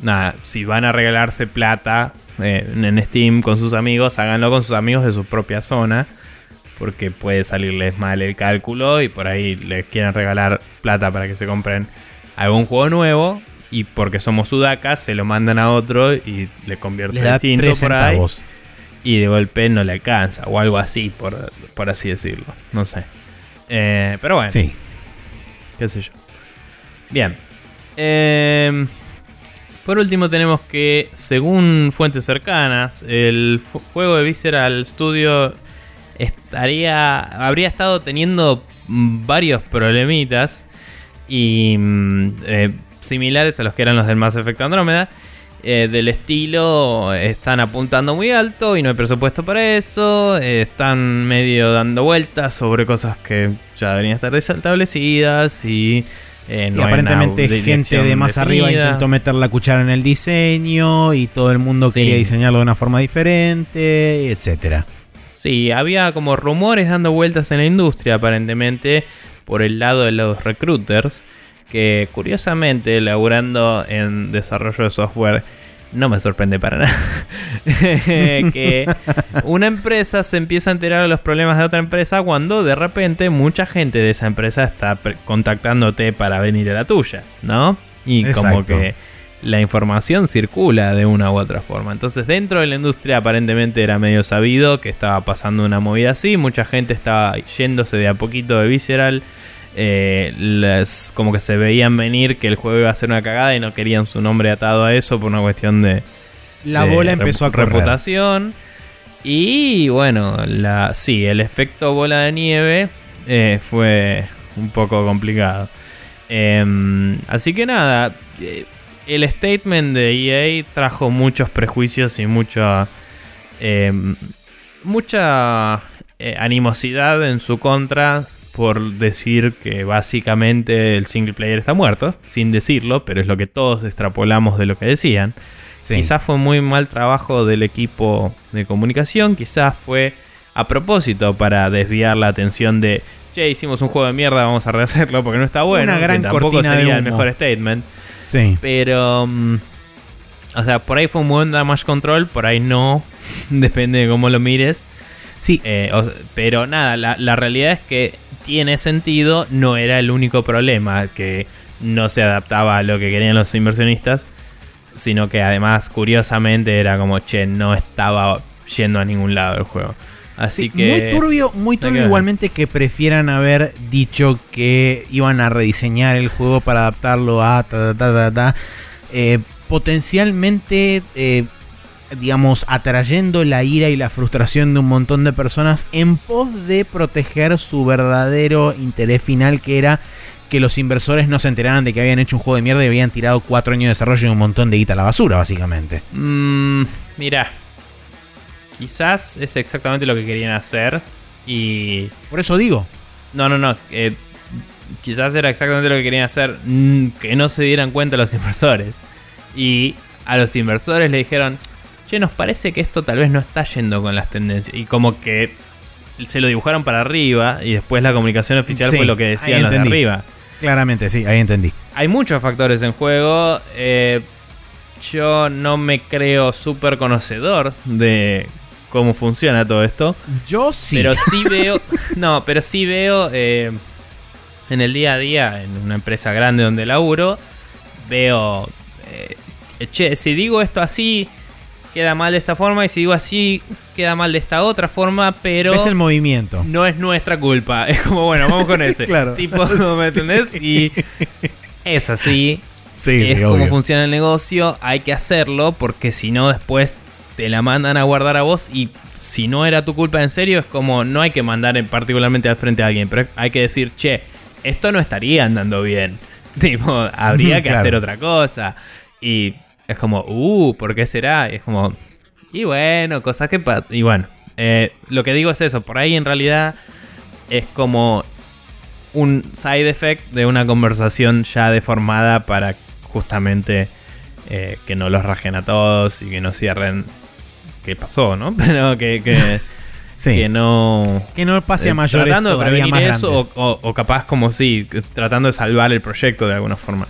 nada, si van a regalarse plata eh, en Steam con sus amigos, háganlo con sus amigos de su propia zona. Porque puede salirles mal el cálculo y por ahí les quieren regalar plata para que se compren algún juego nuevo. Y porque somos sudacas, se lo mandan a otro y le convierten distinto por ahí. Y de golpe no le alcanza, o algo así, por, por así decirlo. No sé. Eh, pero bueno. Sí qué sé yo. Bien. Em, por último tenemos que, según fuentes cercanas, el juego de Visceral Studio estaría, habría estado teniendo varios problemitas y mm, eh, similares a los que eran los del Mass Effect Andromeda. Eh, del estilo están apuntando muy alto y no hay presupuesto para eso. están medio dando vueltas sobre cosas que ya deberían estar establecidas y. Eh, no aparentemente gente de más arriba intentó meter la cuchara en el diseño y todo el mundo quería diseñarlo de una forma diferente, etcétera. Sí, había como rumores dando vueltas en la industria aparentemente por el lado de los recruiters que curiosamente, laburando en desarrollo de software, no me sorprende para nada. que una empresa se empieza a enterar de los problemas de otra empresa cuando de repente mucha gente de esa empresa está contactándote para venir a la tuya, ¿no? Y como que la información circula de una u otra forma. Entonces dentro de la industria aparentemente era medio sabido que estaba pasando una movida así, mucha gente estaba yéndose de a poquito de Visceral eh, les, como que se veían venir que el juego iba a ser una cagada y no querían su nombre atado a eso por una cuestión de... La bola empezó a correr. reputación. Y bueno, la, sí, el efecto bola de nieve eh, fue un poco complicado. Em, así que nada, eh, el statement de EA trajo muchos prejuicios y mucha... Em, mucha eh, animosidad en su contra por decir que básicamente el single player está muerto, sin decirlo, pero es lo que todos extrapolamos de lo que decían. Sí. Quizás fue muy mal trabajo del equipo de comunicación, quizás fue a propósito para desviar la atención de, che, hicimos un juego de mierda, vamos a rehacerlo porque no está bueno. Una gran que tampoco cortina de sería el mejor statement. Sí. Pero, mm, o sea, por ahí fue un buen damage control, por ahí no, depende de cómo lo mires. Sí, Eh, o- pero nada, la, la realidad es que tiene sentido, no era el único problema, que no se adaptaba a lo que querían los inversionistas, sino que además, curiosamente, era como, che, no estaba yendo a ningún lado el juego. Así Sí, que... muy turbio, muy turbio igualmente que prefieran haber dicho que iban a rediseñar el juego para adaptarlo a ta ta ta ta, ta. Eh, potencialmente eh, digamos atrayendo la ira y la frustración de un montón de personas en pos de proteger su verdadero interés final que era que los inversores no se enteraran de que habían hecho un juego de mierda y habían tirado cuatro años de desarrollo y un montón de guita a la basura básicamente Mm, mira, quizás es exactamente lo que querían hacer y... por eso digo No, no, no. eh, quizás era exactamente lo que querían hacer. mm, que no se dieran cuenta los inversores. Y a los inversores le dijeron, che, nos parece que esto tal vez no está yendo con las tendencias. Y como que se lo dibujaron para arriba y después la comunicación oficial Sí, fue lo que decían los de arriba. claramente sí ahí entendí Hay muchos factores en juego. eh, yo no me creo súper conocedor de cómo funciona todo esto. yo sí Pero sí veo. No, pero sí veo eh, en el día a día, en una empresa grande donde laburo, veo. eh, che, si digo esto así, queda mal de esta forma. Y si digo así, queda mal de esta otra forma. Pero es el movimiento no es nuestra culpa. Es como, bueno, vamos con ese. Claro. Tipo, ¿me entendés? Y es así. Sí, es sí, como obvio. funciona el negocio, hay que hacerlo porque si no después te la mandan a guardar a vos y si no era tu culpa en serio es como no hay que mandar en particularmente al frente a alguien, pero hay que decir, che, esto no estaría andando bien. Tipo, habría que Claro. hacer otra cosa. Y es como, uh, ¿por qué será? Y es como, y bueno, cosas que pasan. Y bueno, eh, lo que digo es eso, por ahí en realidad es como un side effect de una conversación ya deformada para justamente eh, que no los rajen a todos y que no cierren qué pasó, ¿no? Pero que, que, Sí. que no... Que no pase a eh, mayores tratando de prevenir más eso o, o- o capaz como sí, tratando de salvar el proyecto de alguna forma.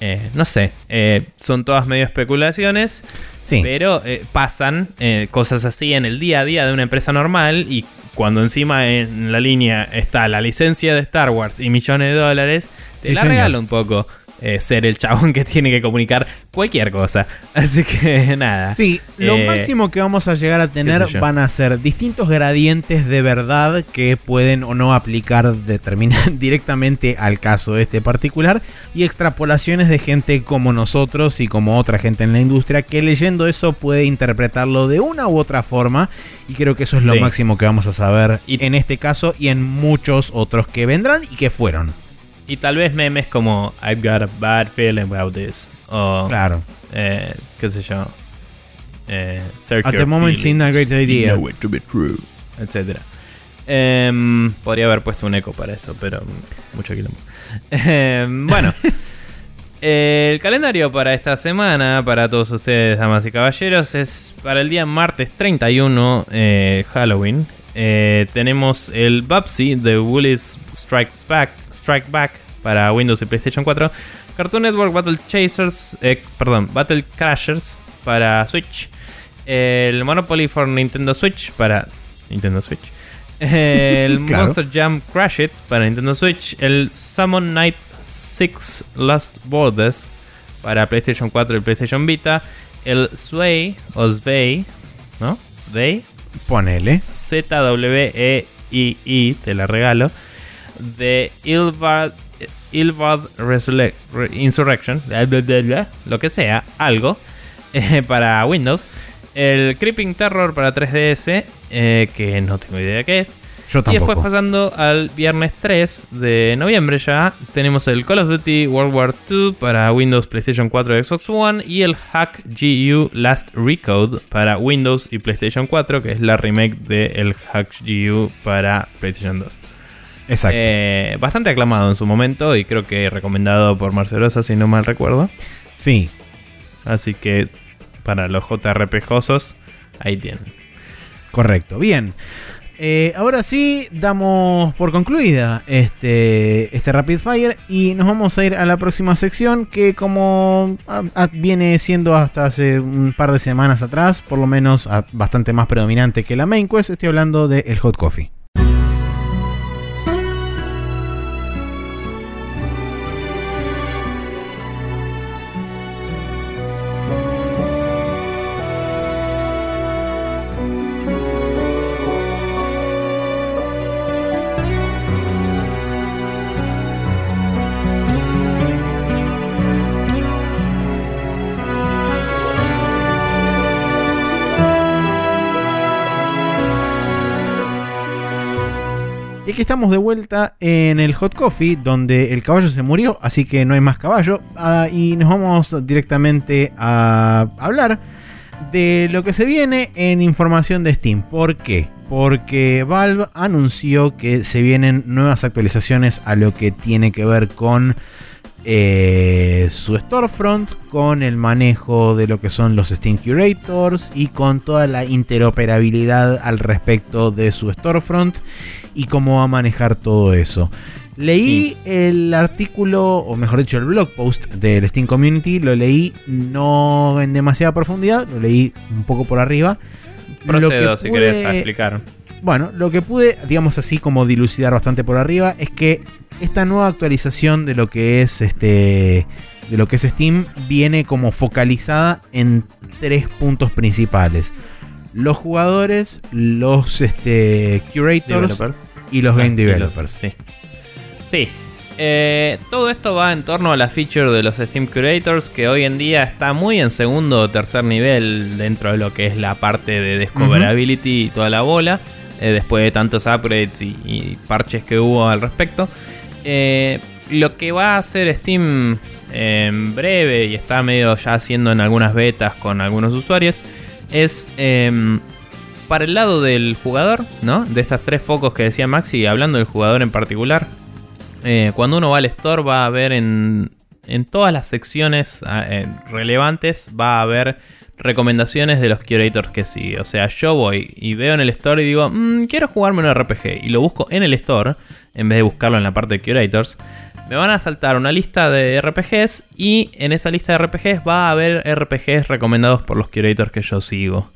Eh, no sé, eh, son todas medio especulaciones. Sí. Pero eh, pasan eh, cosas así en el día a día de una empresa normal y cuando encima en la línea está la licencia de Star Wars y millones de dólares, te Sí, la señor. regala un poco eh, ser el chabón que tiene que comunicar cualquier cosa. Así que nada. Sí, lo Eh, máximo que vamos a llegar a tener van a ser distintos gradientes de verdad que pueden o no aplicar directamente al caso este particular y extrapolaciones de gente como nosotros y como otra gente en la industria que leyendo eso puede interpretarlo de una u otra forma y creo que eso es lo Sí. máximo que vamos a saber Y- en este caso y en muchos otros que vendrán y que fueron. Y tal vez memes como I've got a bad feeling about this. O Claro. eh, qué sé yo. Eh, At the moment seemed a great idea. You know it to be true. Etcétera. Em, podría haber puesto un eco para eso, pero mucho quilombo. Em, bueno. El calendario para esta semana, para todos ustedes, damas y caballeros, es para el día martes 31, eh, Halloween. Eh, tenemos el Babsy de Woolies Strikes Back, Strike Back para Windows y PlayStation 4. Cartoon Network Battle Chasers, eh, perdón, Battle Crashers para Switch. El Monopoly for Nintendo Switch para Nintendo Switch. El Claro. Monster Jam Crash It para Nintendo Switch. El Summon Night 6 Lost Borders para PlayStation 4 y PlayStation Vita. El Sway o Svay, ¿no? Svay. Ponele. Z-W-E-I-I, te la regalo. De Ilbad, Insurrection, bla, bla, bla, bla, lo que sea, algo, eh, para Windows. El Creeping Terror para 3DS, eh, que no tengo idea qué es. Yo Y después pasando al viernes 3 de noviembre ya, tenemos el Call of Duty World War II para Windows, PlayStation 4 y Xbox One y el Hack GU Last Recode para Windows y PlayStation 4, que es la remake del Hack GU para PlayStation 2. Exacto. Eh, bastante aclamado en su momento y creo que recomendado por Marcelosa, si no mal recuerdo. sí. Así que para los JRPGosos, ahí tienen. Correcto, bien. Eh, ahora sí, damos por concluida este, este Rapid Fire y nos vamos a ir a la próxima sección que como viene siendo hasta hace un par de semanas atrás, por lo menos bastante más predominante que la Main Quest, estoy hablando del Hot Coffee. Y aquí estamos de vuelta en el Hot Coffee, donde el caballo se murió, así que no hay más caballo. Ah, y nos vamos directamente a hablar de lo que se viene en información de Steam. ¿Por qué? Porque Valve anunció que se vienen nuevas actualizaciones a lo que tiene que ver con eh, su storefront, con el manejo de lo que son los Steam Curators y con toda la interoperabilidad al respecto de su storefront y cómo va a manejar todo eso. Leí el artículo, o mejor dicho, el blog post del Steam Community, lo leí no en demasiada profundidad, lo leí un poco por arriba. Lo Procedo que si pude- querés a explicar. Bueno, lo que pude, digamos así, como dilucidar bastante por arriba, es que esta nueva actualización de lo que es este. De lo que es Steam viene como focalizada en tres puntos principales. Los jugadores, los este, curators Developers. y los Ah, game developers. Sí. Sí. Eh, todo esto va en torno a la feature de los Steam Curators que hoy en día está muy en segundo o tercer nivel dentro de lo que es la parte de discoverability y toda la bola. Eh, después de tantos upgrades y, parches que hubo al respecto. Eh, lo que va a hacer Steam en breve y está medio ya haciendo en algunas betas con algunos usuarios es em, para el lado del jugador, ¿no? De estas tres focos que decía Maxi, hablando del jugador en particular, eh, cuando uno va al store va a ver en, en todas las secciones ah, eh, relevantes, va a haber recomendaciones de los curators que sigue. O sea, yo voy y veo en el store y digo, "Mm, quiero jugarme un RPG y lo busco en el store, en vez de buscarlo en la parte de curators. Me van a saltar una lista de RPGs y en esa lista de RPGs va a haber RPGs recomendados por los curators que yo sigo.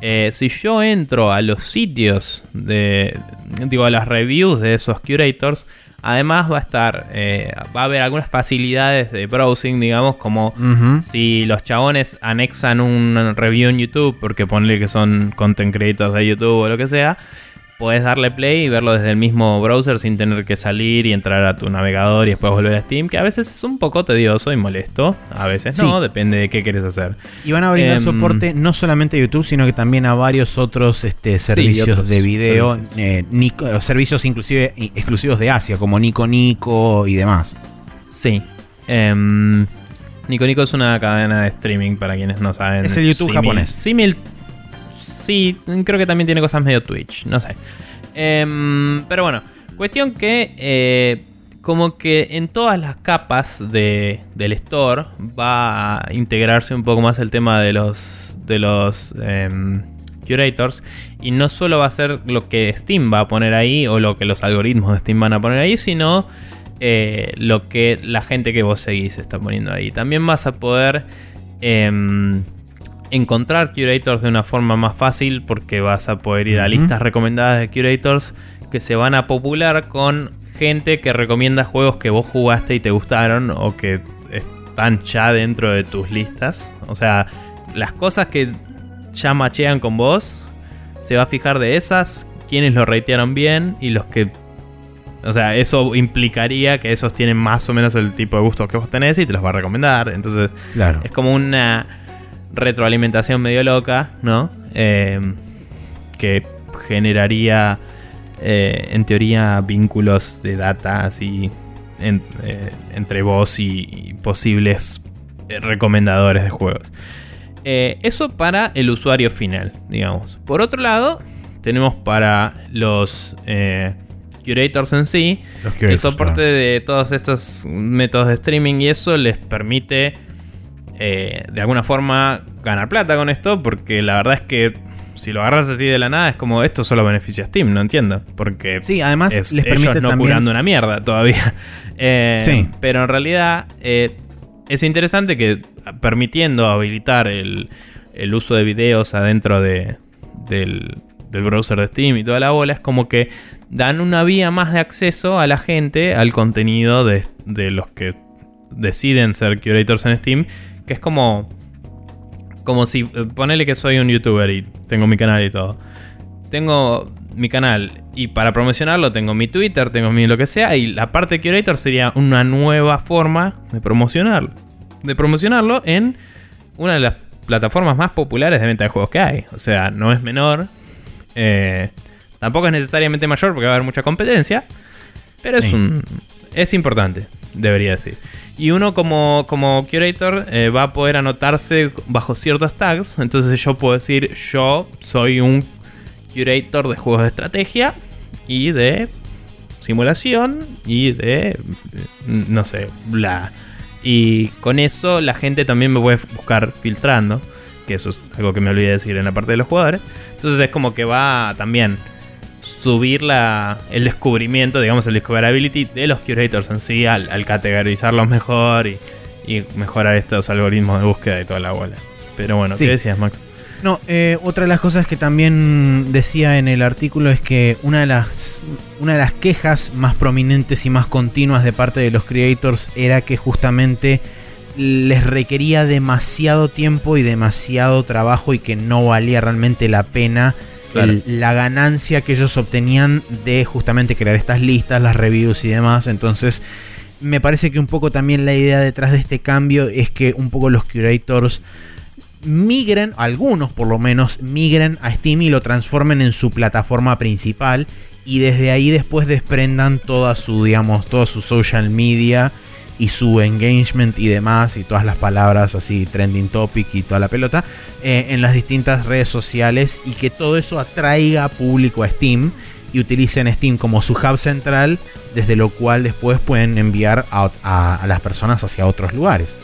Eh, si yo entro a los sitios de. Digo, a las reviews de esos curators. Además va a estar. eh, va a haber algunas facilidades de browsing, digamos, como si los chabones anexan un review en YouTube, porque ponle que son content creators de YouTube o lo que sea, puedes darle play y verlo desde el mismo browser sin tener que salir y entrar a tu navegador y después volver a Steam, que a veces es un poco tedioso y molesto, a veces Sí. no, depende de qué quieres hacer. Y van a brindar Em, soporte no solamente a YouTube, sino que también a varios otros este, servicios otros de video, servicios. eh, Nico- eh, servicios inclusive exclusivos de Asia, como Nico Nico y demás. Sí. Em, Nico Nico es una cadena de streaming para quienes no saben. Es el YouTube Símil- japonés. Símil. Sí, creo que también tiene cosas medio Twitch, no sé. Em, pero bueno, cuestión que eh, como que en todas las capas de, del store va a integrarse un poco más el tema de los de los em, curators y no solo va a ser lo que Steam va a poner ahí o lo que los algoritmos de Steam van a poner ahí, sino eh, lo que la gente que vos seguís está poniendo ahí. También vas a poder em, encontrar curators de una forma más fácil porque vas a poder ir a listas recomendadas de curators que se van a popular con gente que recomienda juegos que vos jugaste y te gustaron o que están ya dentro de tus listas. O sea, las cosas que ya machean con vos, se va a fijar de esas, quienes lo ratearon bien y los que... O sea, eso implicaría que esos tienen más o menos el tipo de gustos que vos tenés y te los va a recomendar. Entonces, Claro. es como una retroalimentación medio loca, ¿no? Eh, que generaría eh, en teoría, vínculos de data así en- eh, entre vos y, y posibles recomendadores de juegos. Eso para el usuario final, digamos. Por otro lado, tenemos para los curators en sí, Los el soporte claro. de todos estos métodos de streaming y eso les permite eh, de alguna forma ganar plata con esto, porque la verdad es que si lo agarras así de la nada es como esto solo beneficia a Steam, no entiendo, porque Sí, además es les ellos permite no también. curando una mierda todavía. Eh, Sí. Pero en realidad eh, es interesante que permitiendo habilitar el, el uso de videos adentro de, del, del browser de Steam y toda la bola, es como que dan una vía más de acceso a la gente al contenido de, de los que deciden ser curators en Steam, que es como... Como si, eh, ponele que soy un youtuber y tengo mi canal y todo tengo mi canal y para promocionarlo tengo mi Twitter, tengo mi lo que sea y la parte de curator sería una nueva forma de promocionarlo. De promocionarlo en una de las plataformas más populares de venta de juegos que hay. O sea, no es menor. eh, tampoco es necesariamente mayor porque va a haber mucha competencia. Pero es Sí. un. Es importante, debería decir. Y uno como, como curator eh, va a poder anotarse bajo ciertos tags. Entonces yo puedo decir, yo soy un curator de juegos de estrategia y de simulación y de, mm, no sé, bla. Y con eso la gente también me puede buscar filtrando, que eso es algo que me olvidé decir en la parte de los jugadores. Entonces es como que va también subir la, el descubrimiento, digamos, el discoverability de los curators en sí al, al categorizarlos mejor y, y mejorar estos algoritmos de búsqueda y toda la bola. Pero bueno, Sí. ¿qué decías, Max? No, eh, otra de las cosas que también decía en el artículo es que una de las una de las quejas más prominentes y más continuas de parte de los creators era que justamente les requería demasiado tiempo y demasiado trabajo y que no valía realmente la pena La ganancia que ellos obtenían de justamente crear estas listas, las reviews y demás. Entonces, me parece que un poco también la idea detrás de este cambio es que un poco los curators migren, algunos por lo menos, migren a Steam y lo transformen en su plataforma principal y desde ahí después desprendan toda su, digamos, toda su social media y su engagement y demás y todas las palabras así, trending topic y toda la pelota eh, en las distintas redes sociales y que todo eso atraiga público a Steam y utilicen Steam como su hub central desde lo cual después pueden enviar a, a- a las personas hacia otros lugares.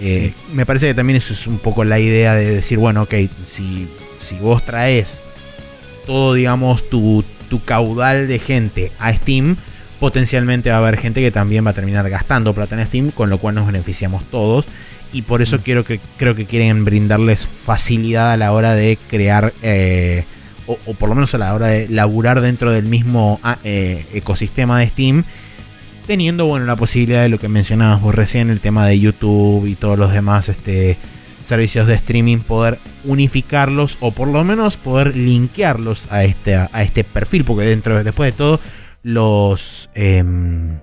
Eh, Me parece que también eso es un poco la idea de decir, bueno, ok, si, si vos traes todo, digamos, tu, tu caudal de gente a Steam, potencialmente va a haber gente que también va a terminar gastando plata en Steam, con lo cual nos beneficiamos todos. Y por eso quiero que, creo que quieren brindarles facilidad a la hora de crear, eh, o, o por lo menos a la hora de laburar dentro del mismo ah, eh, ecosistema de Steam teniendo bueno la posibilidad de lo que mencionabas vos recién, el tema de YouTube y todos los demás este, servicios de streaming, poder unificarlos o por lo menos poder linkearlos a este, a este perfil, porque dentro, después de todo, los, em,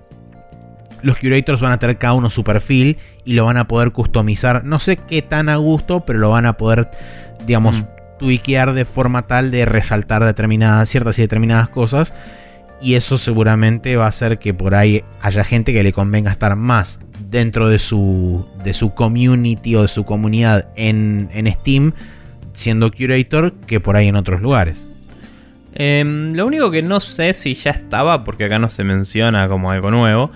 los curators van a tener cada uno su perfil y lo van a poder customizar, no sé qué tan a gusto, pero lo van a poder, digamos, Mm. de forma tal de resaltar determinadas, ciertas y determinadas cosas. Y eso seguramente va a hacer que por ahí haya gente que le convenga estar más dentro de su, de su community o de su comunidad en, en Steam, siendo curator, que por ahí en otros lugares. Em, lo único que no sé si ya estaba, porque acá no se menciona como algo nuevo,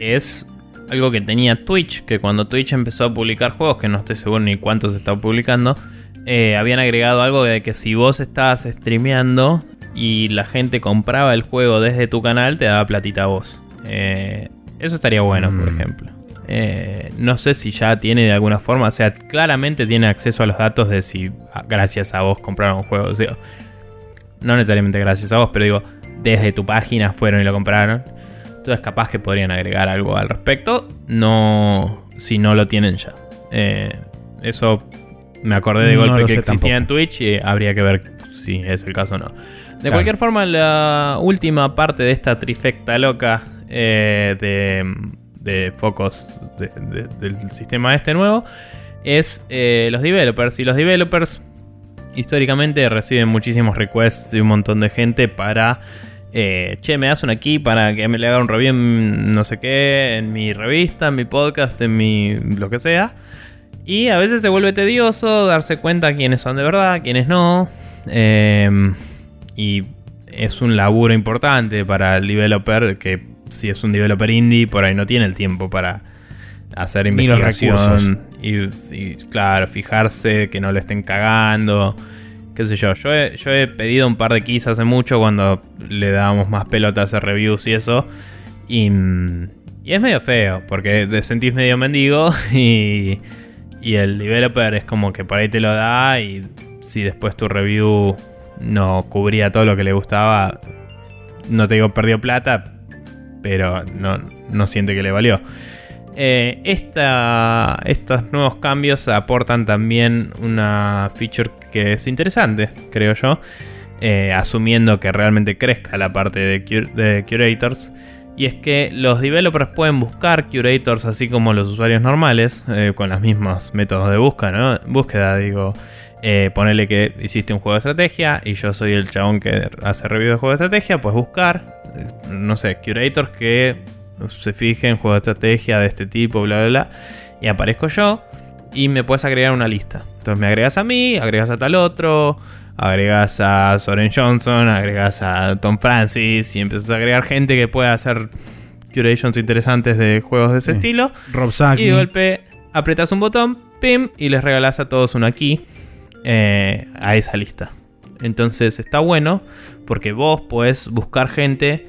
es algo que tenía Twitch, que cuando Twitch empezó a publicar juegos, que no estoy seguro ni cuántos estaba publicando, eh, habían agregado algo de que si vos estabas streameando y la gente compraba el juego desde tu canal, te daba platita a vos. Eh, eso estaría bueno, por Mm. ejemplo. Eh, no sé si ya tiene de alguna forma, o sea, claramente tiene acceso a los datos de si gracias a vos compraron un juego. O sea, no necesariamente gracias a vos, pero digo, desde tu página fueron y lo compraron. Entonces capaz que podrían agregar algo al respecto. No, si no lo tienen ya. Eh, eso me acordé de golpe que existía en. Twitch y habría que ver si es el caso o no. De Claro. cualquier forma, la última parte de esta trifecta loca eh, de, de focos de- de- del sistema este nuevo es eh, los developers. Y los developers históricamente reciben muchísimos requests de un montón de gente para eh, che, me das una key para que me le haga un review en no sé qué, en mi revista, en mi podcast, en mi lo que sea. Y a veces se vuelve tedioso darse cuenta quiénes son de verdad, quiénes no. Em, y es un laburo importante para el developer que si es un developer indie, por ahí no tiene el tiempo para hacer investigación y, claro, fijarse que no le estén cagando. Qué sé yo, yo he, yo he pedido un par de keys hace mucho cuando le dábamos más pelotas a hacer reviews y eso. Y, y es medio feo, porque te sentís medio mendigo y y el developer es como que por ahí te lo da y si después tu review no cubría todo lo que le gustaba, no te digo perdió plata, pero no, siente que le valió. Eh, estos nuevos cambios aportan también una feature que es interesante, creo yo, eh, asumiendo que realmente crezca la parte de, curators y es que los developers pueden buscar curators así como los usuarios normales, eh, con los mismos métodos de búsqueda, búsqueda, digo. Eh, ponerle que hiciste un juego de estrategia y yo soy el chabón que hace review de juego de estrategia, pues buscar, no sé, curators que se fijen en juegos de estrategia de este tipo, bla, bla, bla. Y aparezco yo y me puedes agregar una lista. Entonces me agregas a mí, agregas a tal otro, agregas a Soren Johnson, agregas a Tom Francis y empiezas a agregar gente que pueda hacer curations interesantes de juegos de ese estilo. Rob Y de golpe apretas un botón, pim, y les regalas a todos una key eh, a esa lista. Entonces está bueno porque vos podés buscar gente,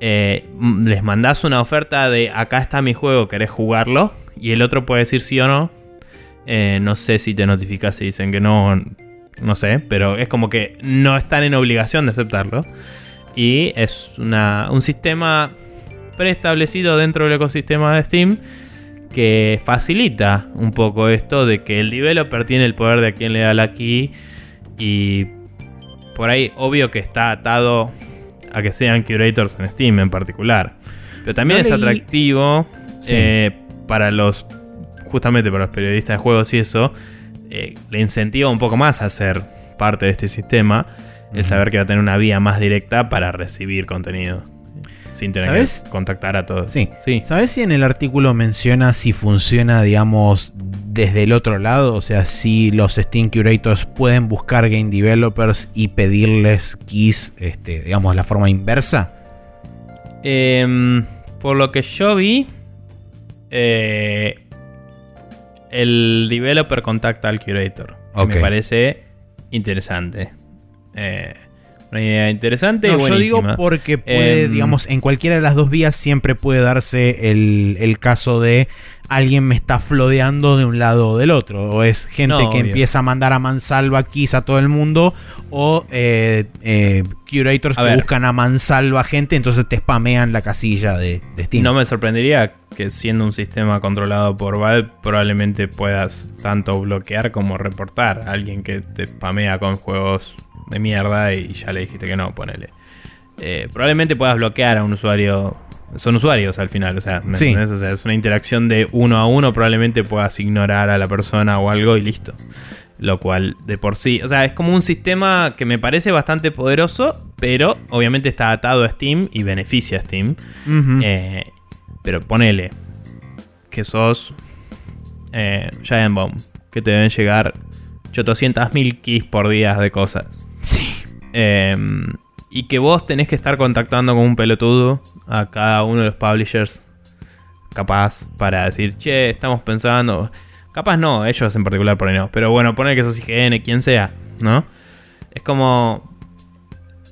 eh, les mandás una oferta de acá está mi juego, querés jugarlo, y el otro puede decir sí o no. Eh, no sé si te notificas si dicen que no, no sé, pero es como que no están en obligación de aceptarlo. Y es un sistema preestablecido dentro del ecosistema de Steam que facilita un poco esto de que el developer tiene el poder de a quien le da la key y por ahí obvio que está atado a que sean curators en Steam en particular. Pero también es atractivo eh, para los, justamente para los periodistas de juegos y eso, eh, le incentiva un poco más a ser parte de este sistema el saber que va a tener una vía más directa para recibir contenido. Sin tener que contactar a todos. Sí. sí. ¿Sabes si en el artículo menciona si funciona, digamos, desde el otro lado? O sea, si los Steam Curators pueden buscar game developers y pedirles keys, este, digamos, de la forma inversa. Em, por lo que yo vi, eh, el developer contacta al curator. Me parece interesante. Eh, una idea interesante. No, yo digo porque puede, em, digamos, en cualquiera de las dos vías siempre puede darse el, caso de alguien me está flodeando de un lado o del otro. O es gente que empieza a mandar a mansalva keys a todo el mundo. O eh, eh, curators que buscan a mansalva gente, entonces te spamean la casilla de, de Steam. No me sorprendería que siendo un sistema controlado por Valve, probablemente puedas tanto bloquear como reportar a alguien que te spamea con juegos de mierda y ya le dijiste que no, ponele. Eh, probablemente puedas bloquear a un usuario. Son usuarios al final, o sea, es una interacción de uno a uno. Probablemente puedas ignorar a la persona o algo y listo. Lo cual de por sí, o sea, es como un sistema que me parece bastante poderoso, pero obviamente está atado a Steam y beneficia a Steam. Eh, pero ponele que sos eh, Giant Bomb, que te deben llegar 800.000 keys por día de cosas. Sí. Em, y que vos tenés que estar contactando con un pelotudo a cada uno de los publishers capaz para decir, che, estamos pensando. Capaz no, ellos en particular por ahí no. Pero bueno, poner que sos IGN, quien sea, ¿no? Es como.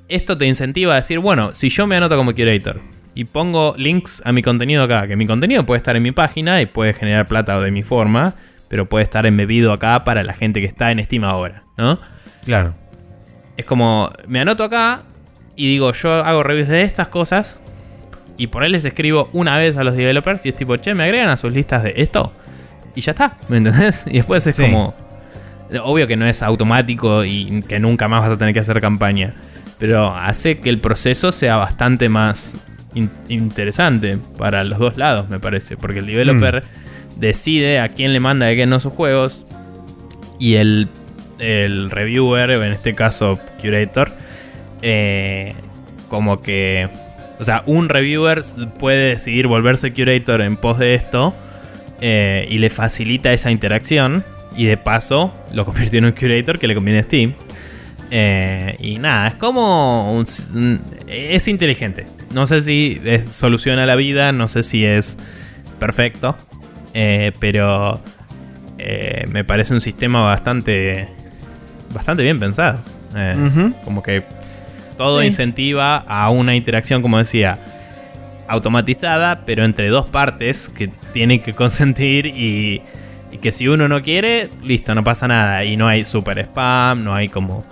Esto te incentiva a decir, bueno, si yo me anoto como curator y pongo links a mi contenido acá, que mi contenido puede estar en mi página y puede generar plata de mi forma, pero puede estar embebido acá para la gente que está en Steam ahora, ¿no? Claro. Es como, me anoto acá y digo, yo hago reviews de estas cosas y por ahí les escribo una vez a los developers y es tipo, che, me agregan a sus listas de esto y ya está, ¿me entendés? Y después es como, obvio que no es automático y que nunca más vas a tener que hacer campaña, pero hace que el proceso sea bastante más interesante para los dos lados, me parece, porque el developer mm. decide a quién le manda de qué no sus juegos y el el reviewer, en este caso curator, eh, como que, o sea, un reviewer puede decidir volverse curator en pos de esto eh, y le facilita esa interacción y de paso lo convirtió en un curator que le conviene a Steam. Eh, y nada, es como un- es inteligente. No sé si es- soluciona la vida, no sé si es perfecto, eh, pero me parece un sistema bastante bastante bien pensado. Como que todo Sí. incentiva a una interacción, como decía, automatizada, pero entre dos partes que tienen que consentir y, y que si uno no quiere, listo, no pasa nada. Y no hay super spam, no hay como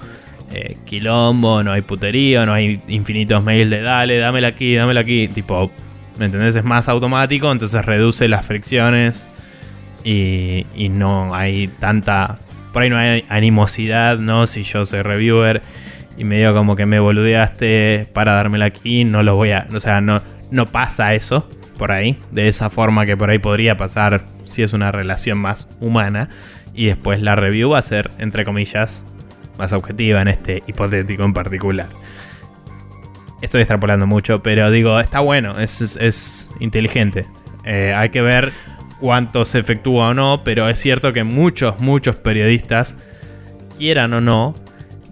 eh, quilombo, no hay puterío, no hay infinitos mails de dale, dámela aquí, dámela aquí. Tipo, ¿me entendés? Es más automático, entonces reduce las fricciones y, y no hay tanta... Por ahí no hay animosidad, ¿no? Si yo soy reviewer y medio como que me boludeaste para dármela aquí, no lo voy a... O sea, no, no pasa eso por ahí, de esa forma que por ahí podría pasar si es una relación más humana. Y después la review va a ser, entre comillas, más objetiva en este hipotético en particular. Estoy extrapolando mucho, pero digo, está bueno, es, es- inteligente. Eh, hay que ver cuánto se efectúa o no, pero es cierto que muchos, muchos periodistas, quieran o no,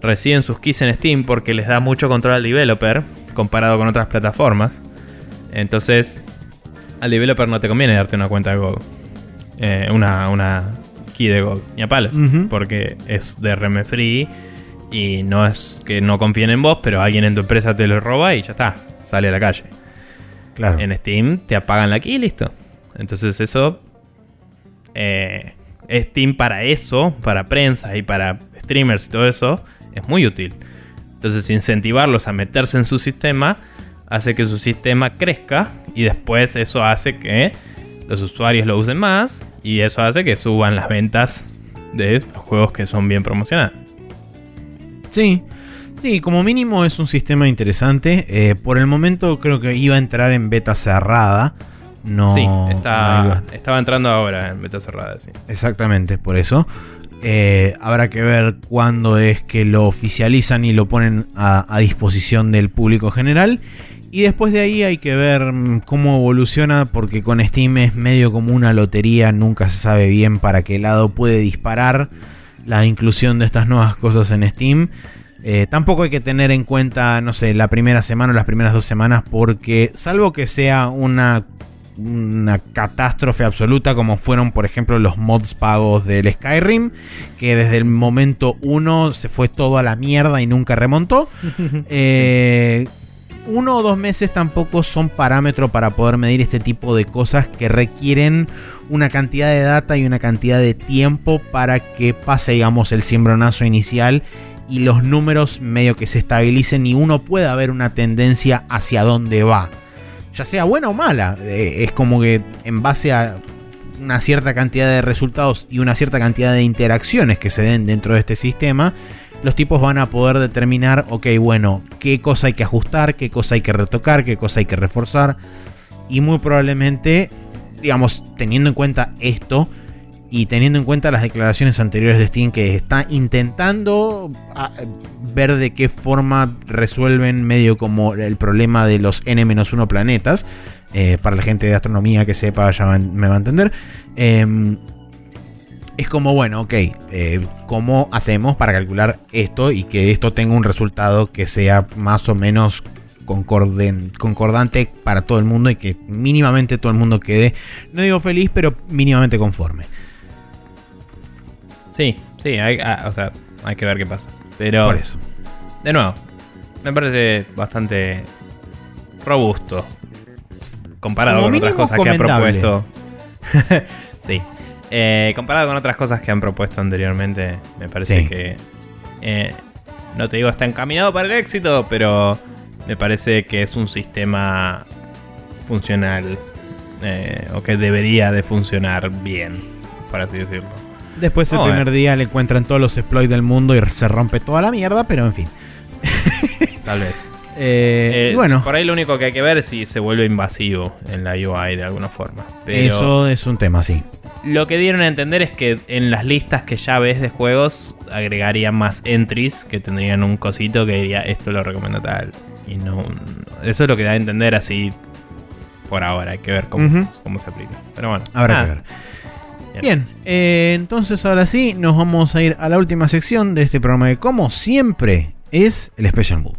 reciben sus keys en Steam porque les da mucho control al developer comparado con otras plataformas. Entonces, al developer no te conviene darte una cuenta de GOG. Eh, una, una key de GOG, ni a palos. Porque es DRM free y no es que no confíen en vos, pero alguien en tu empresa te lo roba y ya está, sale a la calle. Claro. En Steam te apagan la key y listo. Entonces eso... eh, Steam para eso, para prensa y para streamers y todo eso, es muy útil. Entonces incentivarlos a meterse en su sistema hace que su sistema crezca y después eso hace que los usuarios lo usen más y eso hace que suban las ventas de los juegos que son bien promocionados. Sí, sí, como mínimo es un sistema interesante. Eh, por el momento creo que iba a entrar en beta cerrada. No, sí, está, estaba entrando ahora en beta cerrada. Sí. Exactamente, por eso. Eh, habrá que ver cuándo es que lo oficializan y lo ponen a, disposición del público general. Y después de ahí hay que ver mm, cómo evoluciona, porque con Steam es medio como una lotería, nunca se sabe bien para qué lado puede disparar la inclusión de estas nuevas cosas en Steam. Eh, tampoco hay que tener en cuenta, no sé, la primera semana o las primeras dos semanas, porque salvo que sea una una catástrofe absoluta como fueron por ejemplo los mods pagos del Skyrim que desde el momento 1 se fue todo a la mierda y nunca remontó. Eh, uno o dos meses tampoco son parámetro para poder medir este tipo de cosas que requieren una cantidad de data y una cantidad de tiempo para que pase digamos el cimbronazo inicial y los números medio que se estabilicen y uno pueda ver una tendencia hacia dónde va ya sea buena o mala. Eh, es como que en base a una cierta cantidad de resultados y una cierta cantidad de interacciones que se den dentro de este sistema, los tipos van a poder determinar, ok, bueno, qué cosa hay que ajustar, qué cosa hay que retocar, qué cosa hay que reforzar. Y muy probablemente, digamos, teniendo en cuenta esto y teniendo en cuenta las declaraciones anteriores de Steam que está intentando ah, ver de qué forma resuelven medio como el problema de los n-1 planetas. eh, para la gente de astronomía que sepa ya me va a entender. Em, es como, bueno, ok, eh, ¿cómo hacemos para calcular esto y que esto tenga un resultado que sea más o menos concordante para todo el mundo y que mínimamente todo el mundo quede, no digo feliz, pero mínimamente conforme? Sí, sí, hay, ah, o sea, hay que ver qué pasa. Pero, Por eso. de nuevo, me parece bastante robusto. Comparado Como con otras cosas que han propuesto. sí. Eh, comparado con otras cosas que han propuesto anteriormente, me parece Sí. que. eh, no te digo está encaminado para el éxito, pero me parece que es un sistema funcional. eh, o que debería de funcionar bien, por así decirlo. Después el primer día le encuentran todos los exploits del mundo y se rompe toda la mierda, pero en fin. Tal vez. Eh, Eh, bueno, Por ahí lo único que hay que ver es si se vuelve invasivo en la UI de alguna forma. Pero eso es un tema, sí. lo que dieron a entender es que en las listas que ya ves de juegos agregarían más entries que tendrían un cosito que diría esto lo recomiendo tal. y no. Eso es lo que da a entender así por ahora. Hay que ver cómo, cómo se aplica. Pero bueno, Habrá que ver. Bien. Eh, entonces ahora sí, nos vamos a ir a la última sección de este programa que como siempre es el Special Move.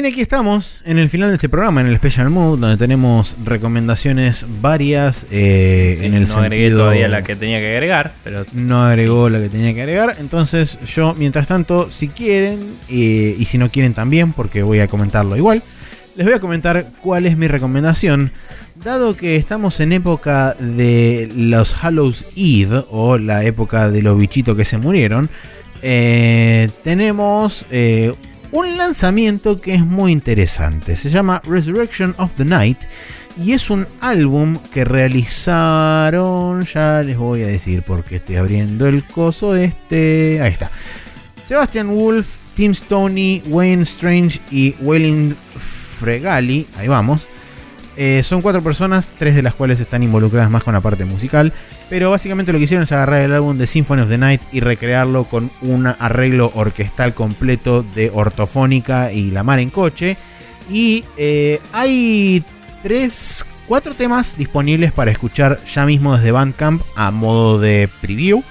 Bien, aquí estamos en el final de este programa, en el Special Move, donde tenemos recomendaciones varias eh, Sí, en el no agregué todavía la que tenía que agregar, pero no agregó la que tenía que agregar. Entonces yo, mientras tanto, si quieren, eh, y si no quieren también, porque voy a comentarlo igual, les voy a comentar cuál es mi recomendación. Dado que estamos en época de los Hallows Eve, o la época de los bichitos que se murieron, eh, tenemos un lanzamiento que es muy interesante. Se llama Resurrection of the Night. Y es un álbum que realizaron. Ya les voy a decir porque estoy abriendo el coso este. Ahí está. Sebastian Wolf, Tim Stoney, Wayne Strange y Welling Fregali. Ahí vamos. Eh, son cuatro personas, tres de las cuales están involucradas más con la parte musical. Pero básicamente lo que hicieron es agarrar el álbum de Symphony of the Night y recrearlo con un arreglo orquestal completo de ortofónica y la mar en coche. Y eh, hay tres, cuatro temas disponibles para escuchar ya mismo desde Bandcamp a modo de preview.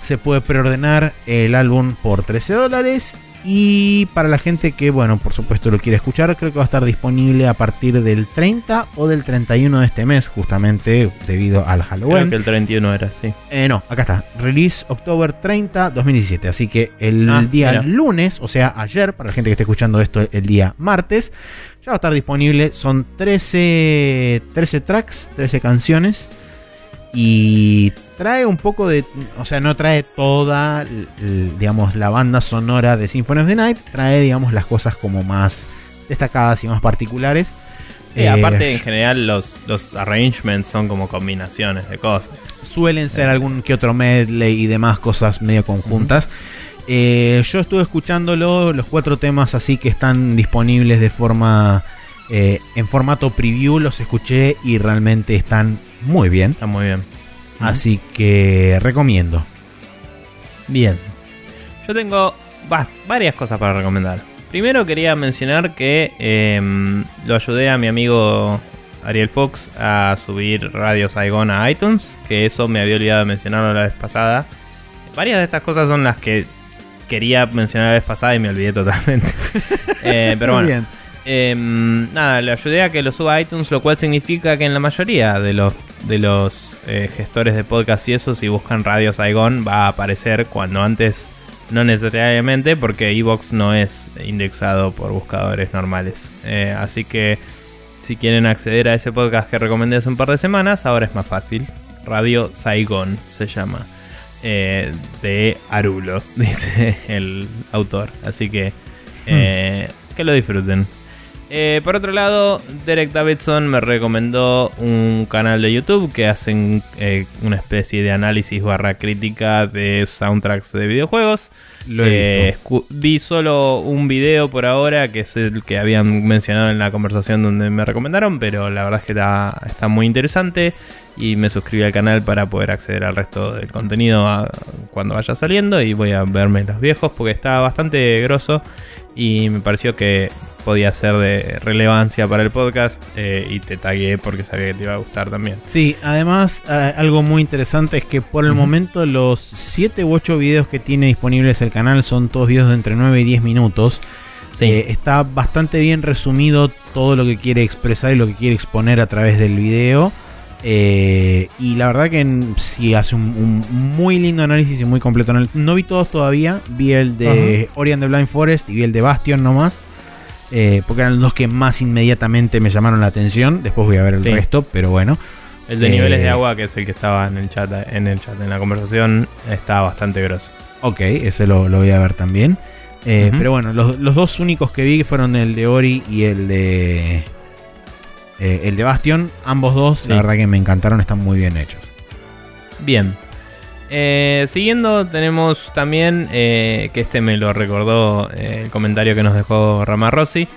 Se puede preordenar el álbum por 13 dólares. Y para la gente que, bueno, por supuesto lo quiere escuchar, creo que va a estar disponible a partir del 30 o del 31 de este mes, justamente debido al creo Halloween. que el 31 era así. Eh, no, acá está. Release October 30, 2017. Así que el Ah, día mira. lunes, o sea, ayer, para la gente que esté escuchando esto el día martes, ya va a estar disponible. Son 13, 13 tracks, 13 canciones. Y trae un poco de. O sea, no trae toda, digamos, la banda sonora de Symphony of the Night. Trae, digamos, las cosas como más destacadas y más particulares. Eh, Eh, aparte, en general, los, los arrangements son como combinaciones de cosas. suelen ser algún que otro medley y demás cosas medio conjuntas. Eh, yo estuve escuchándolo, los cuatro temas así que están disponibles de forma eh, en formato preview, los escuché y realmente están muy bien. Está muy bien. Así que recomiendo. Bien. Yo tengo va- varias cosas para recomendar. Primero quería mencionar que em, lo ayudé a mi amigo Ariel Fox a subir Radio Saigon a iTunes, que eso me había olvidado de mencionarlo la vez pasada. Varias de estas cosas son las que quería mencionar la vez pasada y me olvidé totalmente. Eh, pero Muy bueno, bien. Em, nada, le ayudé a que lo suba a iTunes, lo cual significa que en la mayoría de los, de los eh, gestores de podcast y eso, si buscan Radio Saigon, va a aparecer cuando antes no necesariamente, porque Evox no es indexado por buscadores normales. Eh, así que si quieren acceder a ese podcast que recomendé hace un par de semanas, ahora es más fácil. Radio Saigon se llama. Eh, de Arulo, dice el autor. Así que eh, que lo disfruten. Eh, por otro lado, Derek Davidson me recomendó un canal de YouTube que hacen eh, una especie de análisis barra crítica de soundtracks de videojuegos. Lo he Eh, vi solo un video por ahora, que es el que habían mencionado en la conversación donde me recomendaron, pero la verdad es que está, está muy interesante y me suscribí al canal para poder acceder al resto del contenido a- cuando vaya saliendo y voy a verme los viejos porque está bastante grosso y me pareció que podía ser de relevancia para el podcast eh, y te tagué porque sabía que te iba a gustar también. Sí, además eh, algo muy interesante es que por el momento los 7 u 8 videos que tiene disponibles el canal son todos videos de entre 9 y 10 minutos. Sí. Eh, está bastante bien resumido todo lo que quiere expresar y lo que quiere exponer a través del video. Eh, y la verdad que sí hace un, un muy lindo análisis y muy completo. No vi todos todavía. Vi el de Ori and the Blind Forest y vi el de Bastion nomás. eh, porque eran los que más inmediatamente me llamaron la atención. Después voy a ver el Sí. resto, pero bueno. El de Eh, niveles de agua, que es el que estaba en el chat, en el chat, en la conversación, está bastante grosso. Ok, ese lo, lo voy a ver también. Eh. Pero bueno, los, los dos únicos que vi fueron el de Ori y el de. Eh, el de Bastion. Ambos dos, Sí. la verdad que me encantaron, están muy bien hechos. Bien. Eh, siguiendo, tenemos también, eh, que este me lo recordó el comentario que nos dejó Ramarossi.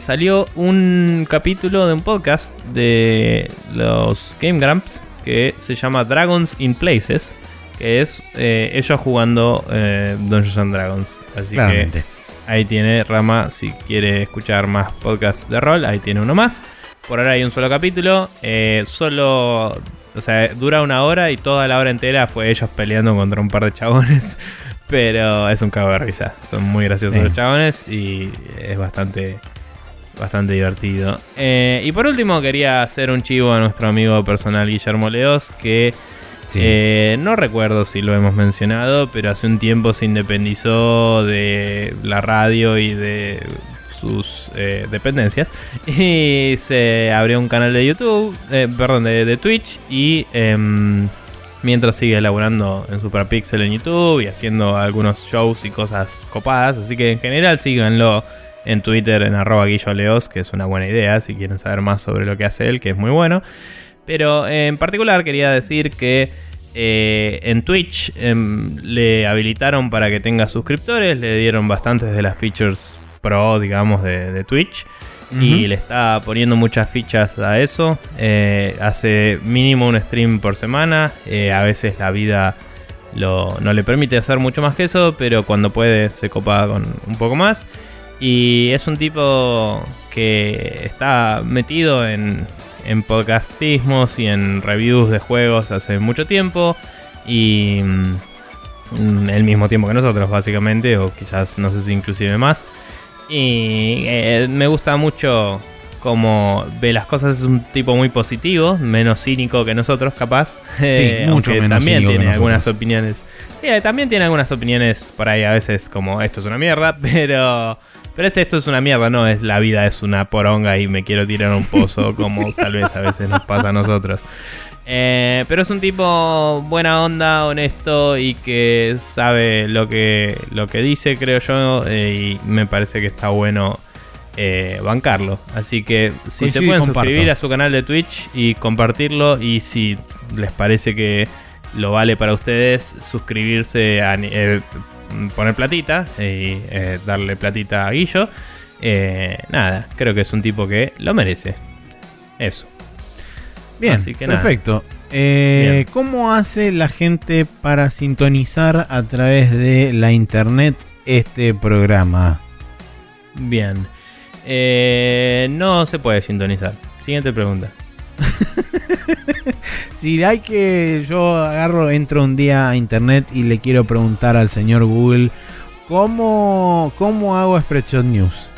salió un capítulo de un podcast de los Game Grumps que se llama Dragons in Places, que es ellos jugando Dungeons and Dragons. Así Claramente. que ahí tiene Rama, si quiere escuchar más podcasts de rol, ahí tiene uno más. Por ahora hay un solo capítulo, eh, solo, o sea, dura una hora y toda la hora entera fue ellos peleando contra un par de chabones. Pero es un cago de risa, son muy graciosos Sí. los chabones y es bastante, bastante divertido. Eh, y por último quería hacer un chivo a nuestro amigo personal Guillermo Leos que Sí. eh, no recuerdo si lo hemos mencionado, pero hace un tiempo se independizó de la radio y de sus eh, dependencias. Y se abrió un canal de YouTube, eh, perdón, de, Twitch. Y em, mientras sigue elaborando en Superpixel en YouTube y haciendo algunos shows y cosas copadas. Así que en general síganlo en Twitter en arroba guilloleos, que es una buena idea si quieren saber más sobre lo que hace él, que es muy bueno. Pero eh, en particular quería decir que en Twitch em, le habilitaron para que tenga suscriptores, le dieron bastantes de las features pro, digamos, de, de Twitch. Y le está poniendo muchas fichas a eso. Eh, hace mínimo un stream por semana. Eh, a veces la vida lo- no le permite hacer mucho más que eso, pero cuando puede se copa con un poco más. Y es un tipo que está metido en, en podcastismos y en reviews de juegos hace mucho tiempo. Y mm, el mismo tiempo que nosotros, básicamente, o quizás no sé si inclusive más. Y eh, me gusta mucho como ve las cosas, es un tipo muy positivo, menos cínico que nosotros, capaz. Eh, mucho aunque menos también cínico tiene algunas opiniones. Sí, eh, también tiene algunas opiniones por ahí a veces como esto es una mierda, pero pero es esto es una mierda, no es la vida es una poronga y me quiero tirar a un pozo como tal vez a veces nos pasa a nosotros. Eh, pero es un tipo buena onda, honesto y que sabe lo que, lo que dice, creo yo, eh, y me parece que está bueno eh, bancarlo. Así que si se pueden suscribir a su canal de Twitch y compartirlo, y si les parece que lo vale para ustedes, suscribirse a poner platita y darle platita a Guillo. Nada, creo que es un tipo que lo merece. Eso. Bien, Así que nada. perfecto. Eh, Bien. ¿Cómo hace la gente para sintonizar a través de la internet este programa? Bien. Eh, no se puede sintonizar. Siguiente pregunta. Si hay que yo agarro, entro un día a internet y le quiero preguntar al señor Google cómo, cómo hago Spreadshot News.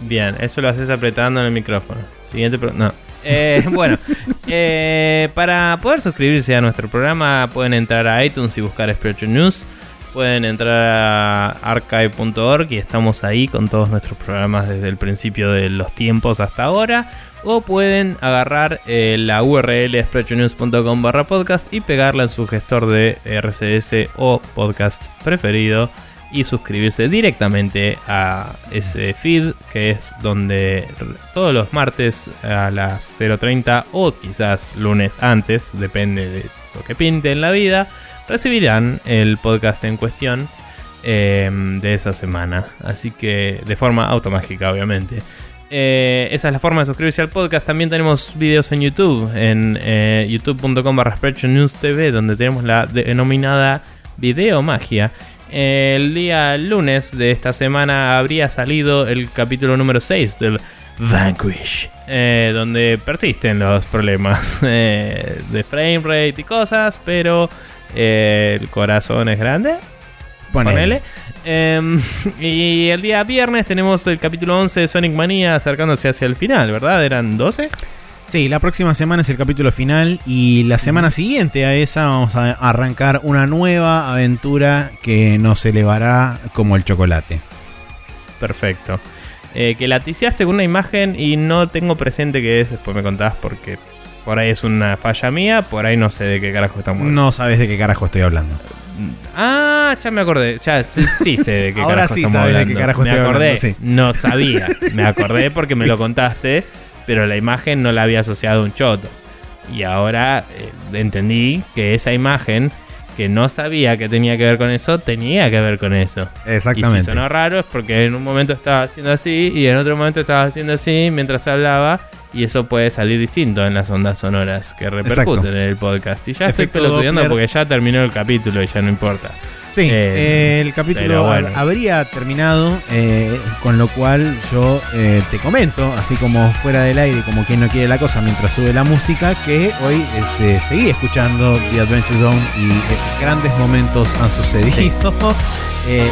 Bien, eso lo haces apretando en el micrófono. Siguiente pregunta. No. Eh, bueno, eh, para poder suscribirse a nuestro programa pueden entrar a iTunes y buscar Spiritual News. Pueden entrar a archive.org y estamos ahí con todos nuestros programas desde el principio de los tiempos hasta ahora. O pueden agarrar eh, la URL sprechonews.com barra podcast y pegarla en su gestor de RCS o podcast preferido y suscribirse directamente a ese feed que es donde todos los martes a las 0.30 o quizás lunes antes, depende de lo que pinte en la vida, recibirán el podcast en cuestión eh, de esa semana. Así que de forma automágica, obviamente. Eh, esa es la forma de suscribirse al podcast. También tenemos videos en YouTube, en eh, youtube.com barra donde tenemos la denominada Video Magia. El día lunes de esta semana habría salido el capítulo número 6 del Vanquish, eh, donde persisten los problemas eh, de frame rate y cosas, pero eh, el corazón es grande. Ponele. Em, y el día viernes tenemos el capítulo 11 de Sonic Mania acercándose hacia el final, ¿verdad? ¿Eran 12? Sí, la próxima semana es el capítulo final y la semana siguiente a esa vamos a arrancar una nueva aventura que nos elevará como el chocolate. Perfecto. Eh, que la ticiaste con una imagen y no tengo presente qué es, después me contás porque por ahí es una falla mía, por ahí no sé de qué carajo estamos hablando. No sabes de qué carajo estoy hablando. Ah, ya me acordé. Ya sí, sí sé de qué Ahora carajo sí estamos sabes de hablando. qué carajo me estoy acordé. hablando, sí. No sabía. Me acordé porque me lo contaste, pero la imagen no la había asociado a un choto. Y ahora eh, entendí que esa imagen que no sabía que tenía que ver con eso, tenía que ver con eso. Y si Exactamente. sonó raro es porque en un momento estaba haciendo así y en otro momento estaba haciendo así mientras hablaba. Y eso puede salir distinto en las ondas sonoras que repercuten Exacto. en el podcast. Y ya estoy pelotudeando porque ya terminó el capítulo y ya no importa. Sí, Eh, eh, el capítulo bueno. habría terminado, eh, con lo cual yo eh, te comento, así como fuera del aire, como quien no quiere la cosa, mientras sube la música, que hoy este, seguí escuchando The Adventure Zone y grandes momentos han sucedido.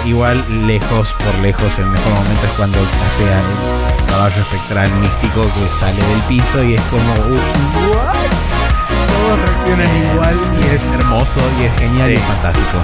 Igual, lejos por lejos, el mejor momento es cuando castea el caballo espectral místico que sale del piso y es como, uh, ¿what? Todos reaccionan igual y es hermoso y es genial y Sí. es fantástico.